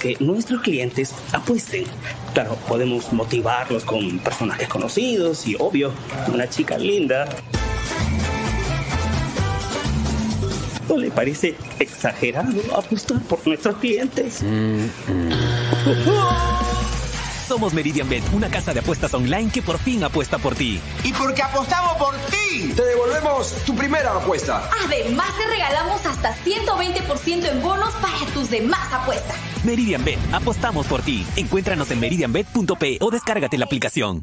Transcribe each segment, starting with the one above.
que nuestros clientes apuesten. Claro, podemos motivarlos con personajes conocidos y, obvio, una chica linda. ¿No le parece exagerado apostar por nuestros clientes? Somos Meridian Bet, una casa de apuestas online que por fin apuesta por ti. Y porque apostamos por ti, te devolvemos tu primera apuesta. Además, te regalamos hasta 120% en bonos para tus demás apuestas. Meridian Bet, apostamos por ti. Encuéntranos en meridianbet.p o descárgate la aplicación.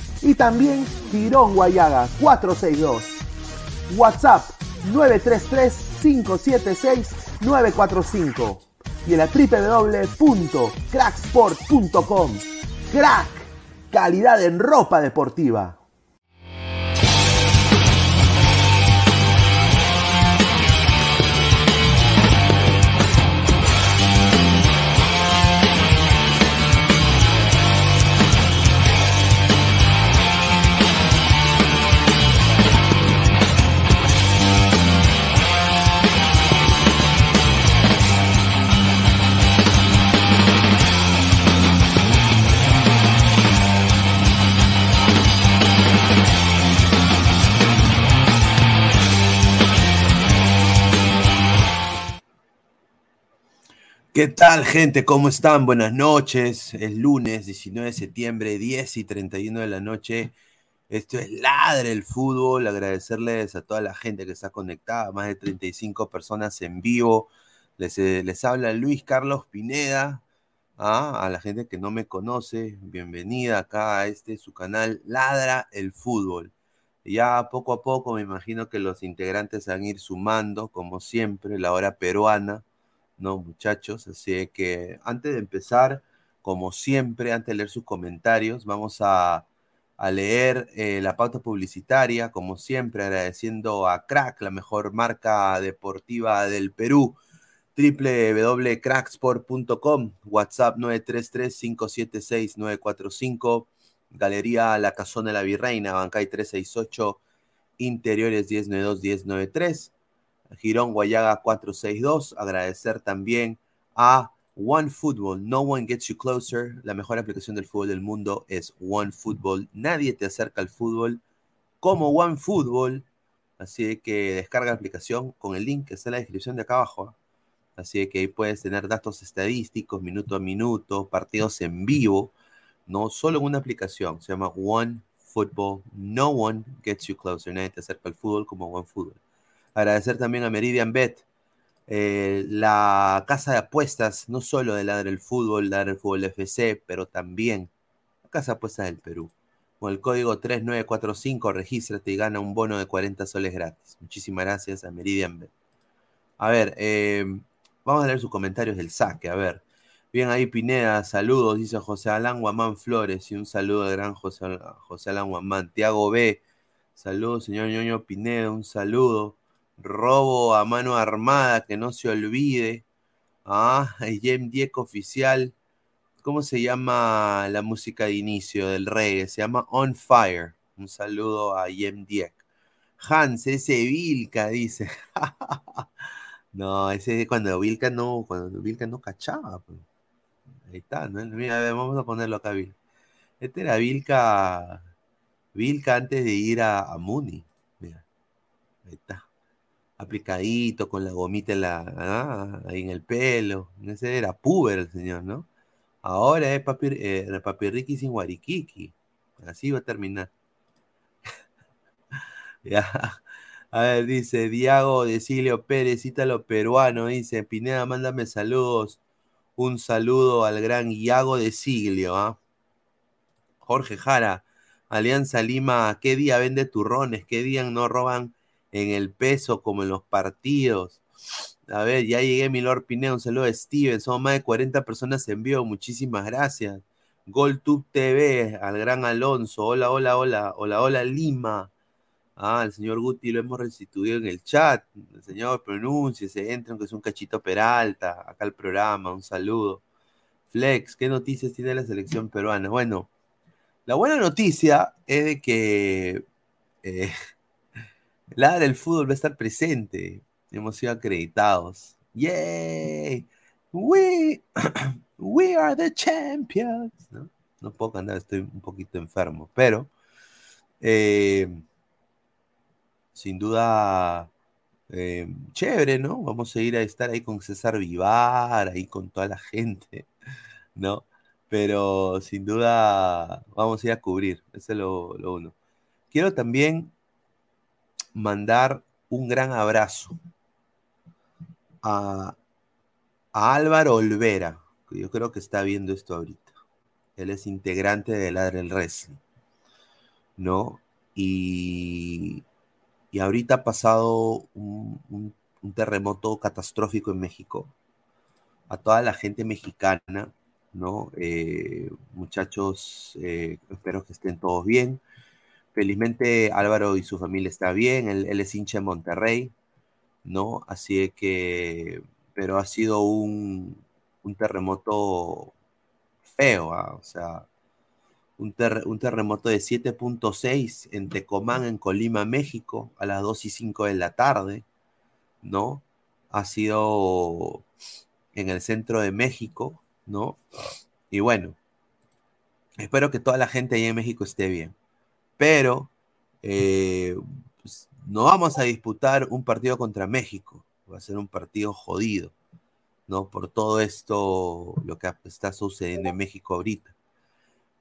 y también Tirón Guayaga 462. WhatsApp 933-576-945 y en la www.cracksport.com. Crack, calidad en ropa deportiva. ¿Qué tal, gente? ¿Cómo están? Buenas noches. Es lunes 19 de septiembre, 10 y 31 de la noche. Esto es Ladre el Fútbol. Agradecerles a toda la gente que está conectada, más de 35 personas en vivo. Les, eh, les habla Luis Carlos Pineda. ¿ah? A la gente que no me conoce, bienvenida acá a este su canal Ladra el Fútbol. Ya poco a poco me imagino que los integrantes van a ir sumando, como siempre, la hora peruana ¿no, muchachos? Así que antes de empezar, como siempre, antes de leer sus comentarios, vamos a, leer eh, la pauta publicitaria, como siempre, agradeciendo a Crack, la mejor marca deportiva del Perú www.cracksport.com, WhatsApp 933-576-945, Galería La Casona de la Virreina, Bancay 368, Interiores 1092-1093, Girón Guayaga 462. Agradecer también a One Football. No one gets you closer. La mejor aplicación del fútbol del mundo es One Football. Nadie te acerca al fútbol como One Football. Así que descarga la aplicación con el link que está en la descripción de acá abajo. Así que ahí puedes tener datos estadísticos, minuto a minuto, partidos en vivo. No solo en una aplicación. Se llama One Football. No one gets you closer. Nadie te acerca al fútbol como One Football. Agradecer también a Meridian Bet, eh, la casa de apuestas, no solo de Ladre el Fútbol, Ladre el Fútbol FC, pero también la casa de apuestas del Perú. Con el código 3945, regístrate y gana un bono de 40 soles gratis. Muchísimas gracias a Meridian Bet. A ver, eh, vamos a leer sus comentarios del saque. A ver, bien ahí Pineda, saludos, dice José Alán Guamán Flores y un saludo al gran José, José Alán Guamán. Tiago B, saludos, señor ñoño Pineda, un saludo robo a mano armada, que no se olvide. Ah, Jem Diek oficial. ¿Cómo se llama la música de inicio del reggae? Se llama On Fire. Un saludo a Jem Diek. Hans, ese Vilca, dice. no, ese es cuando Vilca no, cuando Vilca no cachaba. Pues. Ahí está, ¿no? Mira, vamos a ponerlo acá, Vilca. Este era Vilca, Vilca antes de ir a, a Muni. Mira, ahí está. Aplicadito, con la gomita en la, ah, ahí en el pelo. Ese era puber el señor, ¿no? Ahora es papi, eh, papirriqui sin guariquiqui. Así va a terminar. ya. A ver, dice Diago de Silio Pérez, ítalo peruano, dice Pineda, mándame saludos. Un saludo al gran Iago de Siglio, ¿ah? Jorge Jara, Alianza Lima, ¿qué día vende turrones? ¿Qué día no roban en el peso como en los partidos? A ver, ya llegué, mi Lord Pineda, un saludo a Steven, somos más de 40 personas en vivo, muchísimas gracias. GolTube TV, al gran Alonso, hola, hola, hola, hola, hola Lima. Ah, el señor Guti lo hemos restituido en el chat. El señor se entra, aunque es un cachito peralta, acá al programa, un saludo. Flex, ¿qué noticias tiene la selección peruana? Bueno, la buena noticia es de que eh, la del fútbol va a estar presente. Hemos sido acreditados. ¡Yay! We, we are the champions. ¿no? puedo cantar, estoy un poquito enfermo, pero eh, sin duda eh, chévere, ¿no? Vamos a ir a estar ahí con César Vivar, ahí con toda la gente, ¿no? Pero sin duda vamos a ir a cubrir, eso es lo, uno. Quiero también mandar un gran abrazo a, Álvaro Olvera, que yo creo que está viendo esto ahorita. Él es integrante de Ladre el Wrestling, ¿no? Y y ahorita ha pasado un, terremoto catastrófico en México. A toda la gente mexicana, ¿no? Eh, muchachos, eh, espero que estén todos bien. Felizmente Álvaro y su familia está bien, él, es hincha de Monterrey, ¿no? Así que, pero ha sido un, terremoto feo, ¿ah? o sea, un, terremoto de 7.6 en Tecomán, en Colima, México, a las 2 y 5 de la tarde, ¿no? Ha sido en el centro de México, ¿no? Y bueno, espero que toda la gente ahí en México esté bien. Pero eh, pues, no vamos a disputar un partido contra México, va a ser un partido jodido, ¿no? Por todo esto, lo que está sucediendo en México ahorita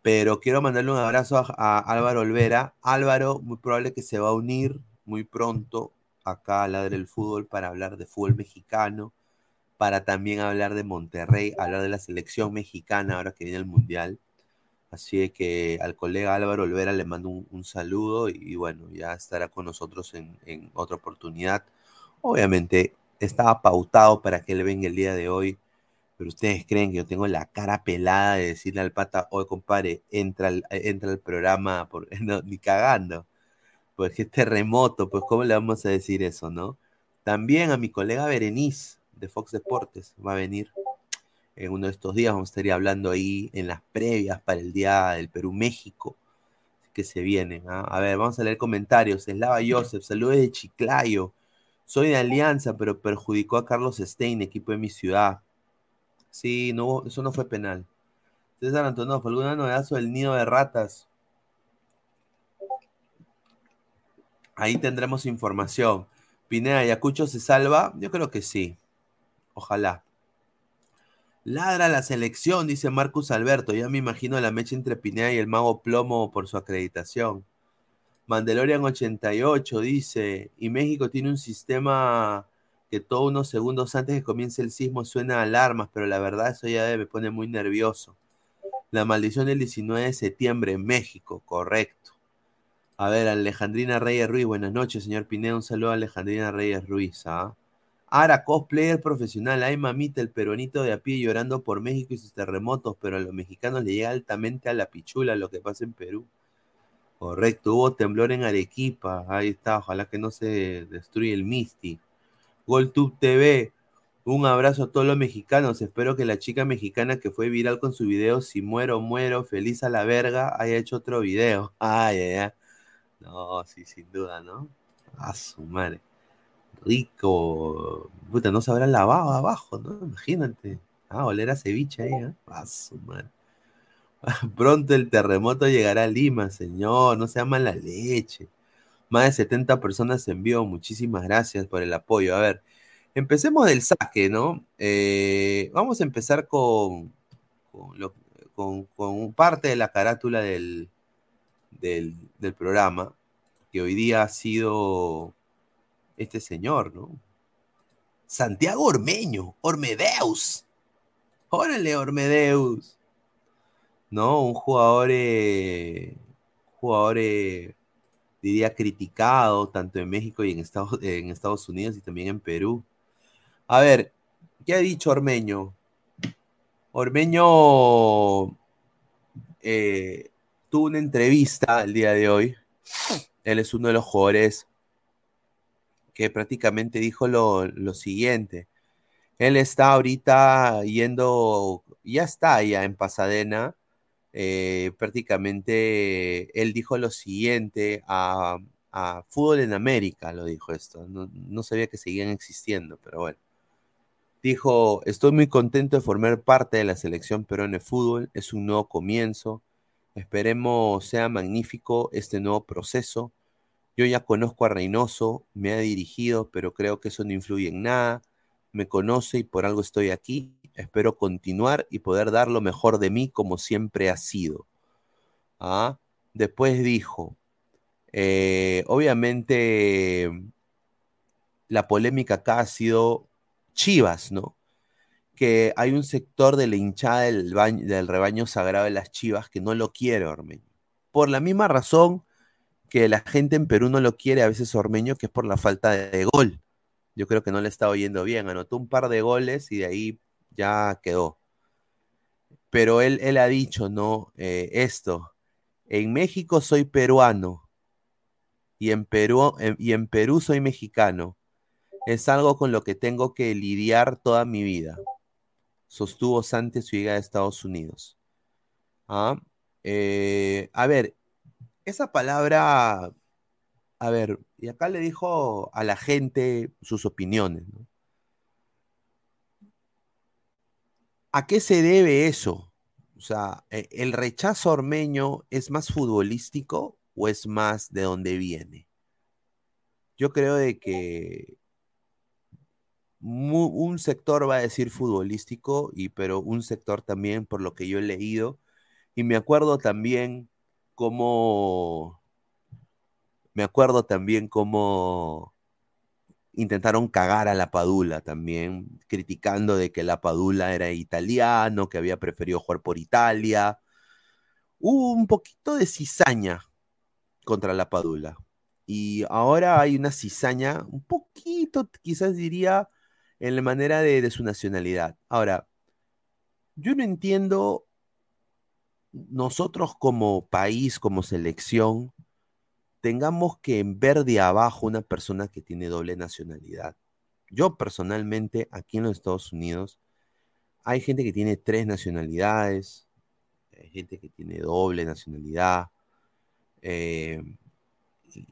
pero quiero mandarle un abrazo a, Álvaro Olvera. Álvaro, muy probable que se va a unir muy pronto acá a Ladre del Fútbol para hablar de fútbol mexicano, para también hablar de Monterrey, hablar de la selección mexicana ahora que viene el Mundial. Así que al colega Álvaro Olvera le mando un, saludo y, bueno, ya estará con nosotros en, en otra oportunidad. Obviamente estaba pautado para que él venga el día de hoy pero ustedes creen que yo tengo la cara pelada de decirle al pata, oye, compadre, entra al, entra al programa, por, ni cagando. Pues que terremoto, pues ¿cómo le vamos a decir eso, no? También a mi colega Berenice de Fox Deportes va a venir en uno de estos días, vamos a estar hablando ahí en las previas para el Día del Perú-México, que se vienen. ¿ah? A ver, vamos a leer comentarios. Eslava Joseph, saludos de Chiclayo. Soy de Alianza, pero perjudicó a Carlos Stein, equipo de mi ciudad. Sí, no, eso no fue penal. César Antonio, ¿alguna novedad sobre el nido de ratas? Ahí tendremos información. Pineda, ¿Yacucho se salva? Yo creo que sí. Ojalá. Ladra la selección, dice Marcus Alberto. Ya me imagino la mecha entre Pineda y el mago Plomo por su acreditación. Mandalorian 88 dice, y México tiene un sistema que todos unos segundos antes que comience el sismo suena alarmas, pero la verdad eso ya me pone muy nervioso. La maldición del 19 de septiembre en México, correcto. A ver, Alejandrina Reyes Ruiz, buenas noches, señor Pineda, un saludo a Alejandrina Reyes Ruiz. ¿ah? Ara, cosplayer profesional, ay mamita, el peronito de a pie llorando por México y sus terremotos, pero a los mexicanos le llega altamente a la pichula lo que pasa en Perú. Correcto, hubo temblor en Arequipa, ahí está, ojalá que no se destruya el Misty. GolTube TV. Un abrazo a todos los mexicanos. Espero que la chica mexicana que fue viral con su video Si muero, muero, feliz a la verga, haya hecho otro video. Ay, ay, ay. No, sí, sin duda, ¿no? A su madre. Rico. Puta, no se habrá lavado abajo, ¿no? Imagínate. Ah, oler a ceviche ahí, ¿eh? Ah, su. Pronto el terremoto llegará a Lima, señor. No se llama la leche. Más de 70 personas envió. Muchísimas gracias por el apoyo. A ver, empecemos del saque, ¿no? Eh, vamos a empezar con, con, parte de la carátula del, del programa, que hoy día ha sido este señor, ¿no? Santiago Ormeño, Ormedeus. Órale, Ormedeus. ¿No? Un jugador, eh, jugador eh, diría, criticado tanto en México y en Estados, en Estados Unidos y también en Perú. A ver, ¿qué ha dicho Ormeño? Ormeño eh, tuvo una entrevista el día de hoy. Él es uno de los jugadores que prácticamente dijo lo, lo siguiente. Él está ahorita yendo, ya está ya en Pasadena. Eh, prácticamente él dijo lo siguiente a, Fútbol en América, lo dijo esto. No, sabía que seguían existiendo, pero bueno. Dijo, estoy muy contento de formar parte de la selección peruana de fútbol. Es un nuevo comienzo. Esperemos sea magnífico este nuevo proceso. Yo ya conozco a Reynoso, me ha dirigido, pero creo que eso no influye en nada me conoce y por algo estoy aquí. Espero continuar y poder dar lo mejor de mí como siempre ha sido. ¿Ah? Después dijo, eh, obviamente la polémica acá ha sido Chivas, ¿no? Que hay un sector de la hinchada del, del rebaño sagrado de las Chivas que no lo quiere Ormeño. Por la misma razón que la gente en Perú no lo quiere a veces Ormeño, que es por la falta de gol yo creo que no le está oyendo bien. Anotó un par de goles y de ahí ya quedó. Pero él, él ha dicho, ¿no? Eh, esto, en México soy peruano y en, Perú, y en Perú soy mexicano. Es algo con lo que tengo que lidiar toda mi vida, sostuvo Santos su llegada a Estados Unidos. ¿Ah? Eh, a ver, esa palabra a ver, y acá le dijo a la gente sus opiniones. ¿no? ¿A qué se debe eso? O sea, e, ¿el rechazo ormeño es más futbolístico o es más de dónde viene? Yo creo de que un sector va a decir futbolístico, y, pero un sector también, por lo que yo he leído, y me acuerdo también cómo me acuerdo también cómo intentaron cagar a la Padula también, criticando de que la Padula era italiano, que había preferido jugar por Italia. Hubo un poquito de cizaña contra la Padula. Y ahora hay una cizaña, un poquito, quizás diría, en la manera de, de su nacionalidad. Ahora, yo no entiendo nosotros como país, como selección, tengamos que ver de abajo una persona que tiene doble nacionalidad. Yo personalmente, aquí en los Estados Unidos, hay gente que tiene tres nacionalidades, hay gente que tiene doble nacionalidad, eh,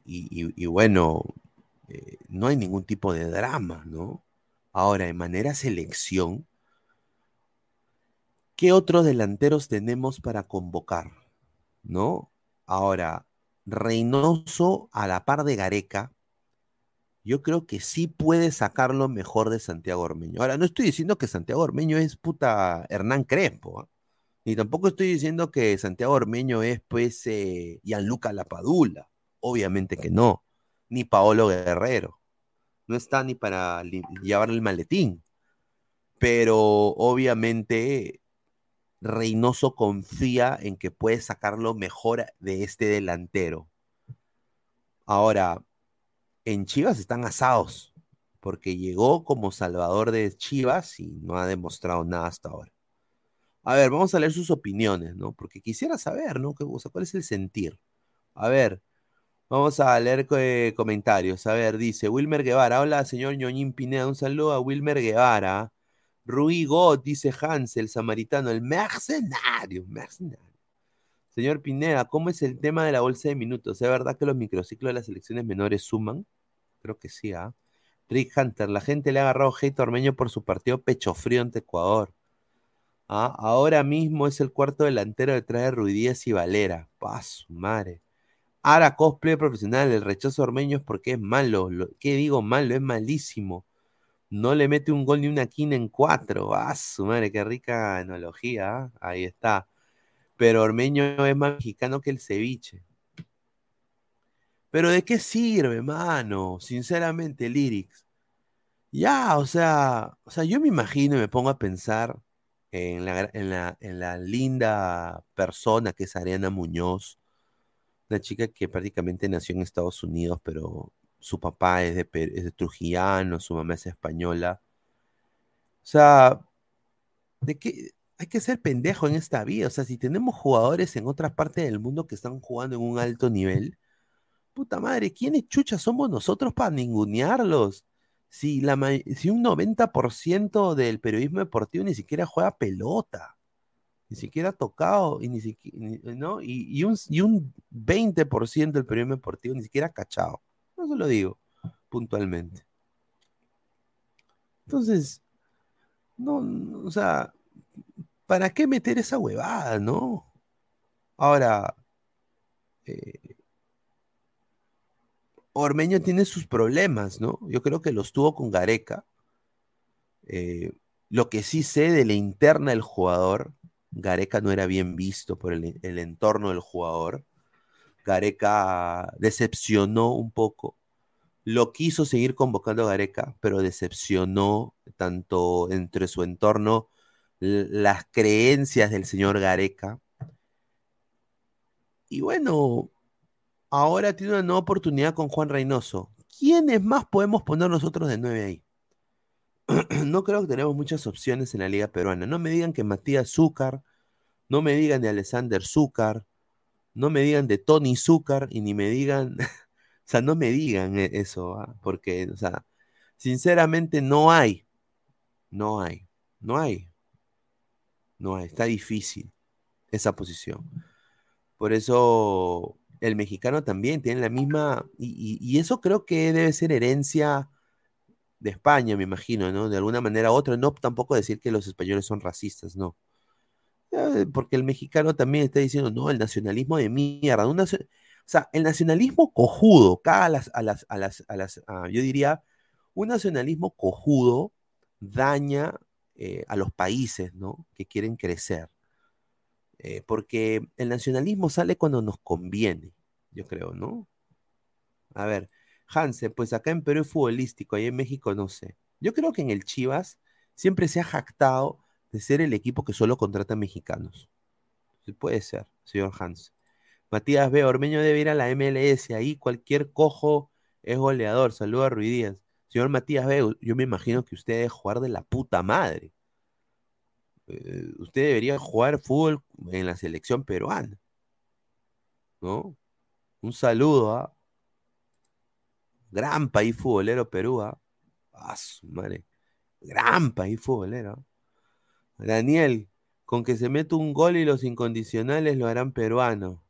y, bueno, eh, no hay ningún tipo de drama, ¿no? Ahora, de manera selección, ¿qué otros delanteros tenemos para convocar? ¿No? Ahora, Reynoso a la par de Gareca, yo creo que sí puede sacar lo mejor de Santiago Ormeño. Ahora, no estoy diciendo que Santiago Ormeño es puta Hernán Crespo, ¿ah? ni tampoco estoy diciendo que Santiago Ormeño es pues eh, Gianluca Lapadula, obviamente que no, ni Paolo Guerrero, no está ni para llevar el maletín, pero obviamente Reynoso confía en que puede sacar lo mejor de este delantero. Ahora, en Chivas están asados, porque llegó como salvador de Chivas y no ha demostrado nada hasta ahora. A ver, vamos a leer sus opiniones, ¿no? Porque quisiera saber, ¿no? ¿Cuál es el sentir? A ver, vamos a leer eh, comentarios. A ver, dice Wilmer Guevara. Hola, señor Ñoñín Pineda. Un saludo a Wilmer Guevara. Rui God, dice Hans, el samaritano, el mercenario, mercenario. Señor Pineda, ¿cómo es el tema de la bolsa de minutos? ¿Es verdad que los microciclos de las selecciones menores suman? Creo que sí, ¿ah? Rick Hunter, la gente le ha agarrado hate Ormeño por su partido pecho frío ante Ecuador. Ah, ahora mismo es el cuarto delantero detrás de Ruidíaz y Valera. Paz, madre. Ahora cosplay profesional, el rechazo ormeño es porque es malo. ¿Qué digo malo? Es malísimo. No le mete un gol ni una quina en cuatro. Ah, su madre, qué rica analogía. ¿ah? Ahí está. Pero Ormeño es más mexicano que el ceviche. Pero ¿de qué sirve, mano? Sinceramente, Lyrics. Ya, o sea, o sea, yo me imagino y me pongo a pensar en la, en la, linda persona que es Ariana Muñoz, una chica que prácticamente nació en Estados Unidos, pero su papá es de, es Trujillano, su mamá es española. O sea, ¿de qué? Hay que ser pendejo en esta vida. O sea, si tenemos jugadores en otras partes del mundo que están jugando en un alto nivel, puta madre, ¿quiénes chuchas somos nosotros para ningunearlos? Si, la, si un 90% del periodismo deportivo ni siquiera juega pelota, ni siquiera ha tocado, y, ni ¿no? y, un, y un 20% del periodismo deportivo ni siquiera ha cachado. No se lo digo puntualmente. Entonces, no, o sea, ¿para qué meter esa huevada, no? Ahora, eh, Ormeño tiene sus problemas, ¿no? Yo creo que los tuvo con Gareca. Eh, lo que sí sé de la interna del jugador, Gareca no era bien visto por el, entorno del jugador. Gareca decepcionó un poco. Lo quiso seguir convocando a Gareca, pero decepcionó tanto entre su entorno las creencias del señor Gareca. Y bueno, ahora tiene una nueva oportunidad con Juan Reynoso. ¿Quiénes más podemos poner nosotros de nueve ahí? no creo que tenemos muchas opciones en la liga peruana. No me digan que Matías Zúcar, no me digan de Alexander Zúcar, no me digan de Tony Zúcar y ni me digan, o sea, no me digan e-, eso, ¿ah? porque, o sea, sinceramente no hay, no hay, no hay, no hay, está difícil esa posición. Por eso el mexicano también tiene la misma, y, eso creo que debe ser herencia de España, me imagino, ¿no? De alguna manera u otra, no tampoco decir que los españoles son racistas, no. Eh, porque el mexicano también está diciendo, no, el nacionalismo de mierda. o sea, el nacionalismo cojudo, cada las, a las, a las, a las yo diría, un nacionalismo cojudo daña eh, a los países, ¿no? Que quieren crecer. Eh, porque el nacionalismo sale cuando nos conviene, yo creo, ¿no? A ver, Hansen, pues acá en Perú es futbolístico, ahí en México no sé. Yo creo que en el Chivas siempre se ha jactado de ser el equipo que solo contrata mexicanos. puede ser, señor Hans. Matías B. Ormeño debe ir a la MLS, ahí cualquier cojo es goleador. Saludos a Ruidías. Señor Matías B., yo me imagino que usted debe jugar de la puta madre. Eh, usted debería jugar fútbol en la selección peruana. ¿No? Un saludo a gran país futbolero Perú. ¿ah? Ah, madre. Gran país futbolero. Daniel, con que se mete un gol y los incondicionales lo harán peruano.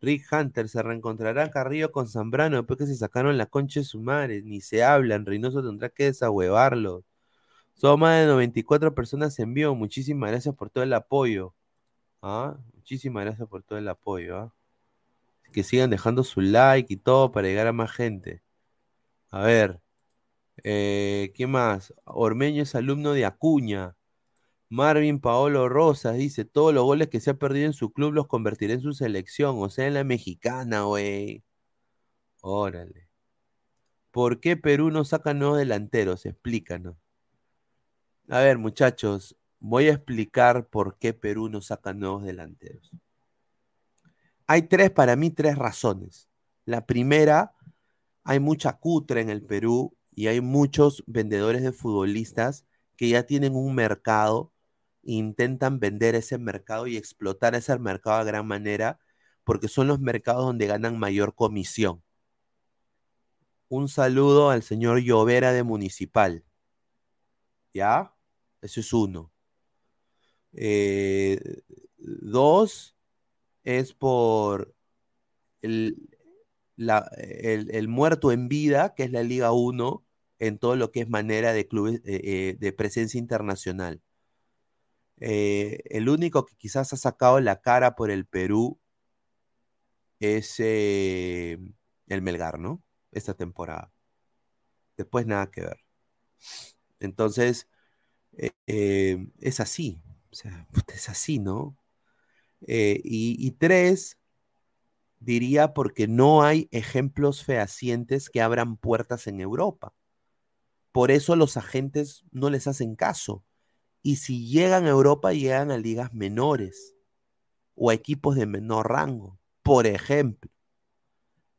Rick Hunter se reencontrará Carrillo con Zambrano después que se sacaron la concha de su madre. Ni se hablan. Reynoso tendrá que desahuevarlos. Son más de 94 personas en vivo. Muchísimas gracias por todo el apoyo. ¿Ah? Muchísimas gracias por todo el apoyo. ¿ah? Que sigan dejando su like y todo para llegar a más gente. A ver. Eh, ¿Qué más? Ormeño es alumno de Acuña. Marvin Paolo Rosas dice: Todos los goles que se ha perdido en su club los convertirá en su selección, o sea, en la mexicana, güey. Órale. ¿Por qué Perú no saca nuevos delanteros? Explícanos. A ver, muchachos, voy a explicar por qué Perú no saca nuevos delanteros. Hay tres, para mí, tres razones. La primera, hay mucha cutra en el Perú y hay muchos vendedores de futbolistas que ya tienen un mercado intentan vender ese mercado y explotar ese mercado de gran manera porque son los mercados donde ganan mayor comisión. Un saludo al señor Llovera de Municipal. ¿Ya? Eso es uno. Eh, dos es por el, muerto en vida, que es la Liga 1, en todo lo que es manera de clubes eh, eh, de presencia internacional. Eh, el único que quizás ha sacado la cara por el Perú es eh, el Melgar, ¿no? Esta temporada. Después nada que ver. Entonces, eh, es así. O sea, es así, ¿no? y, y tres, diría porque no hay ejemplos fehacientes que abran puertas en Europa. Por eso los agentes no les hacen caso. Y si llegan a Europa, llegan a ligas menores o a equipos de menor rango. Por ejemplo,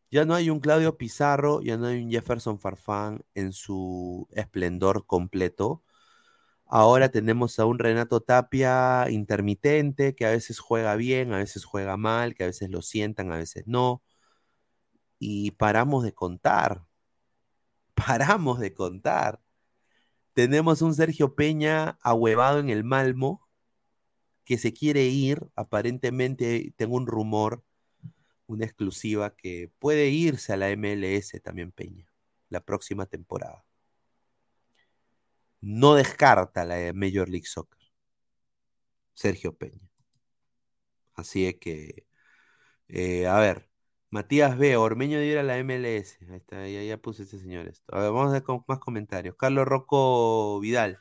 ya no hay un Claudio Pizarro, ya no hay un Jefferson Farfán en su esplendor completo. Ahora tenemos a un Renato Tapia intermitente que a veces juega bien, a veces juega mal, que a veces lo sientan, a veces no. Y paramos de contar. Paramos de contar. Tenemos un Sergio Peña ahuevado en el Malmo que se quiere ir. Aparentemente tengo un rumor, una exclusiva que puede irse a la MLS también Peña la próxima temporada no descarta la Major League Soccer. Sergio Peña. Así es que, eh, a ver, Matías B. Ormeño de ir a la MLS. Ahí está, ya, puse este señor esto. A ver, vamos a ver con más comentarios. Carlos Rocco Vidal.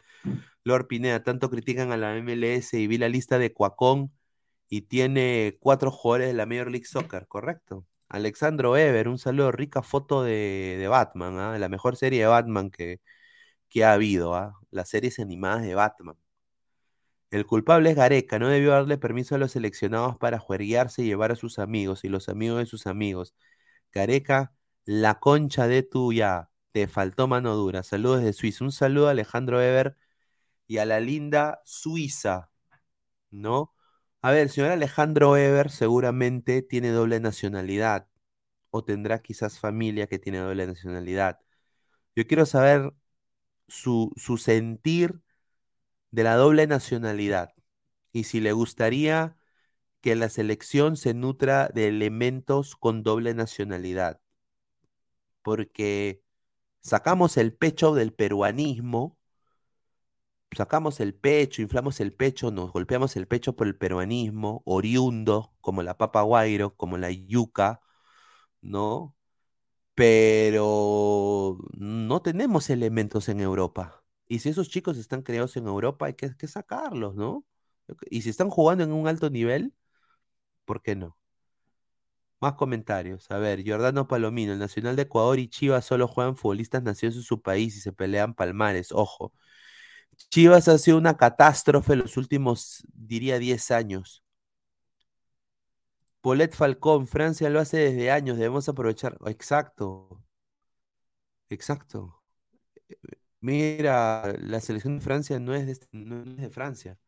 Lord Pineda, tanto critican a la MLS y vi la lista de Cuacón y tiene cuatro jugadores de la Major League Soccer, ¿correcto? Alexandro Ever, un saludo, rica foto de, Batman, ¿ah? la mejor serie de Batman que, que ha habido, ¿ah? las series animadas de Batman. El culpable es Gareca, no debió darle permiso a los seleccionados para juerguearse y llevar a sus amigos y los amigos de sus amigos. Gareca, la concha de tuya, te faltó mano dura. Saludos de Suiza. Un saludo a Alejandro Eber y a la linda Suiza, ¿no? A ver, el señor Alejandro Eber seguramente tiene doble nacionalidad o tendrá quizás familia que tiene doble nacionalidad. Yo quiero saber su, sentir de la doble nacionalidad y si le gustaría que la selección se nutra de elementos con doble nacionalidad. Porque sacamos el pecho del peruanismo, sacamos el pecho, inflamos el pecho, nos golpeamos el pecho por el peruanismo, oriundo, como la papa guairo, como la yuca, ¿no? pero no tenemos elementos en Europa. Y si esos chicos están creados en Europa, hay que, sacarlos, ¿no? Y si están jugando en un alto nivel, ¿por qué no? Más comentarios. A ver, Giordano Palomino, el Nacional de Ecuador y Chivas solo juegan futbolistas nacidos en su país y se pelean palmares. Ojo. Chivas ha sido una catástrofe los últimos, diría, 10 años. Polet Falcón, Francia lo hace desde años, debemos aprovechar. Exacto, exacto. Mira, la selección de Francia no es de, este, no es de Francia,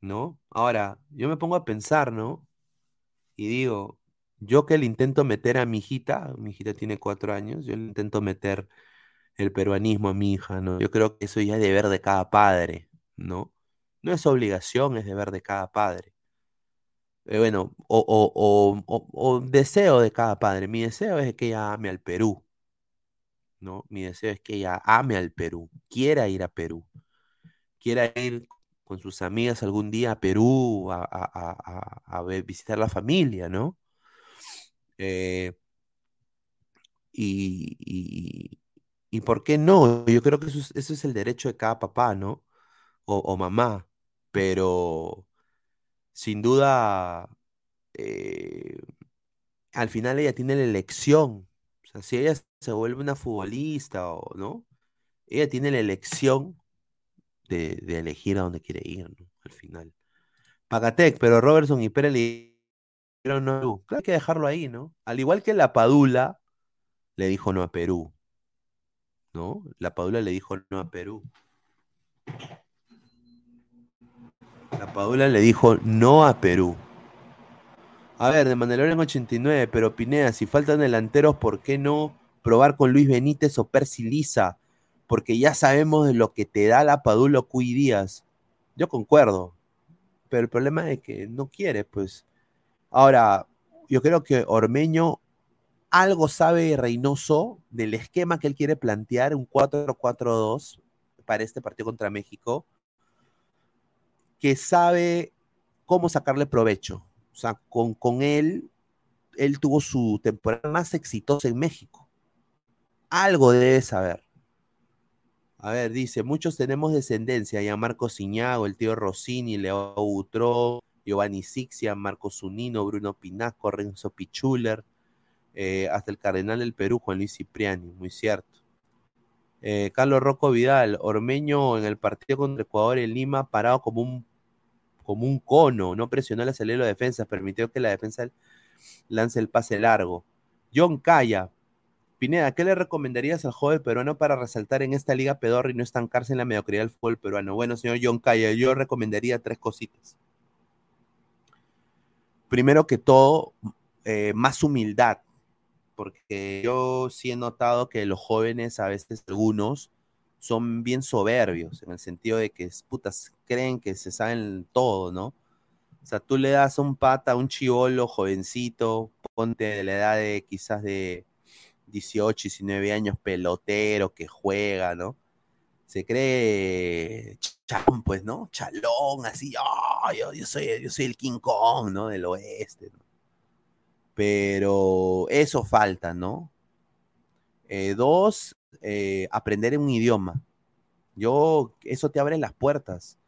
¿no? Ahora, yo me pongo a pensar, ¿no? Y digo, yo que le intento meter a mi hijita, mi hijita tiene cuatro años, yo le intento meter el peruanismo a mi hija, ¿no? Yo creo que eso ya es deber de cada padre, ¿no? No es obligación, es deber de cada padre. Eh, bueno, o, deseo de cada padre. Mi deseo es que ella ame al Perú, ¿no? Mi deseo es que ella ame al Perú, quiera ir a Perú, quiera ir con sus amigas algún día a Perú a, visitar la familia, ¿no? Eh, y, y, por qué no? Yo creo que eso es, el derecho de cada papá, ¿no? o mamá, pero sin duda, eh, al final ella tiene la elección. O sea, si ella se vuelve una futbolista o no, ella tiene la elección de, elegir a dónde quiere ir, ¿no? Al final. Pagatec, pero Robertson y Pérez le dijeron no. Claro, hay que dejarlo ahí, ¿no? Al igual que la Padula le dijo no a Perú. ¿No? La Padula le dijo no a Perú. La Padula le dijo no a Perú. A ver, de Mandalorian 89, pero Pineda, si faltan delanteros, ¿por qué no probar con Luis Benítez o Percy Lisa? Porque ya sabemos de lo que te da la Padula o Cuy Díaz. Yo concuerdo, pero el problema es que no quiere, pues. Ahora, yo creo que Ormeño algo sabe Reynoso del esquema que él quiere plantear, un 4-4-2 para este partido contra México que sabe cómo sacarle provecho. O sea, con, con él, él tuvo su temporada más exitosa en México. Algo debe saber. A ver, dice, muchos tenemos descendencia, ya Marco Ciñago, el tío Rossini, Leo Utró, Giovanni Sixia, Marco Zunino, Bruno Pinasco, Renzo Pichuler, eh, hasta el cardenal del Perú, Juan Luis Cipriani, muy cierto. Eh, Carlos Rocco Vidal, Ormeño en el partido contra Ecuador en Lima, parado como un, como un cono, no presionó la salida de defensa, permitió que la defensa lance el pase largo. John Calla, Pineda, ¿qué le recomendarías al joven peruano para resaltar en esta liga pedorra y no estancarse en la mediocridad del fútbol peruano? Bueno, señor John Calla, yo recomendaría tres cositas. Primero que todo, eh, más humildad, porque yo sí he notado que los jóvenes, a veces algunos, son bien soberbios, en el sentido de que, putas, creen que se saben todo, ¿no? O sea, tú le das un pata a un chivolo jovencito, ponte de la edad de quizás de 18, 19 años, pelotero que juega, ¿no? Se cree chalón, pues, ¿no? Chalón, así, yo, soy, yo soy el King Kong, ¿no? Del oeste, ¿no? Pero eso falta, ¿no? Eh, dos, eh, aprender un idioma. Yo, eso te abre las puertas.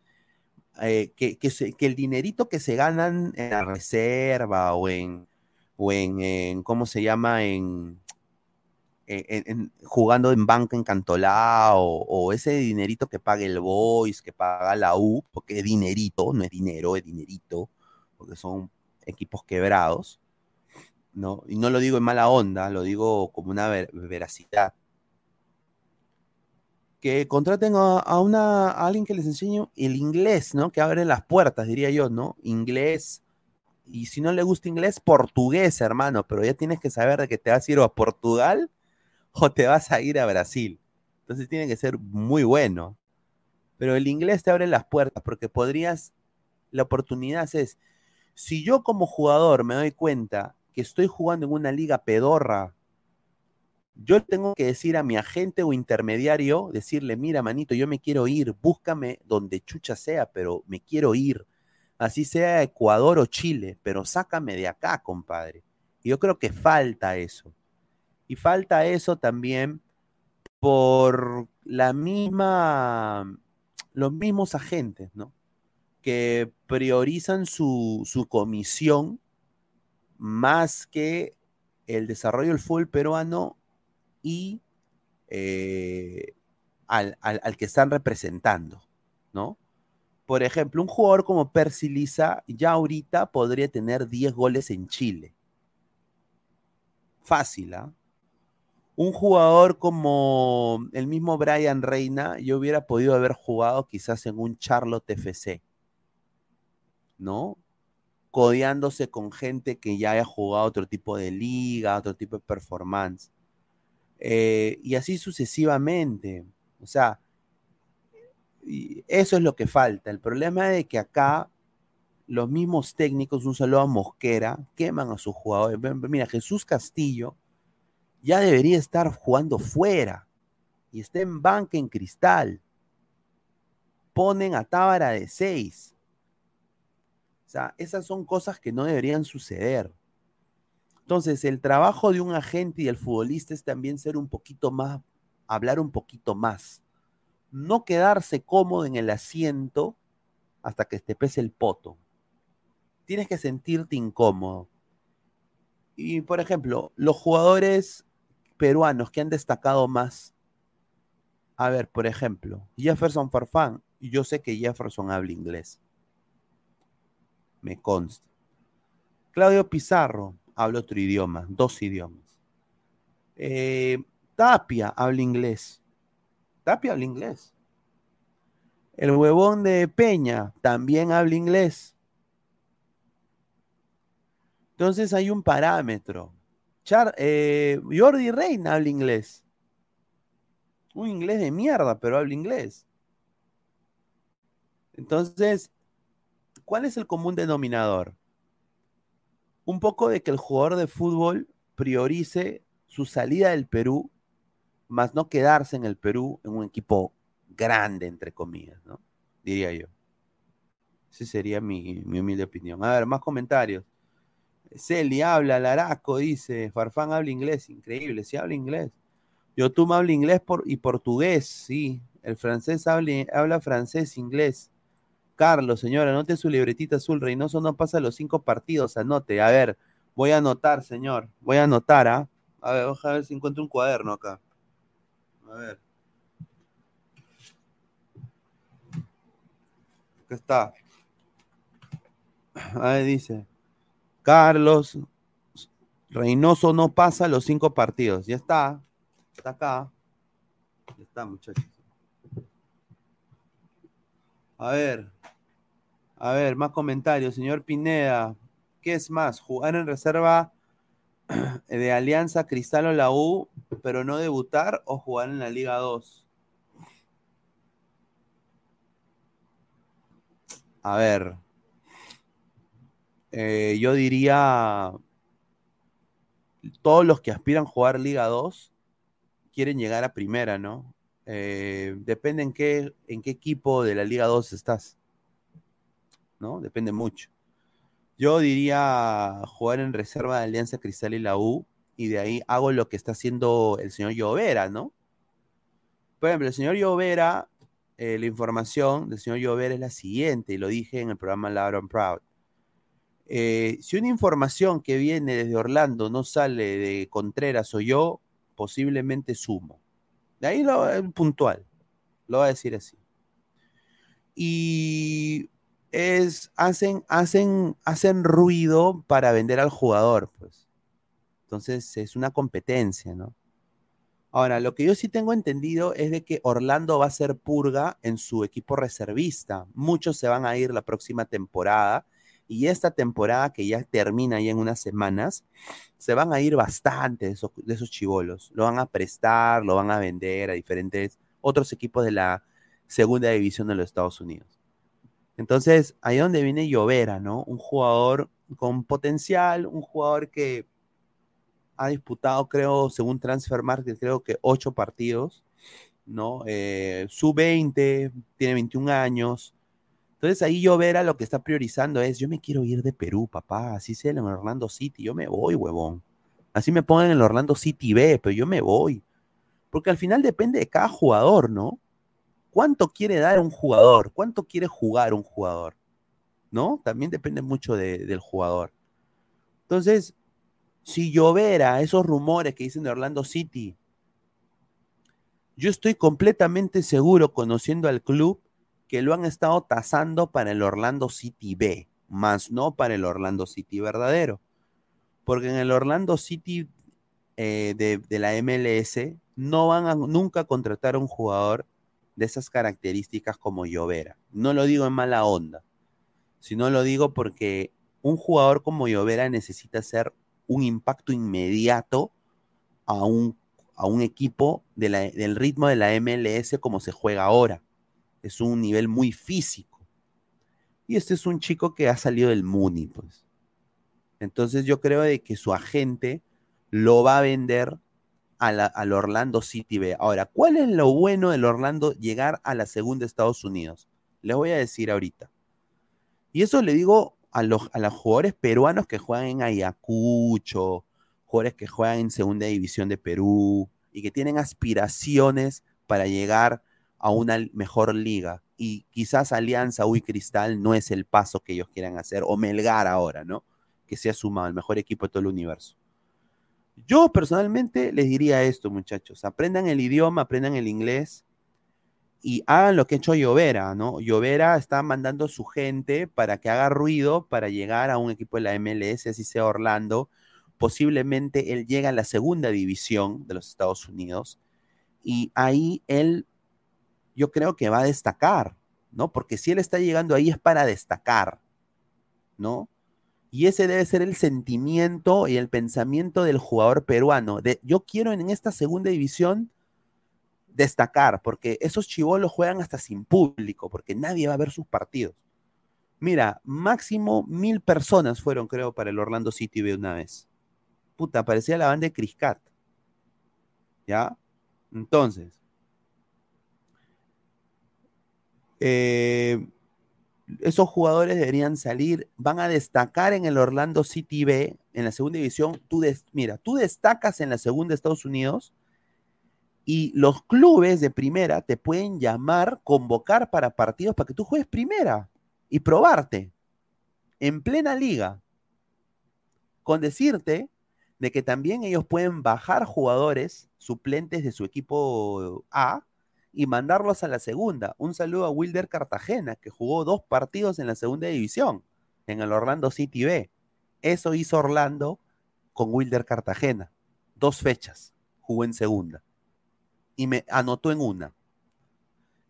Eh, que, que, el dinerito que se ganan en la reserva o en, o en ¿cómo se llama? En, jugando en banca en Cantolao o, ese dinerito que paga el Boys, que paga la U, porque es dinerito, no es dinero, es dinerito, porque son equipos quebrados, ¿no? Y no lo digo en mala onda, lo digo como una veracidad. Que contraten a, una, alguien que les enseñe el inglés, ¿no? Que abre las puertas, diría yo, ¿no? Inglés. Y si no le gusta inglés, portugués, hermano, pero ya tienes que saber de que te vas a ir a Portugal o te vas a ir a Brasil. Entonces tiene que ser muy bueno. Pero el inglés te abre las puertas porque podrías, la oportunidad es, si yo como jugador me doy cuenta que estoy jugando en una liga pedorra, yo tengo que decir a mi agente o intermediario, decirle, mira, manito, yo me quiero ir, búscame donde chucha sea, pero me quiero ir. Así sea Ecuador o Chile, pero sácame de acá, compadre. Yo creo que falta eso. Y falta eso también por la misma, los mismos agentes, ¿no? Que priorizan su, comisión más que el desarrollo del fútbol peruano y eh, al, al, que están representando, ¿no? Por ejemplo, un jugador como Percy Lisa ya ahorita podría tener 10 goles en Chile. Fácil, ¿ah? Un jugador como el mismo Brian Reina, yo hubiera podido haber jugado quizás en un Charlotte FC, ¿no? Codeándose con gente que ya haya jugado otro tipo de liga, otro tipo de performance. Eh, y así sucesivamente. O sea, eso es lo que falta. El problema es que acá los mismos técnicos, un saludo a Mosquera, queman a sus jugadores. Mira, Jesús Castillo ya debería estar jugando fuera y está en banca en cristal. Ponen a Tábara de 6. O sea, esas son cosas que no deberían suceder. Entonces, el trabajo de un agente y el futbolista es también ser un poquito más, hablar un poquito más. No quedarse cómodo en el asiento hasta que te pese el poto. Tienes que sentirte incómodo. Y, por ejemplo, los jugadores peruanos que han destacado más. A ver, por ejemplo, Jefferson Farfán. Yo sé que Jefferson habla inglés. Me consta. Claudio Pizarro habla otro idioma, dos idiomas. Eh, Tapia habla inglés. Tapia habla inglés. El huevón de Peña también habla inglés. Entonces hay un parámetro. Eh, Jordi Reina habla inglés. Un inglés de mierda, pero habla inglés. Entonces, ¿cuál es el común denominador? Un poco de que el jugador de fútbol priorice su salida del Perú, más no quedarse en el Perú en un equipo grande, entre comillas, ¿no? Diría yo. Esa sería mi, humilde opinión. A ver, más comentarios. Celi habla, Laraco dice, Farfán habla inglés, increíble, sí habla inglés. Yo tú me habla inglés por, y portugués, sí. El francés habla, habla francés, inglés. Carlos, señora, anote su libretita azul. Reynoso no pasa los cinco partidos, anote. A ver, voy a anotar, señor. Voy a anotar, ¿ah? A ver, a ver si encuentro un cuaderno acá. A ver. Acá está. Ahí dice. Carlos Reynoso no pasa los cinco partidos. Ya está. Está acá. Ya está, muchachos. A ver. A ver, más comentarios. Señor Pineda, ¿qué es más? ¿Jugar en reserva de Alianza Cristal o la U, pero no debutar o jugar en la Liga 2? A ver. Eh, yo diría. Todos los que aspiran a jugar Liga 2 quieren llegar a primera, ¿no? Eh, depende en qué, en qué equipo de la Liga 2 estás. ¿No? Depende mucho. Yo diría jugar en reserva de Alianza Cristal y la U, y de ahí hago lo que está haciendo el señor Llovera, ¿no? Por ejemplo, el señor Llovera, eh, la información del señor Llovera es la siguiente, y lo dije en el programa Loud and Proud. Eh, si una información que viene desde Orlando no sale de Contreras o yo, posiblemente sumo. De ahí lo puntual, lo voy a decir así. Y es, hacen, hacen, hacen ruido para vender al jugador, pues. Entonces es una competencia, ¿no? Ahora, lo que yo sí tengo entendido es de que Orlando va a ser purga en su equipo reservista. Muchos se van a ir la próxima temporada y esta temporada que ya termina ya en unas semanas, se van a ir bastante de esos, de chivolos. Lo van a prestar, lo van a vender a diferentes otros equipos de la segunda división de los Estados Unidos. Entonces, ahí donde viene Llovera, ¿no? Un jugador con potencial, un jugador que ha disputado, creo, según Transfer Market, creo que ocho partidos, ¿no? Eh, Sub-20, tiene 21 años. Entonces ahí Llovera lo que está priorizando es, yo me quiero ir de Perú, papá, así sea en Orlando City, yo me voy, huevón. Así me pongan en el Orlando City B, pero yo me voy. Porque al final depende de cada jugador, ¿no? ¿Cuánto quiere dar un jugador? ¿Cuánto quiere jugar un jugador? ¿No? También depende mucho del jugador. Entonces, si llovera esos rumores que dicen de Orlando City, yo estoy completamente seguro, conociendo al club, que lo han estado tasando para el Orlando City B, más no para el Orlando City verdadero. Porque en el Orlando City eh, de, la MLS no van a nunca contratar a un jugador de esas características como Llovera. No lo digo en mala onda, sino lo digo porque un jugador como Llovera necesita hacer un impacto inmediato a un, a un equipo del ritmo de la MLS como se juega ahora. Es un nivel muy físico. Y este es un chico que ha salido del Muni, pues. Entonces yo creo de que su agente lo va a vender al Orlando City B. Ahora, ¿cuál es lo bueno del Orlando llegar a la segunda de Estados Unidos? Les voy a decir ahorita. Y eso le digo a los, a los jugadores peruanos que juegan en Ayacucho, jugadores que juegan en segunda división de Perú y que tienen aspiraciones para llegar a una mejor liga. Y quizás Alianza Uy Cristal no es el paso que ellos quieran hacer, o Melgar ahora, ¿no? Que se ha sumado el mejor equipo de todo el universo. Yo personalmente les diría esto, muchachos, aprendan el idioma, aprendan el inglés y hagan lo que ha hecho Llovera, ¿no? Llovera está mandando su gente para que haga ruido para llegar a un equipo de la MLS, así sea Orlando. Posiblemente él llega a la segunda división de los Estados Unidos y ahí él, yo creo que va a destacar, ¿no? Porque si él está llegando ahí es para destacar, ¿no? Y ese debe ser el sentimiento y el pensamiento del jugador peruano. De, yo quiero en esta segunda división destacar, porque esos chivolos juegan hasta sin público, porque nadie va a ver sus partidos. Mira, máximo mil personas fueron, creo, para el Orlando City de una vez. Puta, parecía la banda de Criscat. ¿Ya? Entonces, eh, esos jugadores deberían salir, van a destacar en el Orlando City B, en la segunda división. Tú mira, tú destacas en la segunda de Estados Unidos y los clubes de primera te pueden llamar, convocar para partidos para que tú juegues primera y probarte en plena liga. Con decirte de que también ellos pueden bajar jugadores suplentes de su equipo A y mandarlos a la segunda. Un saludo a Wilder Cartagena, que jugó dos partidos en la segunda división, en el Orlando City B. Eso hizo Orlando con Wilder Cartagena. Dos fechas, jugó en segunda. Y me anotó en una.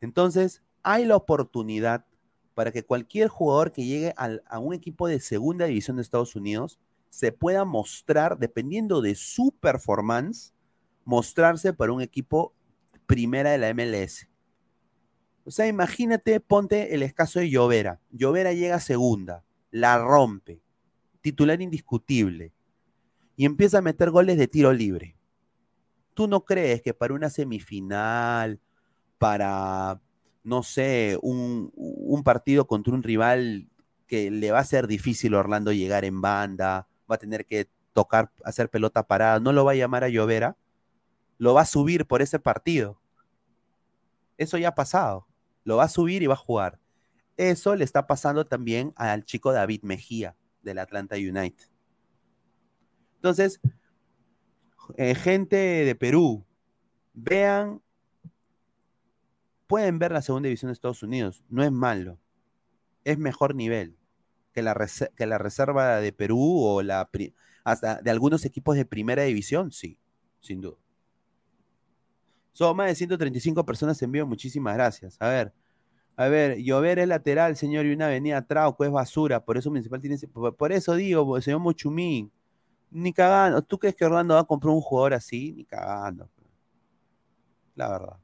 Entonces, hay la oportunidad para que cualquier jugador que llegue a un equipo de segunda división de Estados Unidos se pueda mostrar, dependiendo de su performance, mostrarse para un equipo primera de la MLS. O sea, imagínate, ponte el escaso de Llovera. Llovera llega segunda, la rompe, titular indiscutible, y empieza a meter goles de tiro libre. ¿Tú no crees que para una semifinal, para, no sé, un, un partido contra un rival que le va a ser difícil a Orlando llegar en banda, va a tener que tocar, hacer pelota parada, no lo va a llamar a Llovera? Lo va a subir por ese partido. Eso ya ha pasado. Lo va a subir y va a jugar. Eso le está pasando también al chico David Mejía del Atlanta United. Entonces, eh, gente de Perú, vean, pueden ver la segunda división de Estados Unidos. No es malo. Es mejor nivel que la, que la reserva de Perú o la hasta de algunos equipos de primera división, sí, sin duda. Son más de 135 personas en vivo, muchísimas gracias. A ver, a ver, llover es lateral, señor, y una avenida Trauco es basura, por eso Municipal tiene... Por, eso digo, señor Mochumín, ni cagando. ¿Tú crees que Orlando va a comprar un jugador así? Ni cagando. La verdad.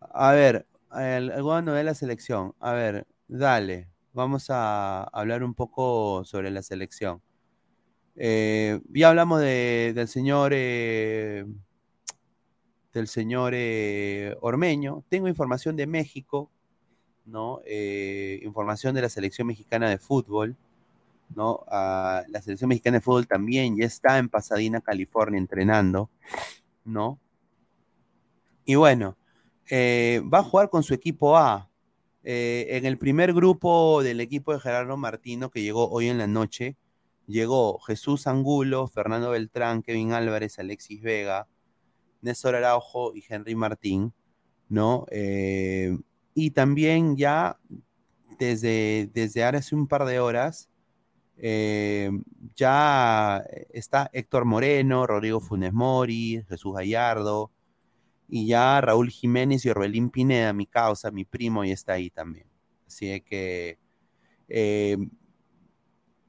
A ver, el, el de la selección. A ver, dale. Vamos a hablar un poco sobre la selección. Eh, ya hablamos del señor... Eh, del señor eh, Ormeño. Tengo información de México, ¿no? Eh, información de la selección mexicana de fútbol, ¿no? Ah, la selección mexicana de fútbol también ya está en Pasadena, California, entrenando, ¿no? Y bueno, eh, va a jugar con su equipo A. en el primer grupo del equipo de Gerardo Martino, que llegó hoy en la noche, llegó Jesús Angulo, Fernando Beltrán, Kevin Álvarez, Alexis Vega, Néstor Araujo y Henry Martín, ¿no? Eh, y también ya desde, desde hace un par de horas, eh, ya está Héctor Moreno, Rodrigo Funes Mori, Jesús Gallardo, y ya Raúl Jiménez y Orbelín Pineda, mi causa, mi primo, y está ahí también. Así que eh,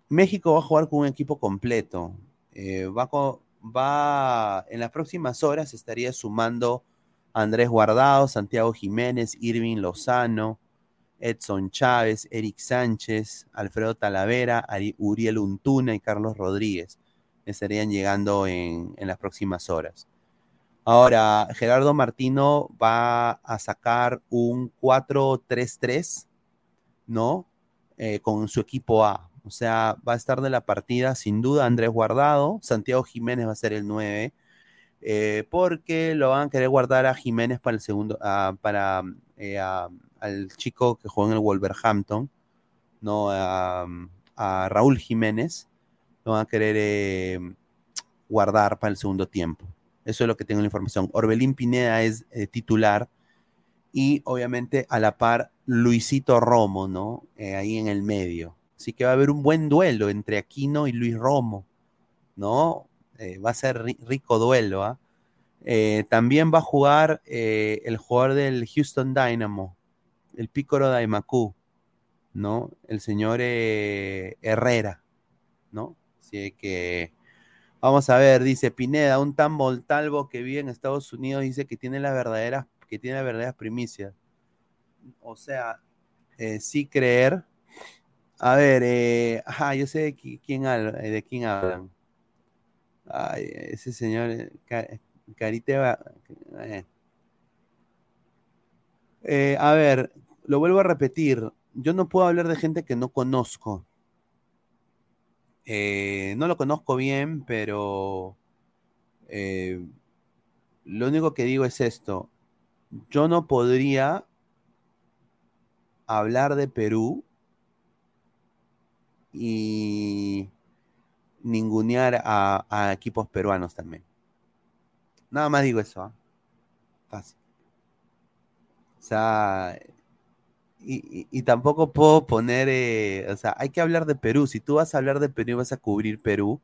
México va a jugar con un equipo completo. va, con, va en las próximas horas estaría sumando Andrés Guardado, Santiago Jiménez, Irving Lozano, Edson Chávez, Eric Sánchez, Alfredo Talavera, Uriel Untuna y Carlos Rodríguez. Estarían llegando en, las próximas horas. Ahora, Gerardo Martino va a sacar un 4-3-3, ¿no? Eh, con su equipo A. O sea, va a estar de la partida sin duda Andrés Guardado, Santiago Jiménez va a ser el 9, eh, porque lo van a querer guardar a Jiménez para el segundo, para eh, al chico que juega en el Wolverhampton, no a, Raúl Jiménez, lo van a querer eh, guardar para el segundo tiempo. Eso es lo que tengo la información. Orbelín Pineda es titular y obviamente a la par Luisito Romo, ¿no? ahí en el medio. Así que va a haber un buen duelo entre Aquino y Luis Romo, ¿no? Eh, va a ser rico duelo, ¿ah? eh, también va a jugar eh, el jugador del Houston Dynamo, el Pícoro Daimaku, ¿no? El señor Herrera, ¿no? Así que vamos a ver, dice Pineda, un tan voltalvo que vive en Estados Unidos dice que tiene las verdaderas, que tiene las primicias. O sea, sí creer a ver, eh, ajá, yo sé de quién, eh, de hablan. Ay, ese señor, eh, Carite Eh. a ver, lo vuelvo a repetir. yo no puedo hablar de gente que no conozco. No lo conozco bien, pero lo único que digo es esto. Yo no podría hablar de Perú y ningunear a, equipos peruanos también. Nada más digo eso. ¿ah? Fácil. O sea, y, tampoco puedo poner, eh, o sea, hay que hablar de Perú. Si tú vas a hablar de Perú y vas a cubrir Perú,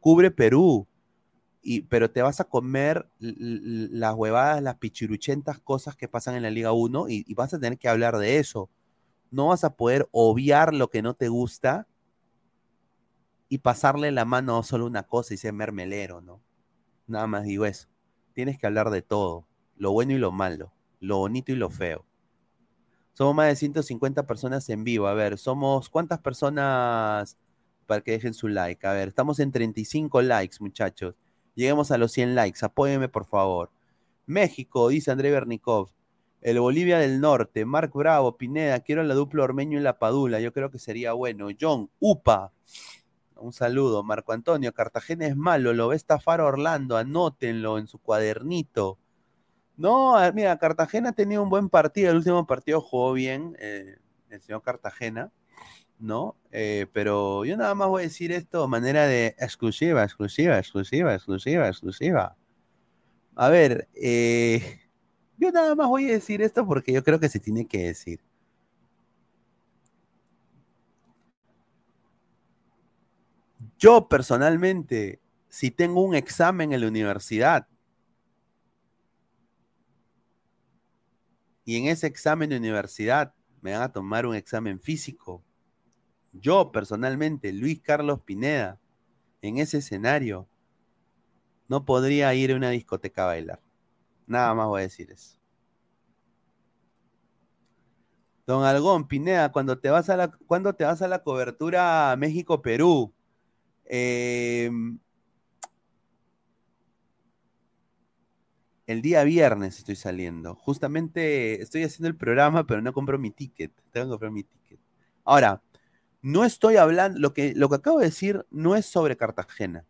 cubre Perú. Y, pero te vas a comer las huevadas, las pichiruchentas cosas que pasan en la Liga 1 y, y, vas a tener que hablar de eso. No vas a poder obviar lo que no te gusta y pasarle la mano a solo una cosa y ser mermelero, ¿no? Nada más digo eso. Tienes que hablar de todo, lo bueno y lo malo, lo bonito y lo feo. Somos más de 150 personas en vivo. A ver, somos ¿cuántas personas para que dejen su like? A ver, estamos en 35 likes, muchachos. Lleguemos a los 100 likes. Apóyenme, por favor. México, dice André Bernikov. El Bolivia del Norte, Marc Bravo, Pineda, quiero la dupla Ormeño y la Padula. Yo creo que sería bueno. John, UPA. Un saludo. Marco Antonio, Cartagena es malo, lo ve estafar Orlando, anótenlo en su cuadernito. No, mira, Cartagena ha tenido un buen partido. El último partido jugó bien eh, el señor Cartagena, ¿no? Eh, pero yo nada más voy a decir esto de manera de exclusiva, exclusiva, exclusiva, exclusiva, exclusiva. A ver, eh, yo nada más voy a decir esto porque yo creo que se tiene que decir. Yo personalmente, si tengo un examen en la universidad y en ese examen de universidad me van a tomar un examen físico. Yo personalmente, Luis Carlos Pineda, en ese escenario, no podría ir a una discoteca a bailar. Nada más voy a decir eso. Don Algón, Pineda, cuando te vas a la, cuando te vas a la cobertura México-Perú, eh, El día viernes estoy saliendo. Justamente estoy haciendo el programa, pero no compro mi ticket. Tengo que comprar mi ticket. Ahora, no estoy hablando, lo que, lo que acabo de decir no es sobre Cartagena,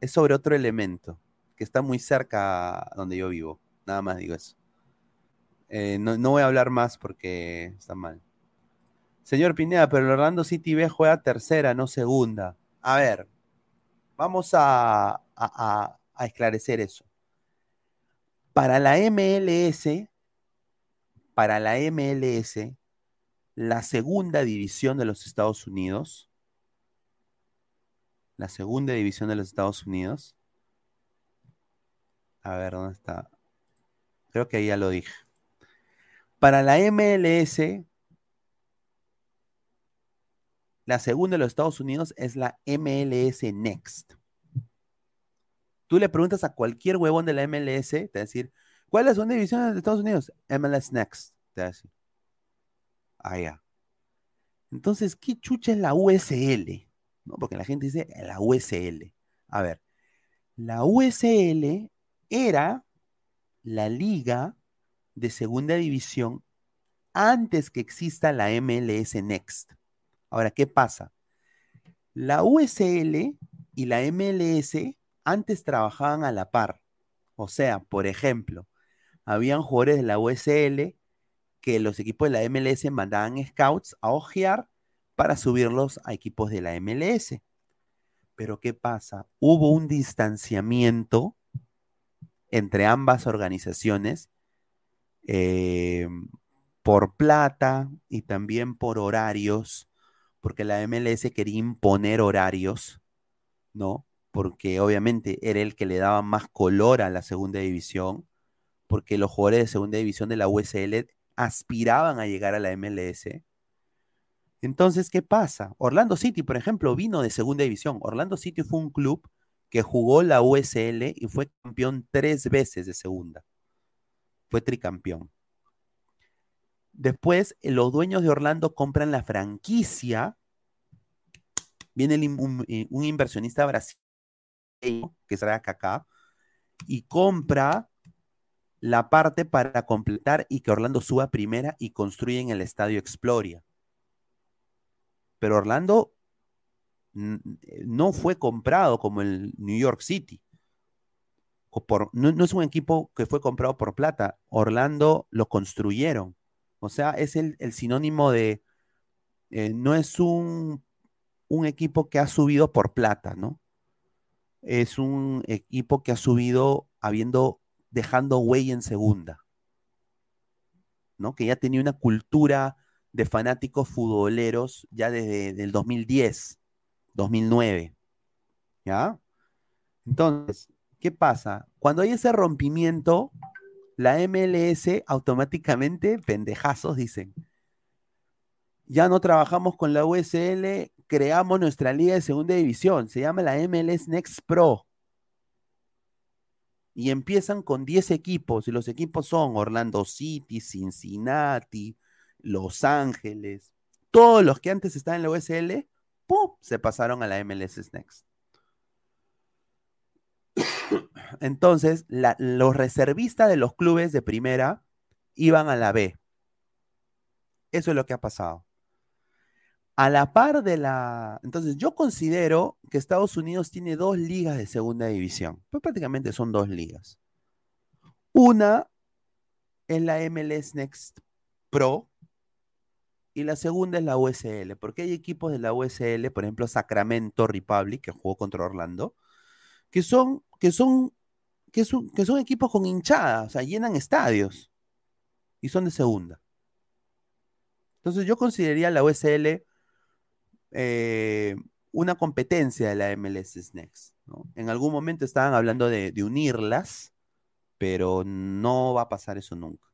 es sobre otro elemento que está muy cerca donde yo vivo. Nada más digo eso. Eh, no, voy a hablar más porque está mal. Señor Pineda, pero el Orlando City B juega tercera, no segunda. A ver, vamos a esclarecer eso. Para la MLS, para la MLS, la segunda división de los Estados Unidos, la segunda división de los Estados Unidos, a ver, ¿dónde está? Creo que ahí ya lo dije. Para la MLS, la segunda de los Estados Unidos es la MLS Next. Tú le preguntas a cualquier huevón de la MLS, te va a decir, ¿cuál es la segunda división de Estados Unidos? MLS Next, te va a decir. Ah, ya. Entonces, ¿qué chucha es la USL? ¿No? Porque la gente dice la USL. A ver, la USL era la liga de segunda división antes que exista la MLS Next. Ahora, ¿qué pasa? La USL y la MLS antes trabajaban a la par. O sea, por ejemplo, habían jugadores de la USL que los equipos de la MLS mandaban scouts a ojear para subirlos a equipos de la MLS. Pero ¿qué pasa? Hubo un distanciamiento entre ambas organizaciones eh, por plata y también por horarios, porque la MLS quería imponer horarios, ¿no? porque obviamente era el que le daba más color a la segunda división, porque los jugadores de segunda división de la USL aspiraban a llegar a la MLS. Entonces, ¿qué pasa? Orlando City, por ejemplo, vino de segunda división. Orlando City fue un club que jugó la USL y fue campeón tres veces de segunda. Fue tricampeón. Después, los dueños de Orlando compran la franquicia. Viene un, un inversionista brasileño que será acá, y compra la parte para completar y que Orlando suba primera y construyen el estadio Exploria. pero Orlando no fue comprado como el New York City. no, es un equipo que fue comprado por plata. Orlando lo construyeron. O sea, es el, sinónimo de. Eh, no es un, equipo que ha subido por plata, ¿no? Es un equipo que ha subido habiendo dejando huella en segunda. ¿no? Que ya tenía una cultura de fanáticos futboleros ya desde el 2010, 2009. ¿Ya? Entonces, ¿qué pasa? Cuando hay ese rompimiento, la MLS automáticamente, pendejazos, dicen, ya no trabajamos con la USL, creamos nuestra liga de segunda división, se llama la MLS Next Pro. Y empiezan con 10 equipos, y los equipos son Orlando City, Cincinnati, Los Ángeles, todos los que antes estaban en la USL, ¡pum! se pasaron a la MLS Next. Entonces, los reservistas de los clubes de primera iban a la B. Eso es lo que ha pasado. A la par de la... Entonces, yo considero que Estados Unidos tiene dos ligas de segunda división. Pues prácticamente son dos ligas. Una es la MLS Next Pro y la segunda es la USL, porque hay equipos de la USL, por ejemplo, Sacramento Republic, que jugó contra Orlando, que son, que son, que que son equipos con hinchadas, o sea, llenan estadios y son de segunda. Entonces yo consideraría la USL eh, una competencia de la MLS Next. En algún momento estaban hablando de, unirlas, pero no va a pasar eso nunca.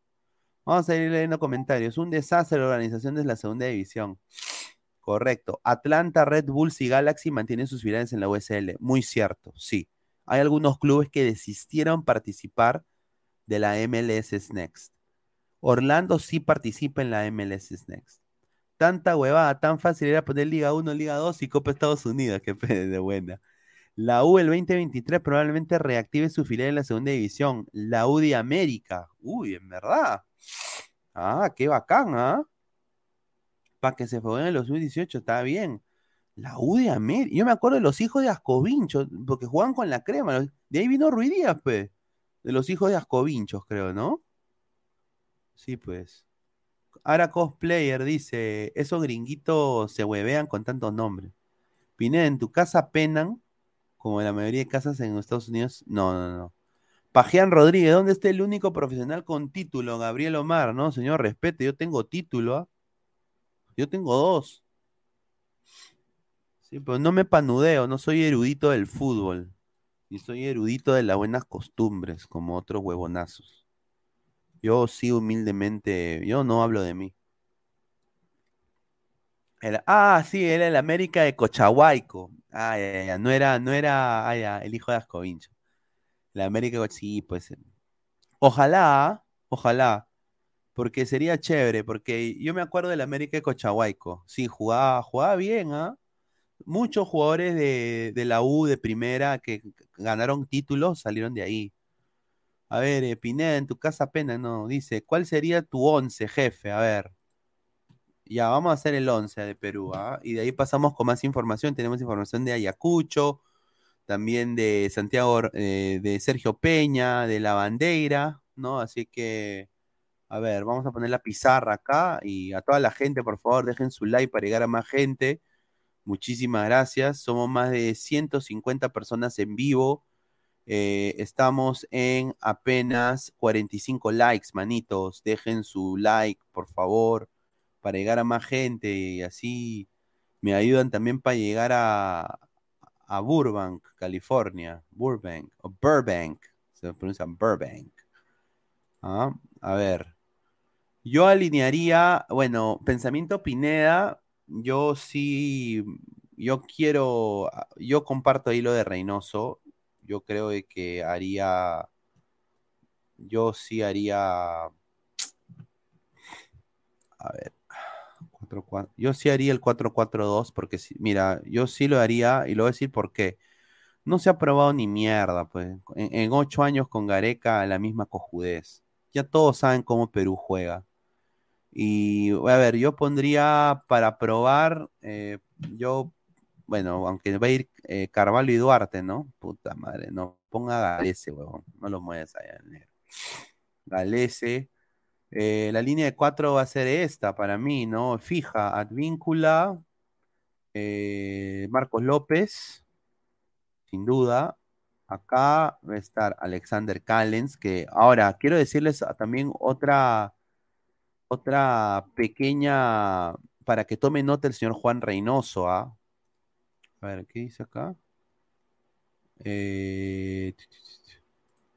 Vamos a ir leyendo comentarios. Un desastre la organización de la segunda división. Correcto. Atlanta, Red Bulls y Galaxy mantienen sus filiales en la USL. Muy cierto, sí. Hay algunos clubes que desistieron participar de la MLS Next. Orlando sí participa en la MLS Next. Tanta huevada, tan fácil era poner Liga 1, Liga 2 y Copa Estados Unidos. Qué de buena. La U el 2023 probablemente reactive su filial en la segunda división. La U de América. Uy, en verdad. Ah, qué bacán, ¿ah? Para que se fue en el 2018, está bien. La U de América. Yo me acuerdo de los hijos de Ascovincho, porque jugaban con la crema. De ahí vino Ruidías, pues. De los hijos de Ascovinchos, creo, ¿no? Sí, pues. Ahora cosplayer dice, esos gringuitos se huevean con tantos nombres. Pineda, ¿en tu casa penan? Como en la mayoría de casas en Estados Unidos. No, no, no. Pajean Rodríguez, ¿dónde está el único profesional con título? Gabriel Omar, ¿no? Señor, respete, yo tengo título, ¿ah? Yo tengo dos. Sí, pero no me panudeo, no soy erudito del fútbol. Ni soy erudito de las buenas costumbres, como otros huevonazos. Yo sí humildemente, yo no hablo de mí. ah, sí, era el América de Cochahuayco. Ah, ya, no era, no era ah, el hijo de Ascovincho. La América, sí, pues. Ojalá, ojalá, porque sería chévere, porque yo me acuerdo del América de Cochahuayco. Sí, jugaba, jugaba bien, ¿ah? Muchos jugadores de, de la U de primera que ganaron títulos salieron de ahí. A ver, eh, Pineda, en tu casa pena, no. Dice, ¿cuál sería tu once, jefe? A ver. Ya, vamos a hacer el once de Perú, ¿ah? Y de ahí pasamos con más información. Tenemos información de Ayacucho, también de Santiago, eh, de Sergio Peña, de La Bandeira, ¿no? Así que, a ver, vamos a poner la pizarra acá y a toda la gente, por favor, dejen su like para llegar a más gente. Muchísimas gracias. Somos más de 150 personas en vivo. Eh, estamos en apenas 45 likes, manitos. Dejen su like, por favor, para llegar a más gente y así me ayudan también para llegar a, Burbank, California. Burbank, o Burbank, se pronuncia Burbank. Ah, a ver. Yo alinearía, bueno, pensamiento Pineda, yo sí, yo quiero, yo comparto ahí lo de Reynoso, yo creo que haría, yo sí haría, a ver, yo sí haría el 4-4-2 porque, mira, yo sí lo haría y lo voy a decir porque no se ha probado ni mierda, pues. En, ocho años con Gareca la misma cojudez. Ya todos saben cómo Perú juega. Y a ver, yo pondría para probar, eh, yo, bueno, aunque va a ir eh, Carvalho y Duarte, ¿no? Puta madre, no, ponga Galese, huevón, no lo mueves allá en negro. Galese. Eh, la línea de cuatro va a ser esta para mí, ¿no? Fija, Advíncula, Marcos López, sin duda. Acá va a estar Alexander Callens, que ahora quiero decirles también otra, otra pequeña, para que tome nota el señor Juan Reynoso, ¿ah? A ver, ¿qué dice acá? Eh,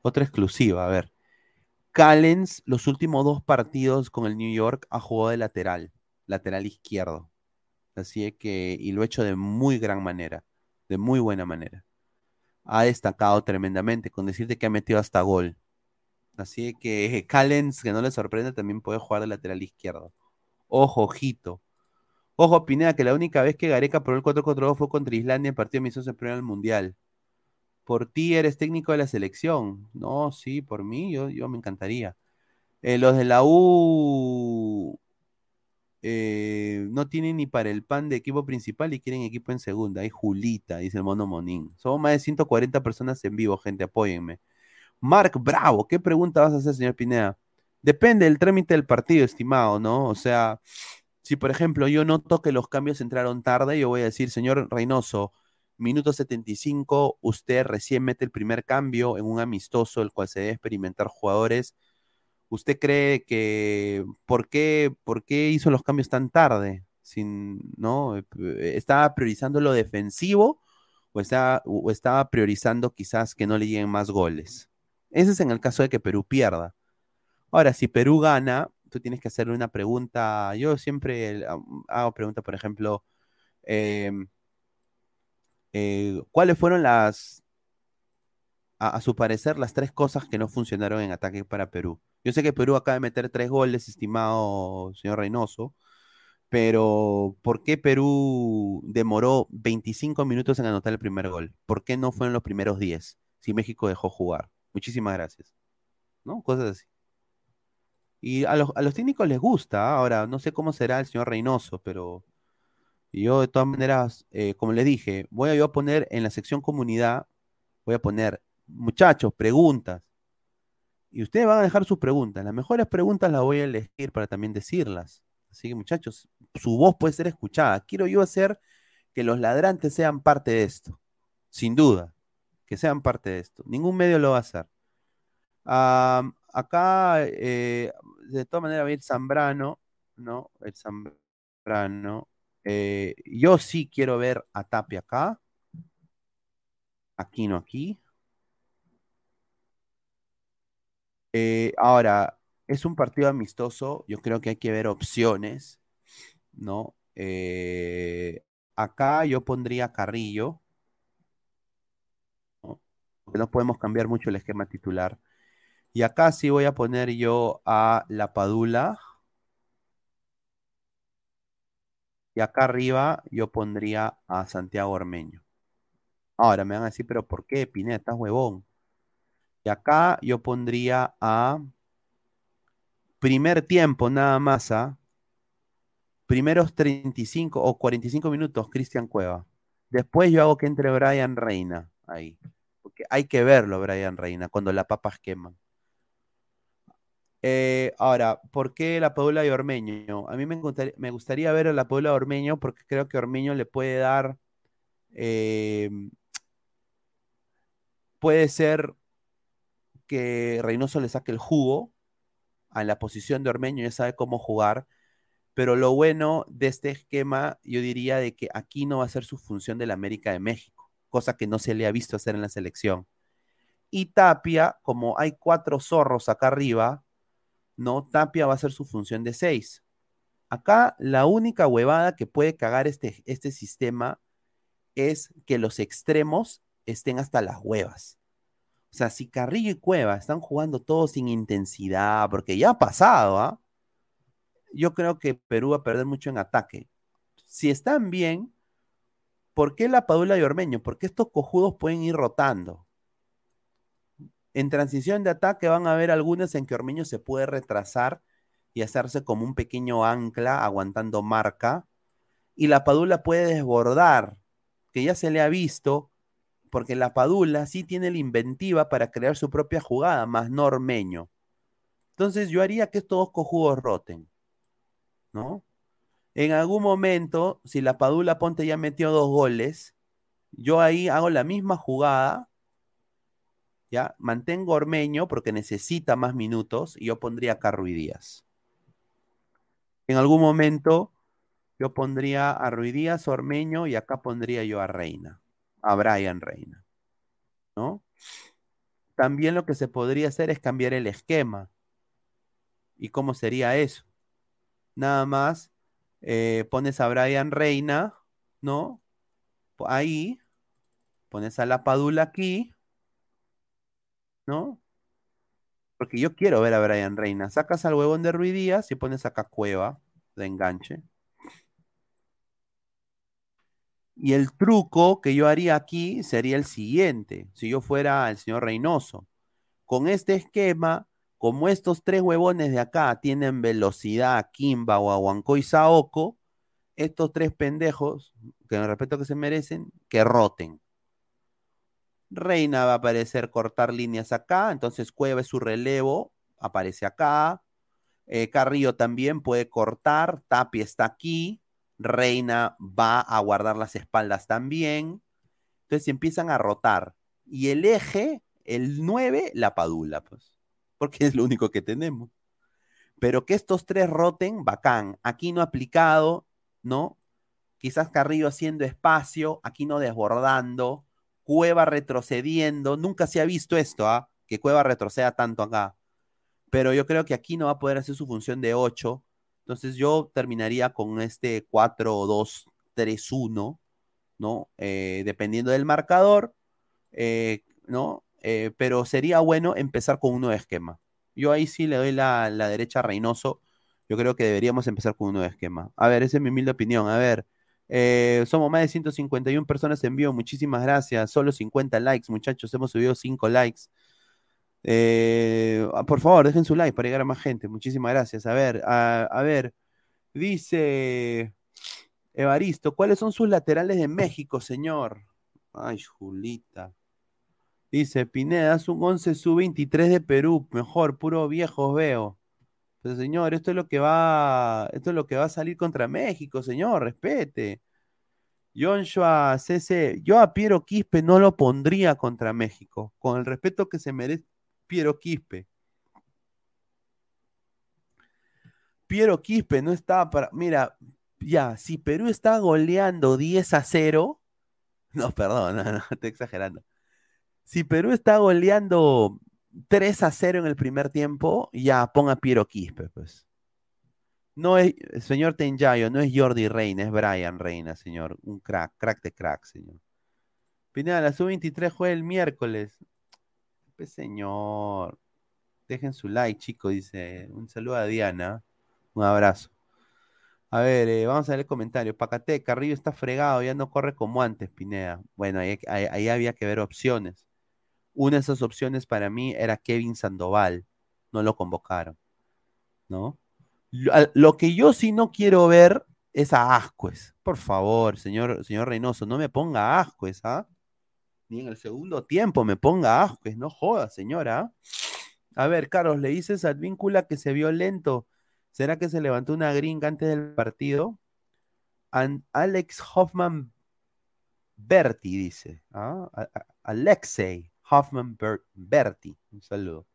otra exclusiva, a ver. Callens, los últimos dos partidos con el New York, ha jugado de lateral, lateral izquierdo. Así que, y lo ha hecho de muy gran manera, de muy buena manera. Ha destacado tremendamente, con decirte que ha metido hasta gol. Así que Callens, que no le sorprende, también puede jugar de lateral izquierdo. Ojo, ojito. Ojo, Pineda, que la única vez que Gareca probó el 4-4-2 fue contra Islandia en partido amistoso en primer mundial. Por ti eres técnico de la selección. No, sí, por mí, yo, yo me encantaría. Eh, los de la U eh, no tienen ni para el pan de equipo principal y quieren equipo en segunda. Hay Julita, dice el mono Monín. Somos más de 140 personas en vivo, gente, apóyenme. Mark Bravo, ¿qué pregunta vas a hacer, señor Pineda? Depende del trámite del partido, estimado, ¿no? O sea, si por ejemplo yo noto que los cambios entraron tarde, yo voy a decir, señor Reynoso, minuto 75, usted recién mete el primer cambio en un amistoso, el cual se debe experimentar jugadores. ¿Usted cree que por qué, por qué hizo los cambios tan tarde? Sin, ¿no? ¿Estaba priorizando lo defensivo o estaba, o estaba priorizando quizás que no le lleguen más goles? Ese es en el caso de que Perú pierda. Ahora, si Perú gana, tú tienes que hacerle una pregunta. Yo siempre hago preguntas, por ejemplo, eh, eh, ¿cuáles fueron las, a, su parecer, las tres cosas que no funcionaron en ataque para Perú? Yo sé que Perú acaba de meter tres goles, estimado señor Reynoso, pero ¿por qué Perú demoró 25 minutos en anotar el primer gol? ¿Por qué no fueron los primeros 10 si México dejó jugar? Muchísimas gracias. ¿No? Cosas así. Y a los, a los técnicos les gusta. ¿ah? Ahora, no sé cómo será el señor Reynoso, pero yo, de todas maneras, eh, como les dije, voy a, yo a poner en la sección comunidad, voy a poner, muchachos, preguntas. Y ustedes van a dejar sus preguntas. Las mejores preguntas las voy a elegir para también decirlas. Así que, muchachos, su voz puede ser escuchada. Quiero yo hacer que los ladrantes sean parte de esto. Sin duda, que sean parte de esto. Ningún medio lo va a hacer. acá, eh, de todas maneras, va a Zambrano, ¿no? El Zambrano. Eh, yo sí quiero ver a Tapia acá. Aquí no aquí. Eh, ahora, es un partido amistoso. Yo creo que hay que ver opciones, ¿no? Acá yo pondría Carrillo. Porque no podemos cambiar mucho el esquema titular. Y acá sí voy a poner yo a La Padula. Y acá arriba yo pondría a Santiago Ormeño. Ahora me van a decir, pero ¿por qué, Pineda? Estás huevón. Y acá yo pondría a primer tiempo nada más a ¿ah? primeros 35 o 45 minutos Cristian Cueva. Después yo hago que entre Brian Reina ahí. Hay que verlo, Brian Reina, cuando las papas queman. Eh, ahora, ¿por qué la Paula de Ormeño? A mí me gustaría, ver a la Paula de Ormeño porque creo que Ormeño le puede dar. Eh, puede ser que Reynoso le saque el jugo a la posición de Ormeño, ya sabe cómo jugar. Pero lo bueno de este esquema, yo diría de que aquí no va a ser su función de la América de México, cosa que no se le ha visto hacer en la selección. Y Tapia, como hay cuatro zorros acá arriba, ¿no? Tapia va a ser su función de 6. Acá la única huevada que puede cagar este, este sistema es que los extremos estén hasta las huevas. O sea, si Carrillo y Cueva están jugando todos sin intensidad, porque ya ha pasado, ¿ah? Yo creo que Perú va a perder mucho en ataque. Si están bien, ¿por qué la Padula y Ormeño? Porque estos cojudos pueden ir rotando. En transición de ataque van a haber algunas en que Ormeño se puede retrasar y hacerse como un pequeño ancla aguantando marca. Y la Padula puede desbordar, que ya se le ha visto, porque la Padula sí tiene la inventiva para crear su propia jugada, más no Ormeño. Entonces yo haría que estos dos cojudos roten, ¿no? En algún momento, si la Padula Ponte ya metió dos goles, yo ahí hago la misma jugada, ¿ya? Mantengo Ormeño porque necesita más minutos y yo pondría a Ruiz Díaz. En algún momento yo pondría a Ruiz Díaz, Ormeño y acá pondría yo a Reina, a Brian Reina, ¿no? También lo que se podría hacer es cambiar el esquema. ¿Y cómo sería eso? Nada más eh, pones a Brian Reina, ¿no? Ahí, pones a la Padula aquí, ¿no? Porque yo quiero ver a Brian Reina. Sacas al huevón de Ruidías y pones acá Cueva de enganche. Y el truco que yo haría aquí sería el siguiente, si yo fuera el señor Reynoso. Con este esquema, como estos tres huevones de acá tienen velocidad, Kimba, Guaguancó y Saoko, estos tres pendejos, que el respeto que se merecen, que roten. Reina va a aparecer cortar líneas acá, entonces Cueva es su relevo, aparece acá. Eh, Carrillo también puede cortar, Tapi está aquí, Reina va a guardar las espaldas también. Entonces empiezan a rotar. Y el eje, el 9, la padula, pues, porque es lo único que tenemos. Pero que estos tres roten, bacán. Aquí no aplicado, ¿no? Quizás Carrillo haciendo espacio, aquí no desbordando Cueva retrocediendo. Nunca se ha visto esto, ¿ah? Que Cueva retroceda tanto acá. Pero yo creo que aquí no va a poder hacer su función de 8. Entonces yo terminaría con este 4-2-3-1, ¿no? Eh, dependiendo del marcador, eh, ¿no? Eh, pero sería bueno empezar con un nuevo esquema. Yo ahí sí le doy la, la derecha a Reynoso. Yo creo que deberíamos empezar con un nuevo esquema. A ver, esa es mi humilde opinión. A ver, eh, somos más de 151 personas en vivo. Muchísimas gracias. Solo 50 likes, muchachos. Hemos subido 5 likes. Eh, por favor, dejen su like para llegar a más gente. Muchísimas gracias. A ver, a, ver. Dice Evaristo, ¿cuáles son sus laterales de México, señor? Ay, Julita. Dice, Pineda, es un 11 sub-23 de Perú. Mejor, puro viejos veo. Señor, esto es lo que va, esto es lo que va a salir contra México, señor, respete. Joshua CC, yo a Piero Quispe no lo pondría contra México, con el respeto que se merece Piero Quispe. Piero Quispe no estaba para. Mira, ya, si Perú está goleando 10 a 0, no, perdón, no, no, estoy exagerando. Si Perú está goleando 3 a 0 en el primer tiempo, ya ponga Piero Quispe, pues. No es, señor Tenjayo, no es Jordi Reina, es Brian Reina, señor. Un crack, crack de crack, señor. Pineda, la sub-23 juega el miércoles. Pues, señor. Dejen su like, chicos, dice. Un saludo a Diana. Un abrazo. A ver, eh, vamos a ver el comentario. Pacate, Carrillo está fregado, ya no corre como antes, Pineda. Bueno, ahí había que ver opciones. Una de esas opciones para mí era Kevin Sandoval. No lo convocaron. ¿No? Lo que yo sí no quiero ver es a Ascuez. Por favor, señor, señor Reynoso, no me ponga a Ascuez, ¿ah? Ni en el segundo tiempo me ponga a Ascuez. No joda, señora. A ver, Carlos, le dices al víncula que se vio lento. ¿Será que se levantó una gringa antes del partido? Alex Hoffman Berti dice. ¿ah? Alexei. Hoffman Berti. Un saludo.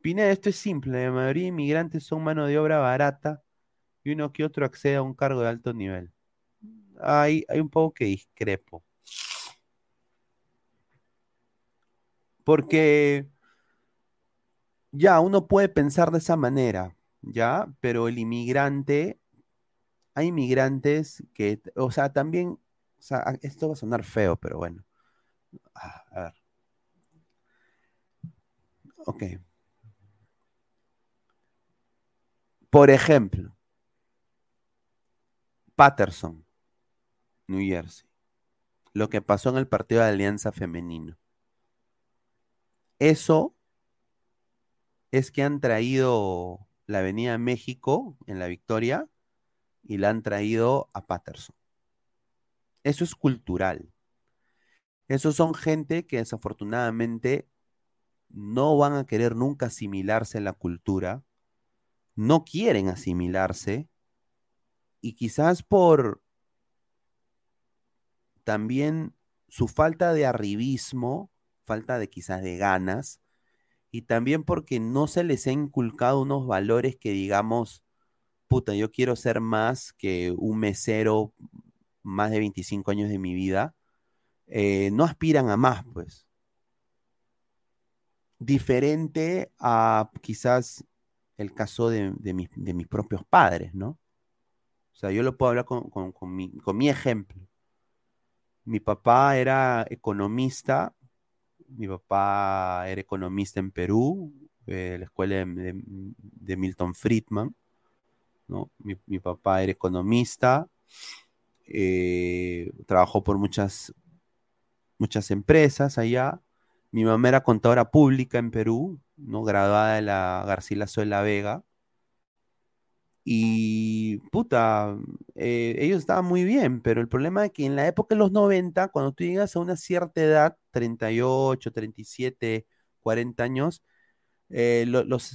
Pineda, esto es simple. La mayoría de inmigrantes son mano de obra barata y uno que otro accede a un cargo de alto nivel. Hay, hay un poco que discrepo. Porque ya uno puede pensar de esa manera, ya, pero el inmigrante, hay inmigrantes que, o sea, también, o sea, esto va a sonar feo, pero bueno. Ah, a ver. Ok. Por ejemplo, Patterson, New Jersey. Lo que pasó en el partido de Alianza Femenino. Eso es que han traído la Avenida México en la Victoria y la han traído a Patterson. Eso es cultural. Esos son gente que desafortunadamente no van a querer nunca asimilarse en la cultura, no quieren asimilarse y quizás por también su falta de arribismo, falta de quizás de ganas, y también porque no se les ha inculcado unos valores que digamos, puta, yo quiero ser más que un mesero más de 25 años de mi vida, eh, no aspiran a más, pues. Diferente a quizás el caso de, mis, propios padres, ¿no? O sea, yo lo puedo hablar con, mi, ejemplo. Mi papá era economista, mi papá era economista en Perú, eh, la escuela de, Milton Friedman, ¿no? Mi, mi, papá era economista, eh, trabajó por muchas, muchas empresas allá. Mi mamá era contadora pública en Perú, ¿no? graduada de la Garcilaso de la Vega. Y puta, eh, ellos estaban muy bien, pero el problema es que en la época de los 90, cuando tú llegas a una cierta edad, 38, 37, 40 años, eh,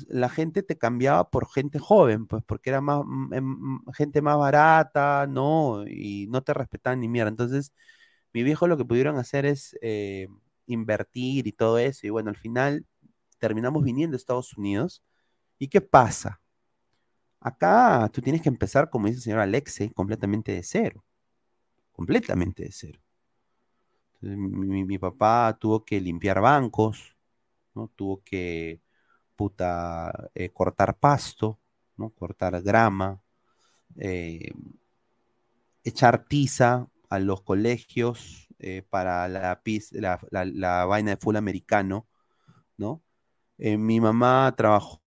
la gente te cambiaba por gente joven, pues porque era más mm, em, gente más barata, ¿no? Y no te respetaban ni mierda. Entonces, mi viejo lo que pudieron hacer es eh, invertir y todo eso. Y bueno, al final terminamos viniendo a Estados Unidos. ¿Y qué pasa? Acá tú tienes que empezar, como dice el señor Alexe, completamente de cero. Completamente de cero. mi, papá tuvo que limpiar bancos, ¿no? Tuvo que puta, eh, cortar pasto, ¿no? Cortar grama, eh, echar tiza a los colegios eh, para la, la, vaina de full americano, ¿no? mi mamá trabajó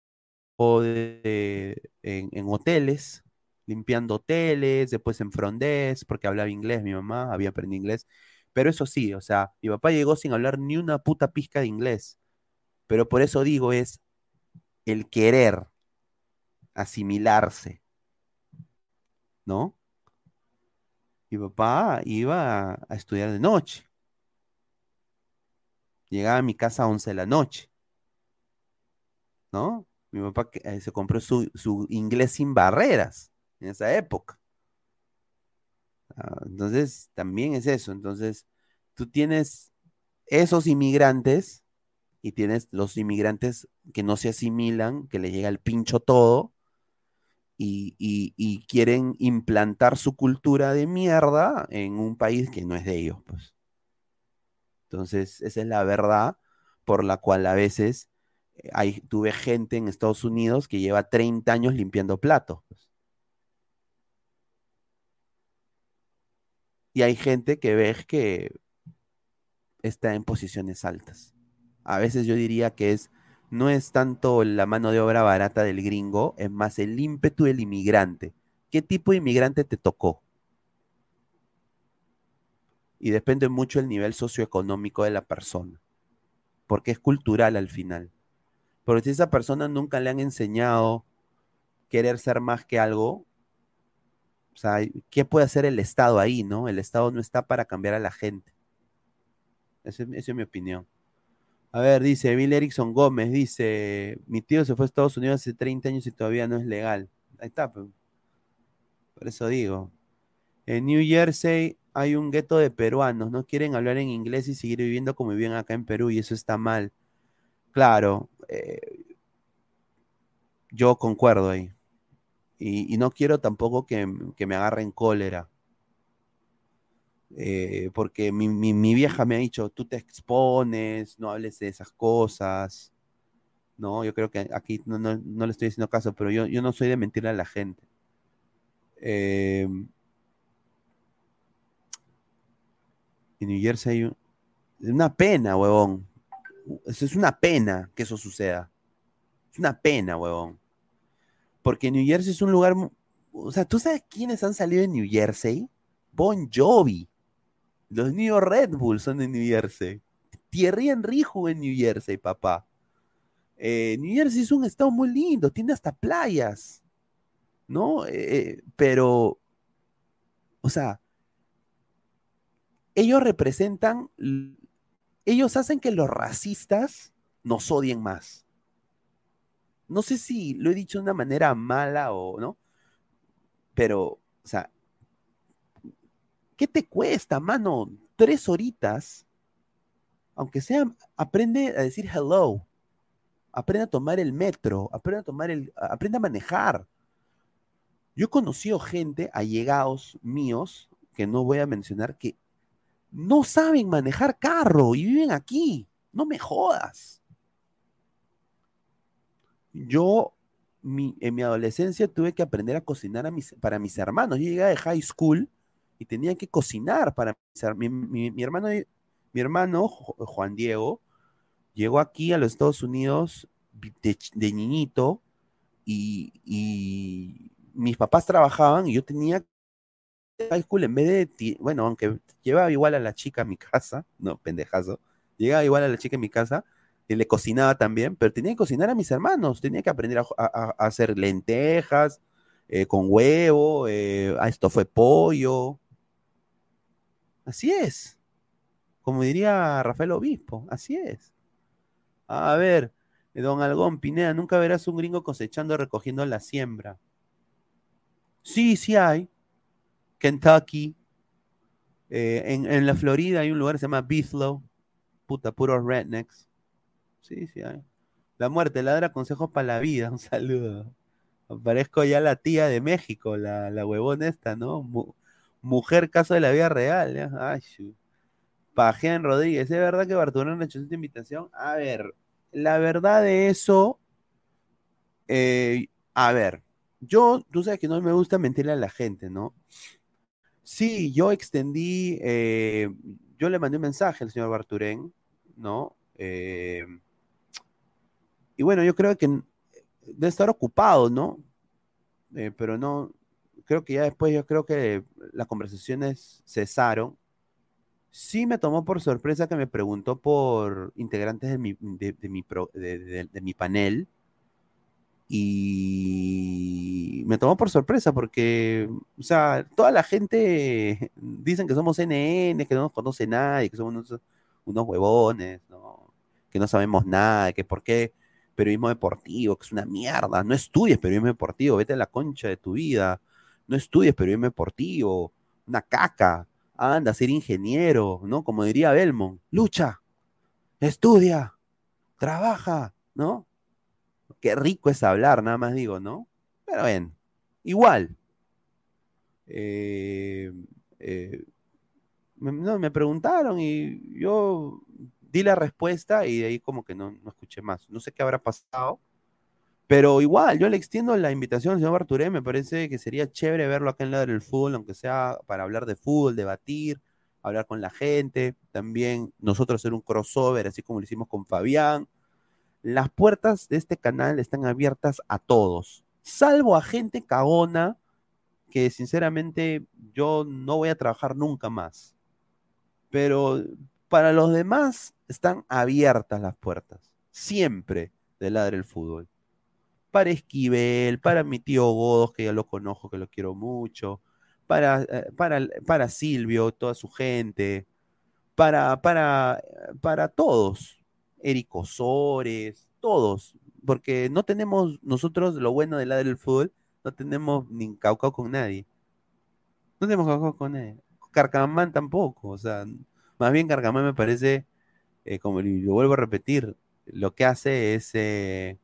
en, hoteles, limpiando hoteles, después en frondés, porque hablaba inglés mi mamá, había aprendido inglés. Pero eso sí, o sea, mi papá llegó sin hablar ni una puta pizca de inglés. Pero por eso digo, es el querer asimilarse, ¿no? Mi papá iba a estudiar de noche. Llegaba a mi casa a 11 de la noche. ¿No? Mi papá eh, se compró su, inglés sin barreras en esa época. Ah, entonces, también es eso. Entonces, tú tienes esos inmigrantes y tienes los inmigrantes que no se asimilan, que le llega el pincho todo y, quieren implantar su cultura de mierda en un país que no es de ellos. Pues. Entonces, esa es la verdad por la cual a veces eh, hay, tuve gente en Estados Unidos que lleva 30 años limpiando platos. Pues. Y hay gente que ves que está en posiciones altas a veces yo diría que es, no es tanto la mano de obra barata del gringo, es más el ímpetu del inmigrante. ¿Qué tipo de inmigrante te tocó? Y depende mucho el nivel socioeconómico de la persona, porque es cultural al final. Porque si esa persona nunca le han enseñado querer ser más que algo, o sea, ¿qué puede hacer el Estado ahí, no? El Estado no está para cambiar a la gente. esa es mi opinión. A ver, dice Bill Erickson Gómez, dice, mi tío se fue a Estados Unidos hace 30 años y todavía no es legal. Ahí está, por eso digo. En New Jersey hay un gueto de peruanos, no quieren hablar en inglés y seguir viviendo como viven acá en Perú y eso está mal. Claro, eh, yo concuerdo ahí. Y, no quiero tampoco que, que me agarren cólera. Eh, porque mi, vieja me ha dicho, tú te expones, no hables de esas cosas. No, yo creo que aquí no, le estoy haciendo caso, pero yo, yo no soy de mentirle a la gente. en New Jersey hay una pena, huevón. Es una pena que eso suceda. Es una pena, huevón. Porque New Jersey es un lugar. O sea, ¿tú sabes quiénes han salido de New Jersey? Bon Jovi. Los New Red Bulls son de New Jersey. Thierry Henry en New Jersey, papá. Eh, New Jersey es un estado muy lindo, tiene hasta playas, ¿no? Eh, pero, o sea, ellos representan, ellos hacen que los racistas nos odien más. No sé si lo he dicho de una manera mala o no, pero, o sea, ¿qué te cuesta, mano? Tres horitas, aunque sea, aprende a decir hello, aprende a tomar el metro, aprende a tomar el, aprende a manejar. Yo he conocido gente, allegados míos, que no voy a mencionar, que no saben manejar carro y viven aquí. No me jodas. Yo en mi adolescencia tuve que aprender a cocinar para mis hermanos. Yo llegué de high school y tenía que cocinar para mi, mi, hermano, mi hermano Juan Diego llegó aquí a los Estados Unidos de, niñito y, mis papás trabajaban y yo tenía high school en vez de, bueno, aunque llevaba igual a la chica a mi casa, no, pendejazo, llegaba igual a la chica en mi casa, y le cocinaba también, pero tenía que cocinar a mis hermanos, tenía que aprender a, hacer lentejas eh, con huevo, eh, esto fue pollo. Así es. Como diría Rafael Obispo, así es. A ver, don Algón Pineda, nunca verás un gringo cosechando recogiendo la siembra. Sí, sí hay. Kentucky. Eh, en, en, la Florida hay un lugar que se llama Bithlow. Puta, puros rednecks. Sí, sí hay. La muerte ladra consejos para la vida. Un saludo. Parezco ya la tía de México, la, la huevona esta, ¿no? Mujer caso de la vida real. ¿ya? Ay, Pajean Rodríguez, ¿es verdad que Bartolomé hecho esta invitación? A ver, la verdad de eso, eh, a ver, yo, tú sabes que no me gusta mentirle a la gente, ¿no? Sí, yo extendí, eh, yo le mandé un mensaje al señor Barturén, ¿no? Eh, y bueno, yo creo que debe estar ocupado, ¿no? Eh, pero no, creo que ya después yo creo que las conversaciones cesaron. Sí me tomó por sorpresa que me preguntó por integrantes de mi, de, mi, de mi panel, y me tomó por sorpresa porque, o sea, toda la gente dicen que somos NN, que no nos conoce nadie, que somos unos, huevones, ¿no? que no sabemos nada, que por qué periodismo deportivo, que es una mierda. No estudies periodismo deportivo, vete a la concha de tu vida. No estudies periodismo deportivo, una caca. Anda a ser ingeniero, ¿no? Como diría Belmont, lucha, estudia, trabaja, ¿no? Qué rico es hablar, nada más digo, ¿no? Pero bien, igual. Eh, eh, me, no, me preguntaron y yo di la respuesta y de ahí como que no, no escuché más. No sé qué habrá pasado. Pero igual, yo le extiendo la invitación al señor Barturé, me parece que sería chévere verlo acá en la del fútbol, aunque sea para hablar de fútbol, debatir, hablar con la gente, también nosotros hacer un crossover, así como lo hicimos con Fabián, las puertas de este canal están abiertas a todos, salvo a gente cagona que sinceramente yo no voy a trabajar nunca más. Pero para los demás están abiertas las puertas, siempre de Ladre el Fútbol. Para Esquivel, para mi tío Godos, que ya lo conozco, que lo quiero mucho, para, eh, para, para Silvio, toda su gente, para, para, para todos, Eric Osores, todos, porque no tenemos nosotros lo bueno del lado del fútbol, no tenemos ni caucao con nadie. No tenemos caucao con nadie. Carcamán tampoco, o sea, más bien Carcamán me parece, eh, como lo vuelvo a repetir, lo que hace es, eh,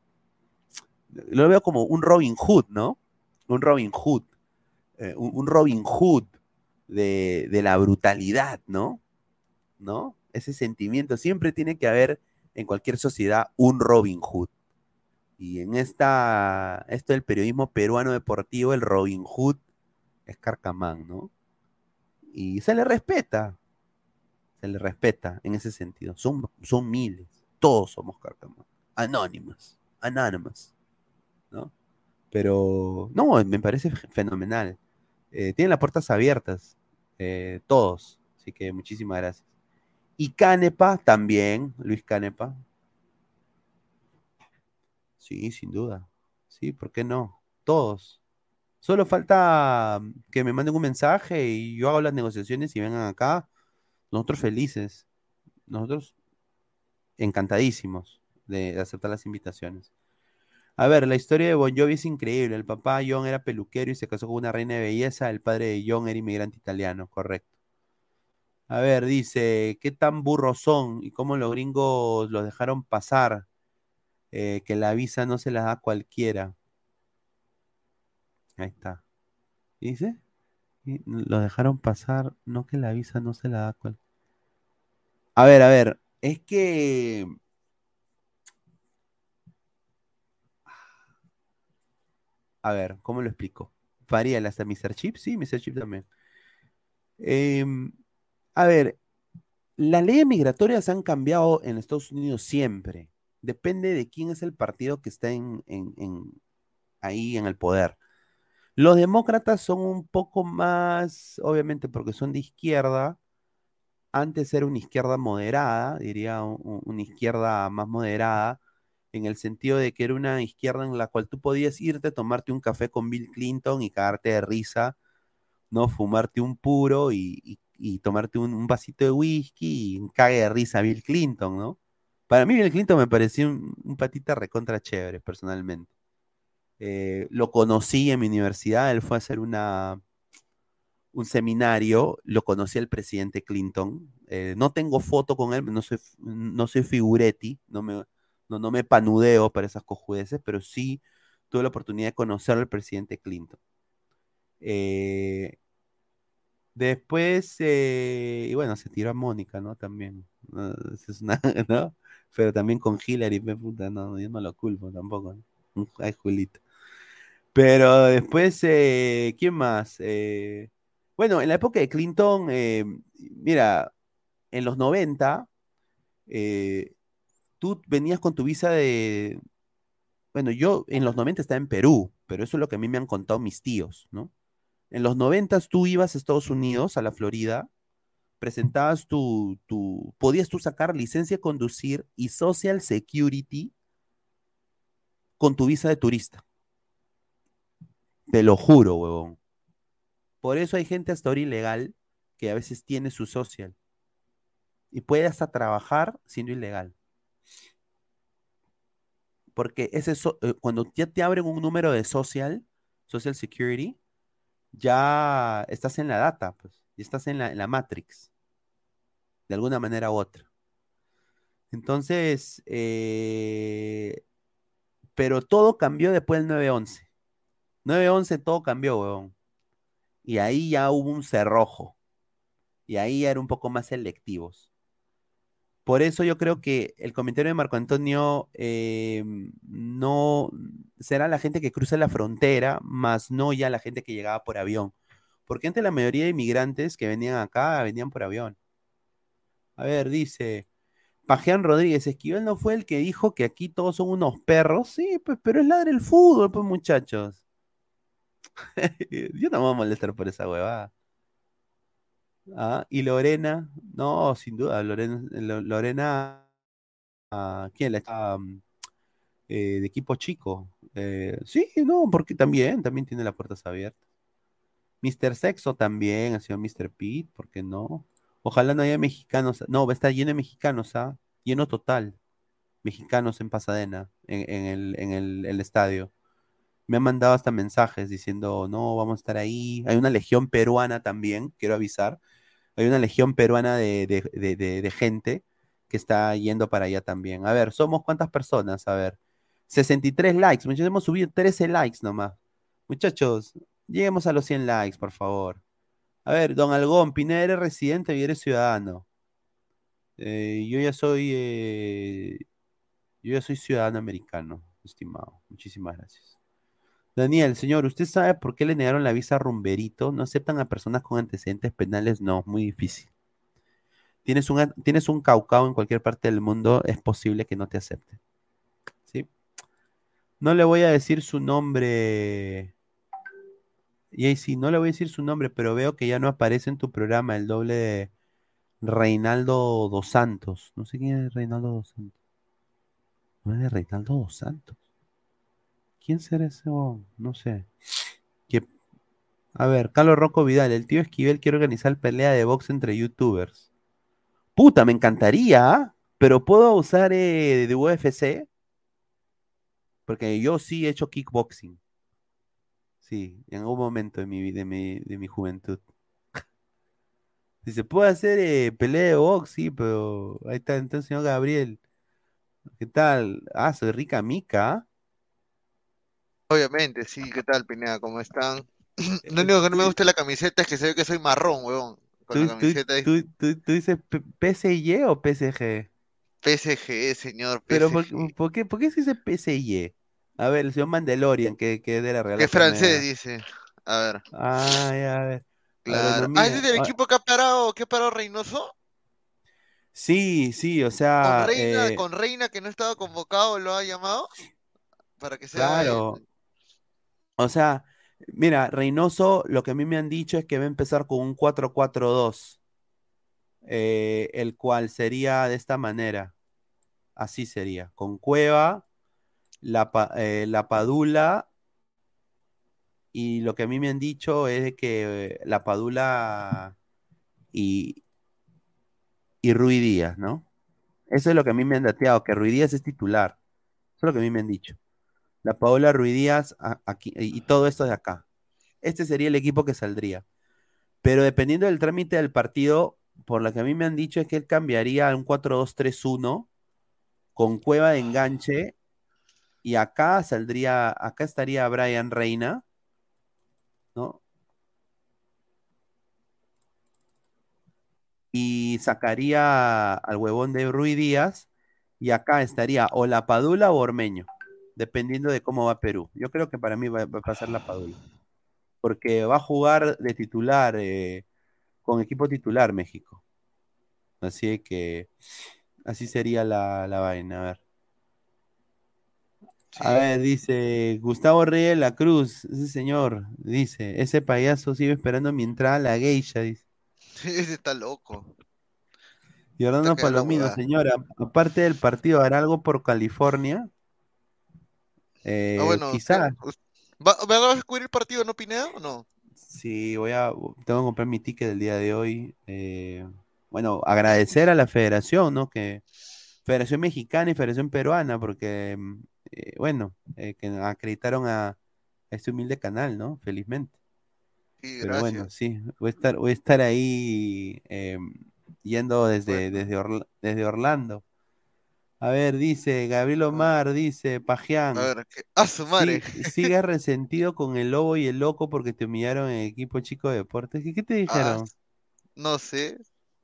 lo veo como un Robin Hood, ¿no? Un Robin Hood, eh, un, Robin Hood de, la brutalidad, ¿no? ¿No? Ese sentimiento, siempre tiene que haber en cualquier sociedad un Robin Hood. Y en esta, esto del periodismo peruano deportivo, el Robin Hood es Carcamán, ¿no? Y se le respeta, se le respeta en ese sentido. Son, son miles, todos somos Carcamán. Anónimas, anónimas. Pero, no, me parece fenomenal. Eh, tienen las puertas abiertas, eh, todos. Así que muchísimas gracias. Y Canepa también, Luis Canepa. Sí, sin duda. Sí, ¿por qué no? Todos. Solo falta que me manden un mensaje y yo hago las negociaciones y vengan acá. Nosotros felices. Nosotros encantadísimos de aceptar las invitaciones. A ver, la historia de Bon Jovi es increíble. El papá John era peluquero y se casó con una reina de belleza. El padre de John era inmigrante italiano, correcto. A ver, dice, ¿qué tan burros son y cómo los gringos los dejaron pasar? Eh, que la visa no se la da cualquiera. Ahí está. ¿Dice? Lo dejaron pasar, no que la visa no se la da cualquiera. A ver, a ver, es que A ver, ¿cómo lo explico? ¿Varía hasta Mr. Chip? Sí, Mr. Chip también. Em, a ver, las leyes migratorias han cambiado en Estados Unidos siempre. Depende de quién es el partido que está en, ahí en el poder. Los demócratas son un poco más, obviamente porque son de izquierda, antes era una izquierda moderada, diría una izquierda más moderada, en el sentido de que era una izquierda en la cual tú podías irte, tomarte un café con Bill Clinton y cagarte de risa, ¿no? Fumarte un puro y, tomarte un, vasito de whisky y cague de risa Bill Clinton, ¿no? Para mí Bill Clinton me pareció un, patita recontra chévere, personalmente. Eh, lo conocí en mi universidad, él fue a hacer una, un seminario, lo conocí al presidente Clinton. Eh, no tengo foto con él, no soy, no soy figuretti, no me, no, no me panudeo para esas cojudeces, pero sí tuve la oportunidad de conocer al presidente Clinton. Eh, después, eh, y bueno, se tiró a Mónica, ¿no? También. ¿no? Pero también con Hillary, puta, no, yo no lo culpo tampoco. ¿no? Ay, Julito. Pero después, eh, ¿quién más? bueno, en la época de Clinton, mira, en los 90, tú venías con tu visa de... Bueno, yo en los 90 estaba en Perú, pero eso es lo que a mí me han contado mis tíos, ¿no? En los 90 tú ibas a Estados Unidos, a la Florida, presentabas tu, tu, podías tú sacar licencia de conducir y Social Security con tu visa de turista. Te lo juro, huevón. Por eso hay gente hasta ahora ilegal que a veces tiene su social. Y puede hasta trabajar siendo ilegal porque ese eh, cuando ya te abren un número de social, social security, ya estás en la data, pues, ya estás en la, matrix, de alguna manera u otra. Entonces, eh, pero todo cambió después del 9-11. 9-11 todo cambió, weón. Y ahí ya hubo un cerrojo. Y ahí ya era un poco más selectivos. Por eso yo creo que el comentario de Marco Antonio eh, no será la gente que cruza la frontera, más no ya la gente que llegaba por avión. Porque antes la mayoría de inmigrantes que venían acá venían por avión. A ver, dice Pajean Rodríguez, Esquivel no fue el que dijo que aquí todos son unos perros. Sí, pues, pero es ladre el fútbol, pues muchachos. yo no me voy a molestar por esa huevada. Ah, y Lorena, no, sin duda, Lorena, ah, ¿quién la está? Mm, eh, de equipo chico. Eh, sí, no, porque también, también tiene las puertas abiertas. Mr. Sexo también, ha sido Mr. Pete, ¿por qué no? Ojalá no haya mexicanos, no, va a estar lleno de mexicanos, ¿ah? Lleno total. Mexicanos en Pasadena, en, el, en el estadio. Me han mandado hasta mensajes diciendo, no, vamos a estar ahí. Hay una legión peruana también, quiero avisar hay una legión peruana de, gente que está yendo para allá también. A ver, ¿somos cuántas personas? A ver, 63 likes. Muchachos, hemos subido 13 likes nomás. Muchachos, lleguemos a los 100 likes, por favor. A ver, don Algón, Pineda, eres residente y eres ciudadano. Eh, yo ya soy. Eh, yo ya soy ciudadano americano, estimado. Muchísimas gracias. Daniel, señor, ¿usted sabe por qué le negaron la visa a Rumberito? ¿No aceptan a personas con antecedentes penales? No, muy difícil. Tienes un, tienes un caucao en cualquier parte del mundo, es posible que no te acepte. ¿Sí? No le voy a decir su nombre. Y ahí sí, no le voy a decir su nombre, pero veo que ya no aparece en tu programa el doble de Reinaldo dos Santos. No sé quién es Reinaldo dos Santos. ¿No es de Reinaldo dos Santos? ¿Quién será ese? No sé. A ver, Carlos Rocco Vidal, el tío Esquivel quiere organizar pelea de box entre youtubers. Puta, me encantaría, ¿ah? pero ¿puedo usar eh, de UFC? Porque yo sí he hecho kickboxing. Sí, en algún momento de mi, de mi, de mi juventud. Si se puede hacer eh, pelea de box, sí, pero ahí está entonces, señor Gabriel. ¿Qué tal? Ah, soy rica mica. ¿Ah? Obviamente, sí, ¿qué tal, Pineda? ¿Cómo están? Lo único que no me gusta de la camiseta es que se ve que soy marrón, huevón. Con ¿Tú, la camiseta tú, tú- tú dices PSY o PSG? PSG, señor, Pero PSG. ¿por, por qué, por qué se dice PSY? A ver, el señor Mandalorian, que, que es de la Real Que es francés, dice. A ver. Ah, ya, a ver. Claro. Ah, Agronomía. ¿ese es del Ah, equipo que ha parado, que ha parado Reynoso? Sí, sí, o Con sea, Reina, eh, con Reina que no estaba convocado, lo ha llamado para que sea claro. O sea, mira, Reynoso, lo que a mí me han dicho es que va a empezar con un 4-4-2, eh, el cual sería de esta manera. Así sería, con Cueva, la, eh, la Padula, y lo que a mí me han dicho es de que la Padula y, y Rui Díaz, ¿no? Eso es lo que a mí me han dateado, que Rui Díaz es titular. Eso es lo que a mí me han dicho. La Paola Rui Díaz aquí, y todo esto de acá. Este sería el equipo que saldría. Pero dependiendo del trámite del partido, por lo que a mí me han dicho es que él cambiaría a un 4-2-3-1 con Cueva de enganche y acá saldría, acá estaría Brian Reina, ¿no? Y sacaría al huevón de Rui Díaz y acá estaría o la Padula o Ormeño, dependiendo de cómo va Perú. Yo creo que para mí va, va a pasar la Padula, porque va a jugar de titular, eh, con equipo titular México. Así que así sería la, la vaina, a ver. A ver, dice Gustavo Reyes de la Cruz, ese señor, dice, ese payaso sigue esperando mi entrada a la geisha, dice. Ese está loco. Y Orlando Está quedando Palomino, señora, aparte del partido, ¿hará algo por California? Eh, Ah, bueno, quizás. ¿qué? ¿Va, ¿va a descubrir el partido, no Pineda, o no? Sí, voy a, tengo que comprar mi ticket del día de hoy. eh, bueno, agradecer a la federación, ¿no? Que Federación Mexicana y Federación Peruana, porque, mm, eh, bueno, eh, que acreditaron a, a este humilde canal, ¿no? Felizmente. Sí, Pero bueno, sí, voy a estar, voy a estar ahí eh, yendo desde, desde, Orla- desde Orlando. A ver, dice Gabriel Omar, dice Pajián. A ver. ¡Ah, su madre! Sí, sigues resentido con el lobo y el loco porque te humillaron en el equipo chico de deportes. ¿Qué, qué te Ah, dijeron? no sé.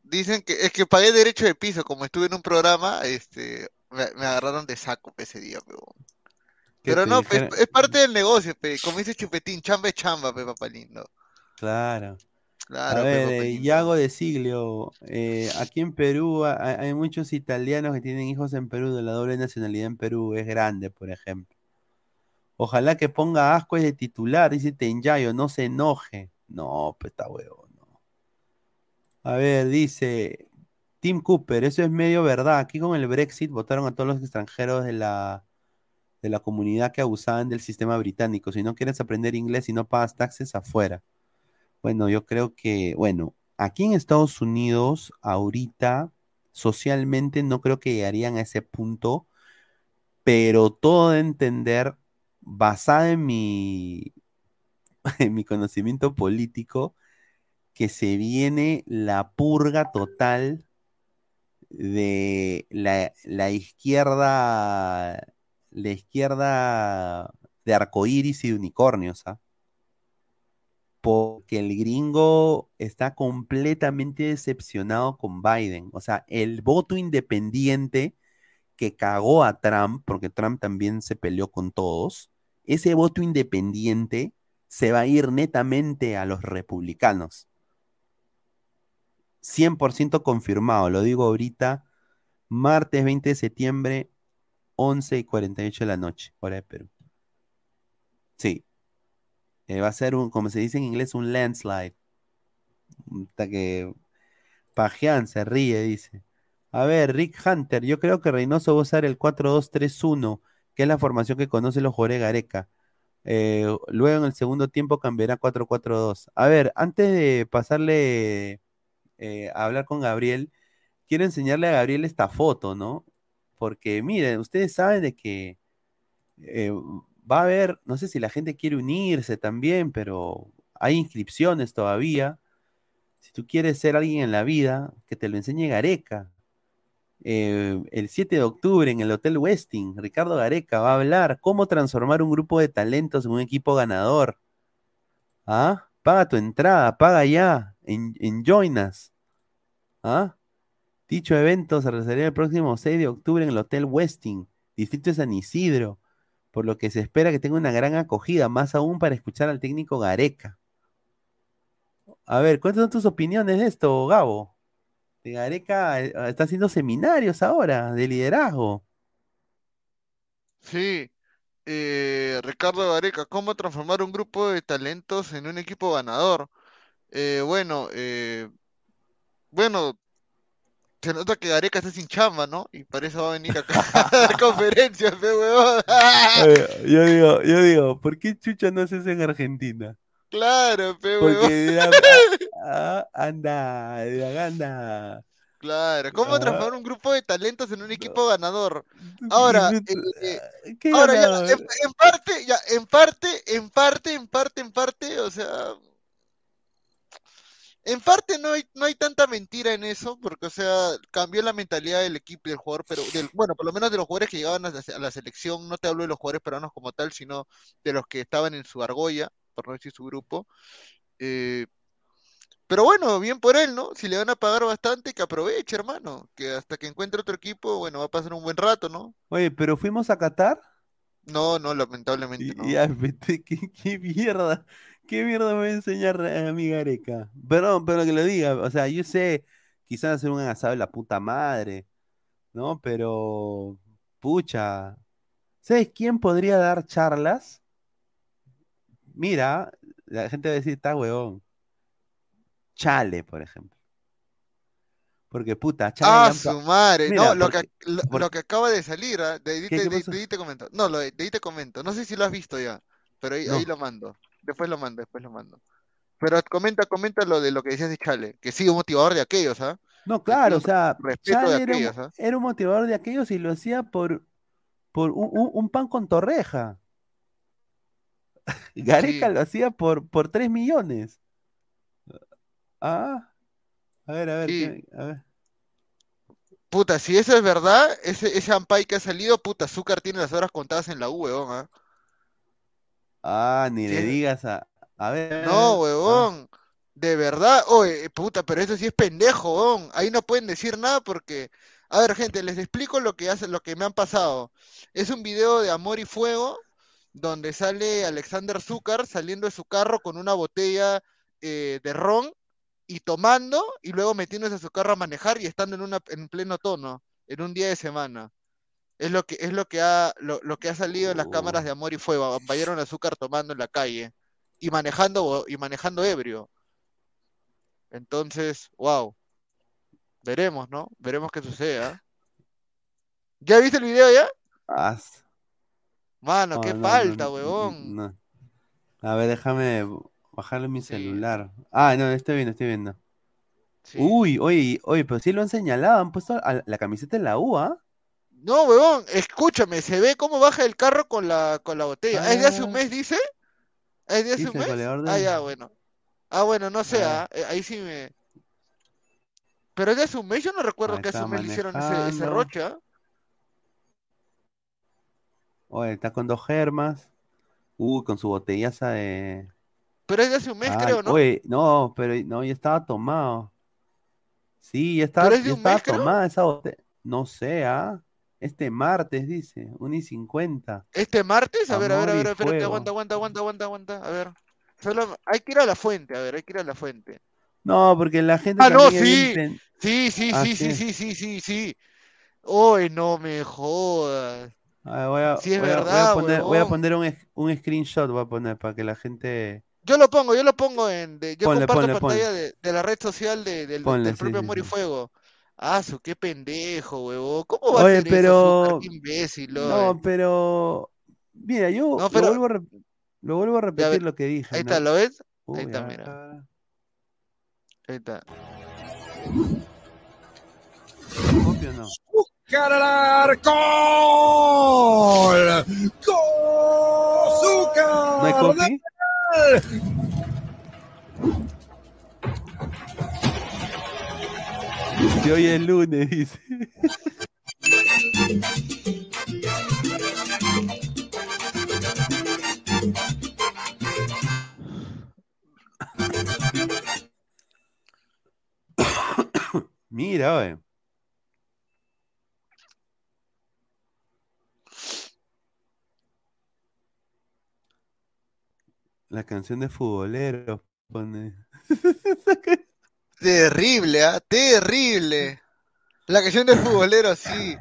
Dicen que es que pagué derecho de piso, como estuve en un programa, este, me, me agarraron de saco ese día, pe, huevón. ¿Qué Pero te no, pe, es parte del negocio, pe. Como dice Chupetín, chamba es chamba, pe, papá lindo. Claro. Claro, A ver, eh, de Siglio, eh, aquí en Perú ha- hay, muchos italianos que tienen hijos en Perú, de la doble nacionalidad en Perú, es grande, por ejemplo. Ojalá que ponga asco de titular, dice Tenyayo, no se enoje. No, pues está huevo, no. A ver, dice Tim Cooper, eso es medio verdad. Aquí con el Brexit votaron a todos los extranjeros de la, de la comunidad que abusaban del sistema británico. Si no quieres aprender inglés y no pagas taxes, afuera. Bueno, yo creo que, bueno, aquí en Estados Unidos, ahorita, socialmente no creo que llegarían a ese punto, pero todo de entender, basado en mi, en mi conocimiento político, que se viene la purga total de la, la izquierda, la izquierda de arcoíris y de unicornios, ¿ah? Porque el gringo está completamente decepcionado con Biden. O sea, el voto independiente que cagó a Trump, porque Trump también se peleó con todos, ese voto independiente se va a ir netamente a los republicanos. 100% confirmado, lo digo ahorita, martes 20 de septiembre, 11 y 48 de la noche, hora de Perú. Sí, eh, va a ser un, como se dice en inglés, un landslide. Hasta que Pajean se ríe, dice. A ver, Rick Hunter, yo creo que Reynoso va a usar el 4-2-3-1, que es la formación que conoce los jugadores Gareca. Eh, luego en el segundo tiempo cambiará 4-4-2. A ver, antes de pasarle eh, a hablar con Gabriel, quiero enseñarle a Gabriel esta foto, ¿no? Porque miren, ustedes saben de que eh, va a haber, no sé si la gente quiere unirse también, pero hay inscripciones todavía. Si tú quieres ser alguien en la vida, que te lo enseñe Gareca. Eh, el 7 de octubre en el Hotel Westing, Ricardo Gareca va a hablar cómo transformar un grupo de talentos en un equipo ganador. ¿Ah? Paga tu entrada, paga ya, en, Join Us. ¿Ah? Dicho evento se realizará el próximo 6 de octubre en el Hotel Westing, Distrito de San Isidro, por lo que se espera que tenga una gran acogida, más aún para escuchar al técnico Gareca. A ver, ¿cuáles son tus opiniones de esto, Gabo? Gareca eh, está haciendo seminarios ahora de liderazgo. Sí, eh, Ricardo Gareca, ¿cómo transformar un grupo de talentos en un equipo ganador? Eh, bueno, eh, bueno, se nota que Gareca está sin chamba, ¿no? Y para eso va a venir acá a dar conferencias, pe huevón. Yo digo, yo digo, ¿por qué Chucha no haces en Argentina? Claro, pe huevón. Porque dirán, ah, anda, dirán, anda. Claro, ¿cómo Ah. transformar un grupo de talentos en un equipo ganador? Ahora, eh, eh, ¿Qué ahora ya, en, en parte, ya, en parte, en parte, en parte, en parte, o sea, en parte no hay, no hay tanta mentira en eso, porque, o sea, cambió la mentalidad del equipo, del jugador, pero, del, bueno, por lo menos de los jugadores que llegaban a la, a la selección, no te hablo de los jugadores peruanos como tal, sino de los que estaban en su argolla, por no decir su grupo. Eh, pero bueno, bien por él, ¿no? Si le van a pagar bastante, que aproveche, hermano, que hasta que encuentre otro equipo, bueno, va a pasar un buen rato, ¿no? Oye, pero fuimos a Qatar. No, no, lamentablemente Y, no. ya, ¿qué, qué mierda, qué mierda me va a enseñar a mi Gareca. Perdón, pero que lo diga, o sea, yo sé, quizás hacer un asado de la puta madre, ¿no? Pero, pucha, ¿sabes quién podría dar charlas? Mira, la gente va a decir, está huevón. Chale, por ejemplo. Porque, puta, Chale le Ah, su madre. Mira, No, lo porque- que, lo, que acaba de salir, ¿ah? De ahí ¿Qué- te, te comento. No, lo de, de ahí te comento. No sé si lo has visto ya, pero ahí, No. ahí lo mando. Después lo mando, después lo mando. Pero comenta, comenta lo de lo que decías de Chale, que sí, un motivador de aquellos, ¿ah? No, claro, o sea, de Chale era un, aquellos, ¿ah? era un motivador de aquellos y lo hacía por, por un, un- un pan con torreja. Gareca Sí. lo hacía por, por 3 millones. Ah, a ver, a ver, Sí. ¿qué- a ver. Puta, si eso es verdad, ese, ese Ampay que ha salido, puta, Azúcar tiene las horas contadas en la U, weón, ¿ah? Ah, ni le digas a. A ver. No, ah, huevón. De verdad, oye, puta, pero eso sí es pendejo, huevón. Ahí no pueden decir nada porque, a ver, gente, les explico lo que hace, lo que me han pasado. Es un video de Amor y Fuego donde sale Alexander Zúcar saliendo de su carro con una botella eh, de ron y tomando y luego metiéndose a su carro a manejar y estando en una en pleno tono, en un día de semana. Es lo que es lo que ha lo, lo que ha salido en las cámaras de Amor y Fuego. Vallaron azúcar tomando en la calle y manejando y manejando ebrio. Entonces, wow. Veremos, ¿no? Veremos qué sucede, ¿ah? ¿Ya viste el video ya? ah, s- Mano, no, qué no, no, falta, no, huevón. A ver, déjame bajarle mi celular. Ah, no, estoy viendo, estoy viendo. Sí. Uy, oye, oye, pero sí lo han señalado, han puesto a- la camiseta en la U, ¿ah? No, huevón, escúchame, se ve cómo baja el carro con la, con la botella. ¿Es de hace un Ah. mes, dice? ¿Es de hace un mes? Ah, ya, bueno. Ah, bueno, no sé, Ah. ah, eh, ahí sí me... Pero es de hace un mes, yo no recuerdo Ahí que hace un mes le hicieron ese, ese roche, ¿ah? Oye, está con dos germas. Uy, con su botellaza de. Pero es de hace un mes, creo, ¿no? Oye, no, pero no, ya estaba tomado. Sí, ya estaba, Pero es de ya un estaba mes, creo. tomada esa botella. No sé, ¿ah? Este martes, dice, 1 y 50. Este martes, a ver, a ver, a ver, espérate, aguanta, aguanta, aguanta, aguanta, aguanta, a ver. Solo, hay que ir a la fuente, a ver, hay que ir a la fuente. No, porque la gente Ah, no, sí, sí, sí, Ah, sí, sí, sí. sí, sí, sí, sí. Uy, no me jodas. Voy a, Sí, es voy a- voy a verdad, poner, voy a huevón. poner un, un screenshot, voy a poner para que la gente. Yo lo pongo, yo lo pongo en, de- yo Ponle, comparto ponle, pantalla ponle. de, de la red social de- del, del propio sí, Amor y. Fuego. Ah, su qué pendejo, huevón. ¿Cómo va a ser eso, pero. Zúcar? Qué imbécil, oye. No, pero. Mira, yo No, pero- lo, vuelvo a rep- lo vuelvo a repetir ver, lo que dije. Ahí ¿no? está, ¿lo ves? Uy, Ahí está, mira. Ahí está. ¿Copio no? ¡Cara al arco! ¡Azúcar! ¿No hay copy? Que hoy es lunes, dice. Mira, oye. La canción de futbolero pone. Terrible, ¿ah? Terrible. La canción del futbolero, sí.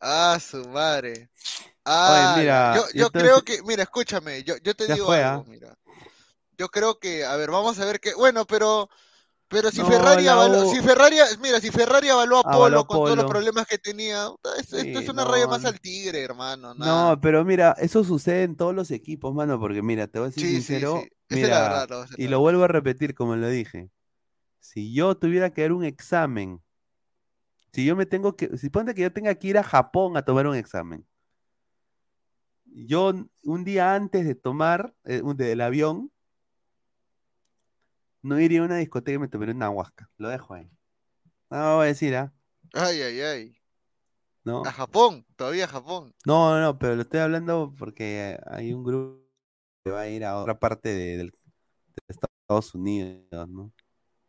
Ah, su madre. Ah, mira, yo, creo que, mira, escúchame, yo, yo te Ya digo fue, algo, ¿ah? mira. Yo creo que, a ver, vamos a ver qué, bueno, pero, pero si No, Ferrari avaló, si Ferrari, mira, si Ferrari avaló a Polo con todos los problemas que tenía, esto Sí, es una raya no, más no. al tigre, hermano, nada. No, pero mira, eso sucede en todos los equipos, mano, porque mira, te voy a decir Sí, sincero, sí. Mira, verdad, y lo vuelvo a repetir como lo dije. Si yo tuviera que dar un examen, si yo me tengo que, si ponte que yo tenga que ir a Japón a tomar un examen, yo un día antes de tomar eh, del avión, no iría a una discoteca y me tomaría una huasca. Lo dejo ahí. No voy a decir, ¿ah? Ay, ay, ay. ¿No? A Japón, todavía a Japón. No, no, no, pero lo estoy hablando porque hay un grupo que va a ir a otra parte de, de Estados Unidos, ¿no?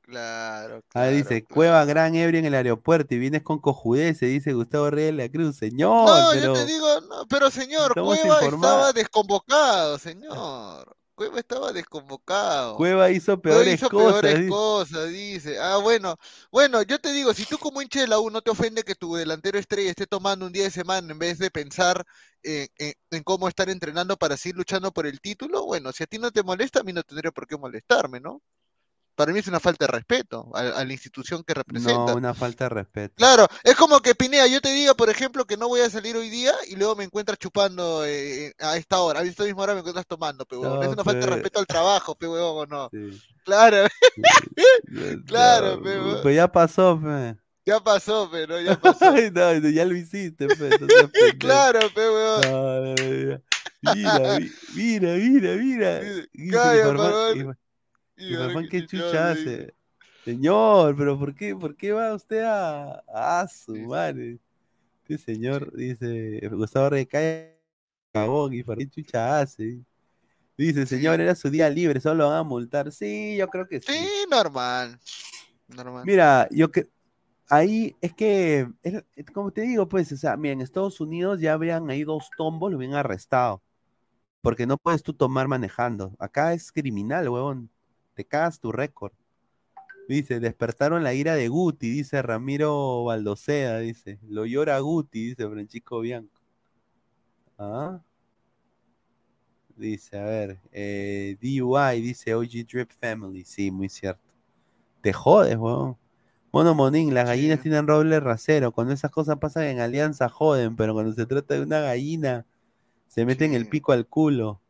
Claro, Ah, claro. dice, Cueva Gran Ebrio en el aeropuerto y vienes con cojudeces, dice Gustavo Reyes de la Cruz. Señor, No, pero yo te digo, no, pero señor, Cueva estaba desconvocado, señor. Cueva estaba desconvocado. Cueva hizo Cueva peores hizo cosas. peores dice. cosas, dice. Ah, bueno, bueno, yo te digo, si tú como hincha de la U no te ofende que tu delantero estrella esté tomando un día de semana en vez de pensar en, en- en cómo estar entrenando para seguir luchando por el título, bueno, si a ti no te molesta, a mí no tendría por qué molestarme, ¿no? Para mí es una falta de respeto a, a la institución que representa. No, una falta de respeto. Claro, es como que Pinea, yo te diga, por ejemplo, que no voy a salir hoy día y luego me encuentras chupando eh, a esta hora, a esta misma hora me encuentras tomando, pe. No, Es una falta de pe- respeto al trabajo, pe huevón, ¿o no? Sí. Claro, claro, pe. Pero ya pasó, pe. Ya pasó, pero ya pasó. Ay, no, ya lo hiciste, pe. Claro, pe huevón. No, Mira, mi- mira, mira, mira. Calla. Y- ¿qué chucha hace? Señor, pero ¿por qué, por qué va usted a, a su madre? Este señor dice, Gustavo Reyes cae cagón y ¿por qué chucha hace? Dice, señor, era su día libre, solo lo van a multar. Sí, yo creo que sí. Sí, normal. Normal. Mira, yo que ahí es que, es como te digo, pues, o sea, mira, en Estados Unidos ya habrían ahí dos tombos, lo habían arrestado. Porque no puedes tú tomar manejando. Acá es criminal, huevón. Te cagas tu récord. Dice, despertaron la ira de Guti, dice Ramiro Baldocea, dice. Lo llora Guti, dice Francisco Bianco. Ah. Dice, a ver, eh, DUI, dice OG Drip Family. Sí, muy cierto. Te jodes, weón. Mono Monín, las gallinas tienen roble rasero. Cuando esas cosas pasan en alianza, joden, pero cuando se trata de una gallina, se meten el pico al culo.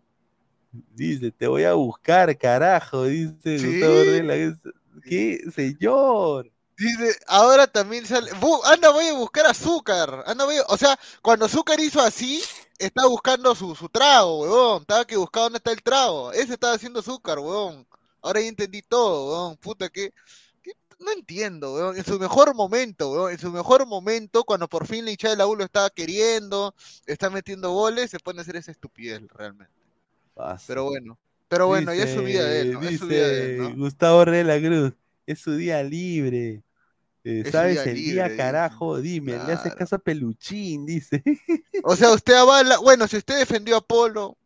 Dice, te voy a buscar, carajo, dice Sí. Gustavo Rela. ¿Qué, señor? Dice, ahora también sale. Anda, voy a buscar azúcar. Anda, voy a- O sea, cuando azúcar hizo así, estaba buscando su, su trago, huevón. Estaba que buscaba dónde está el trago. Ese estaba haciendo azúcar, huevón. Ahora ya entendí todo, huevón. Puta, que. No entiendo, huevón. En su mejor momento, huevón. En su mejor momento, cuando por fin la hinchada de la U lo estaba queriendo, está metiendo goles, se pone a hacer esa estupidez, realmente. Pero bueno. Pero bueno, ya es su vida de él, ¿no? Es su vida de él, dice ¿no? Gustavo Rela Cruz, es su día libre. Eh, ¿Sabes día el libre, día, dice. carajo? Dime, le haces caso a Peluchín, dice. O sea, usted avala, bueno, si usted defendió a Polo,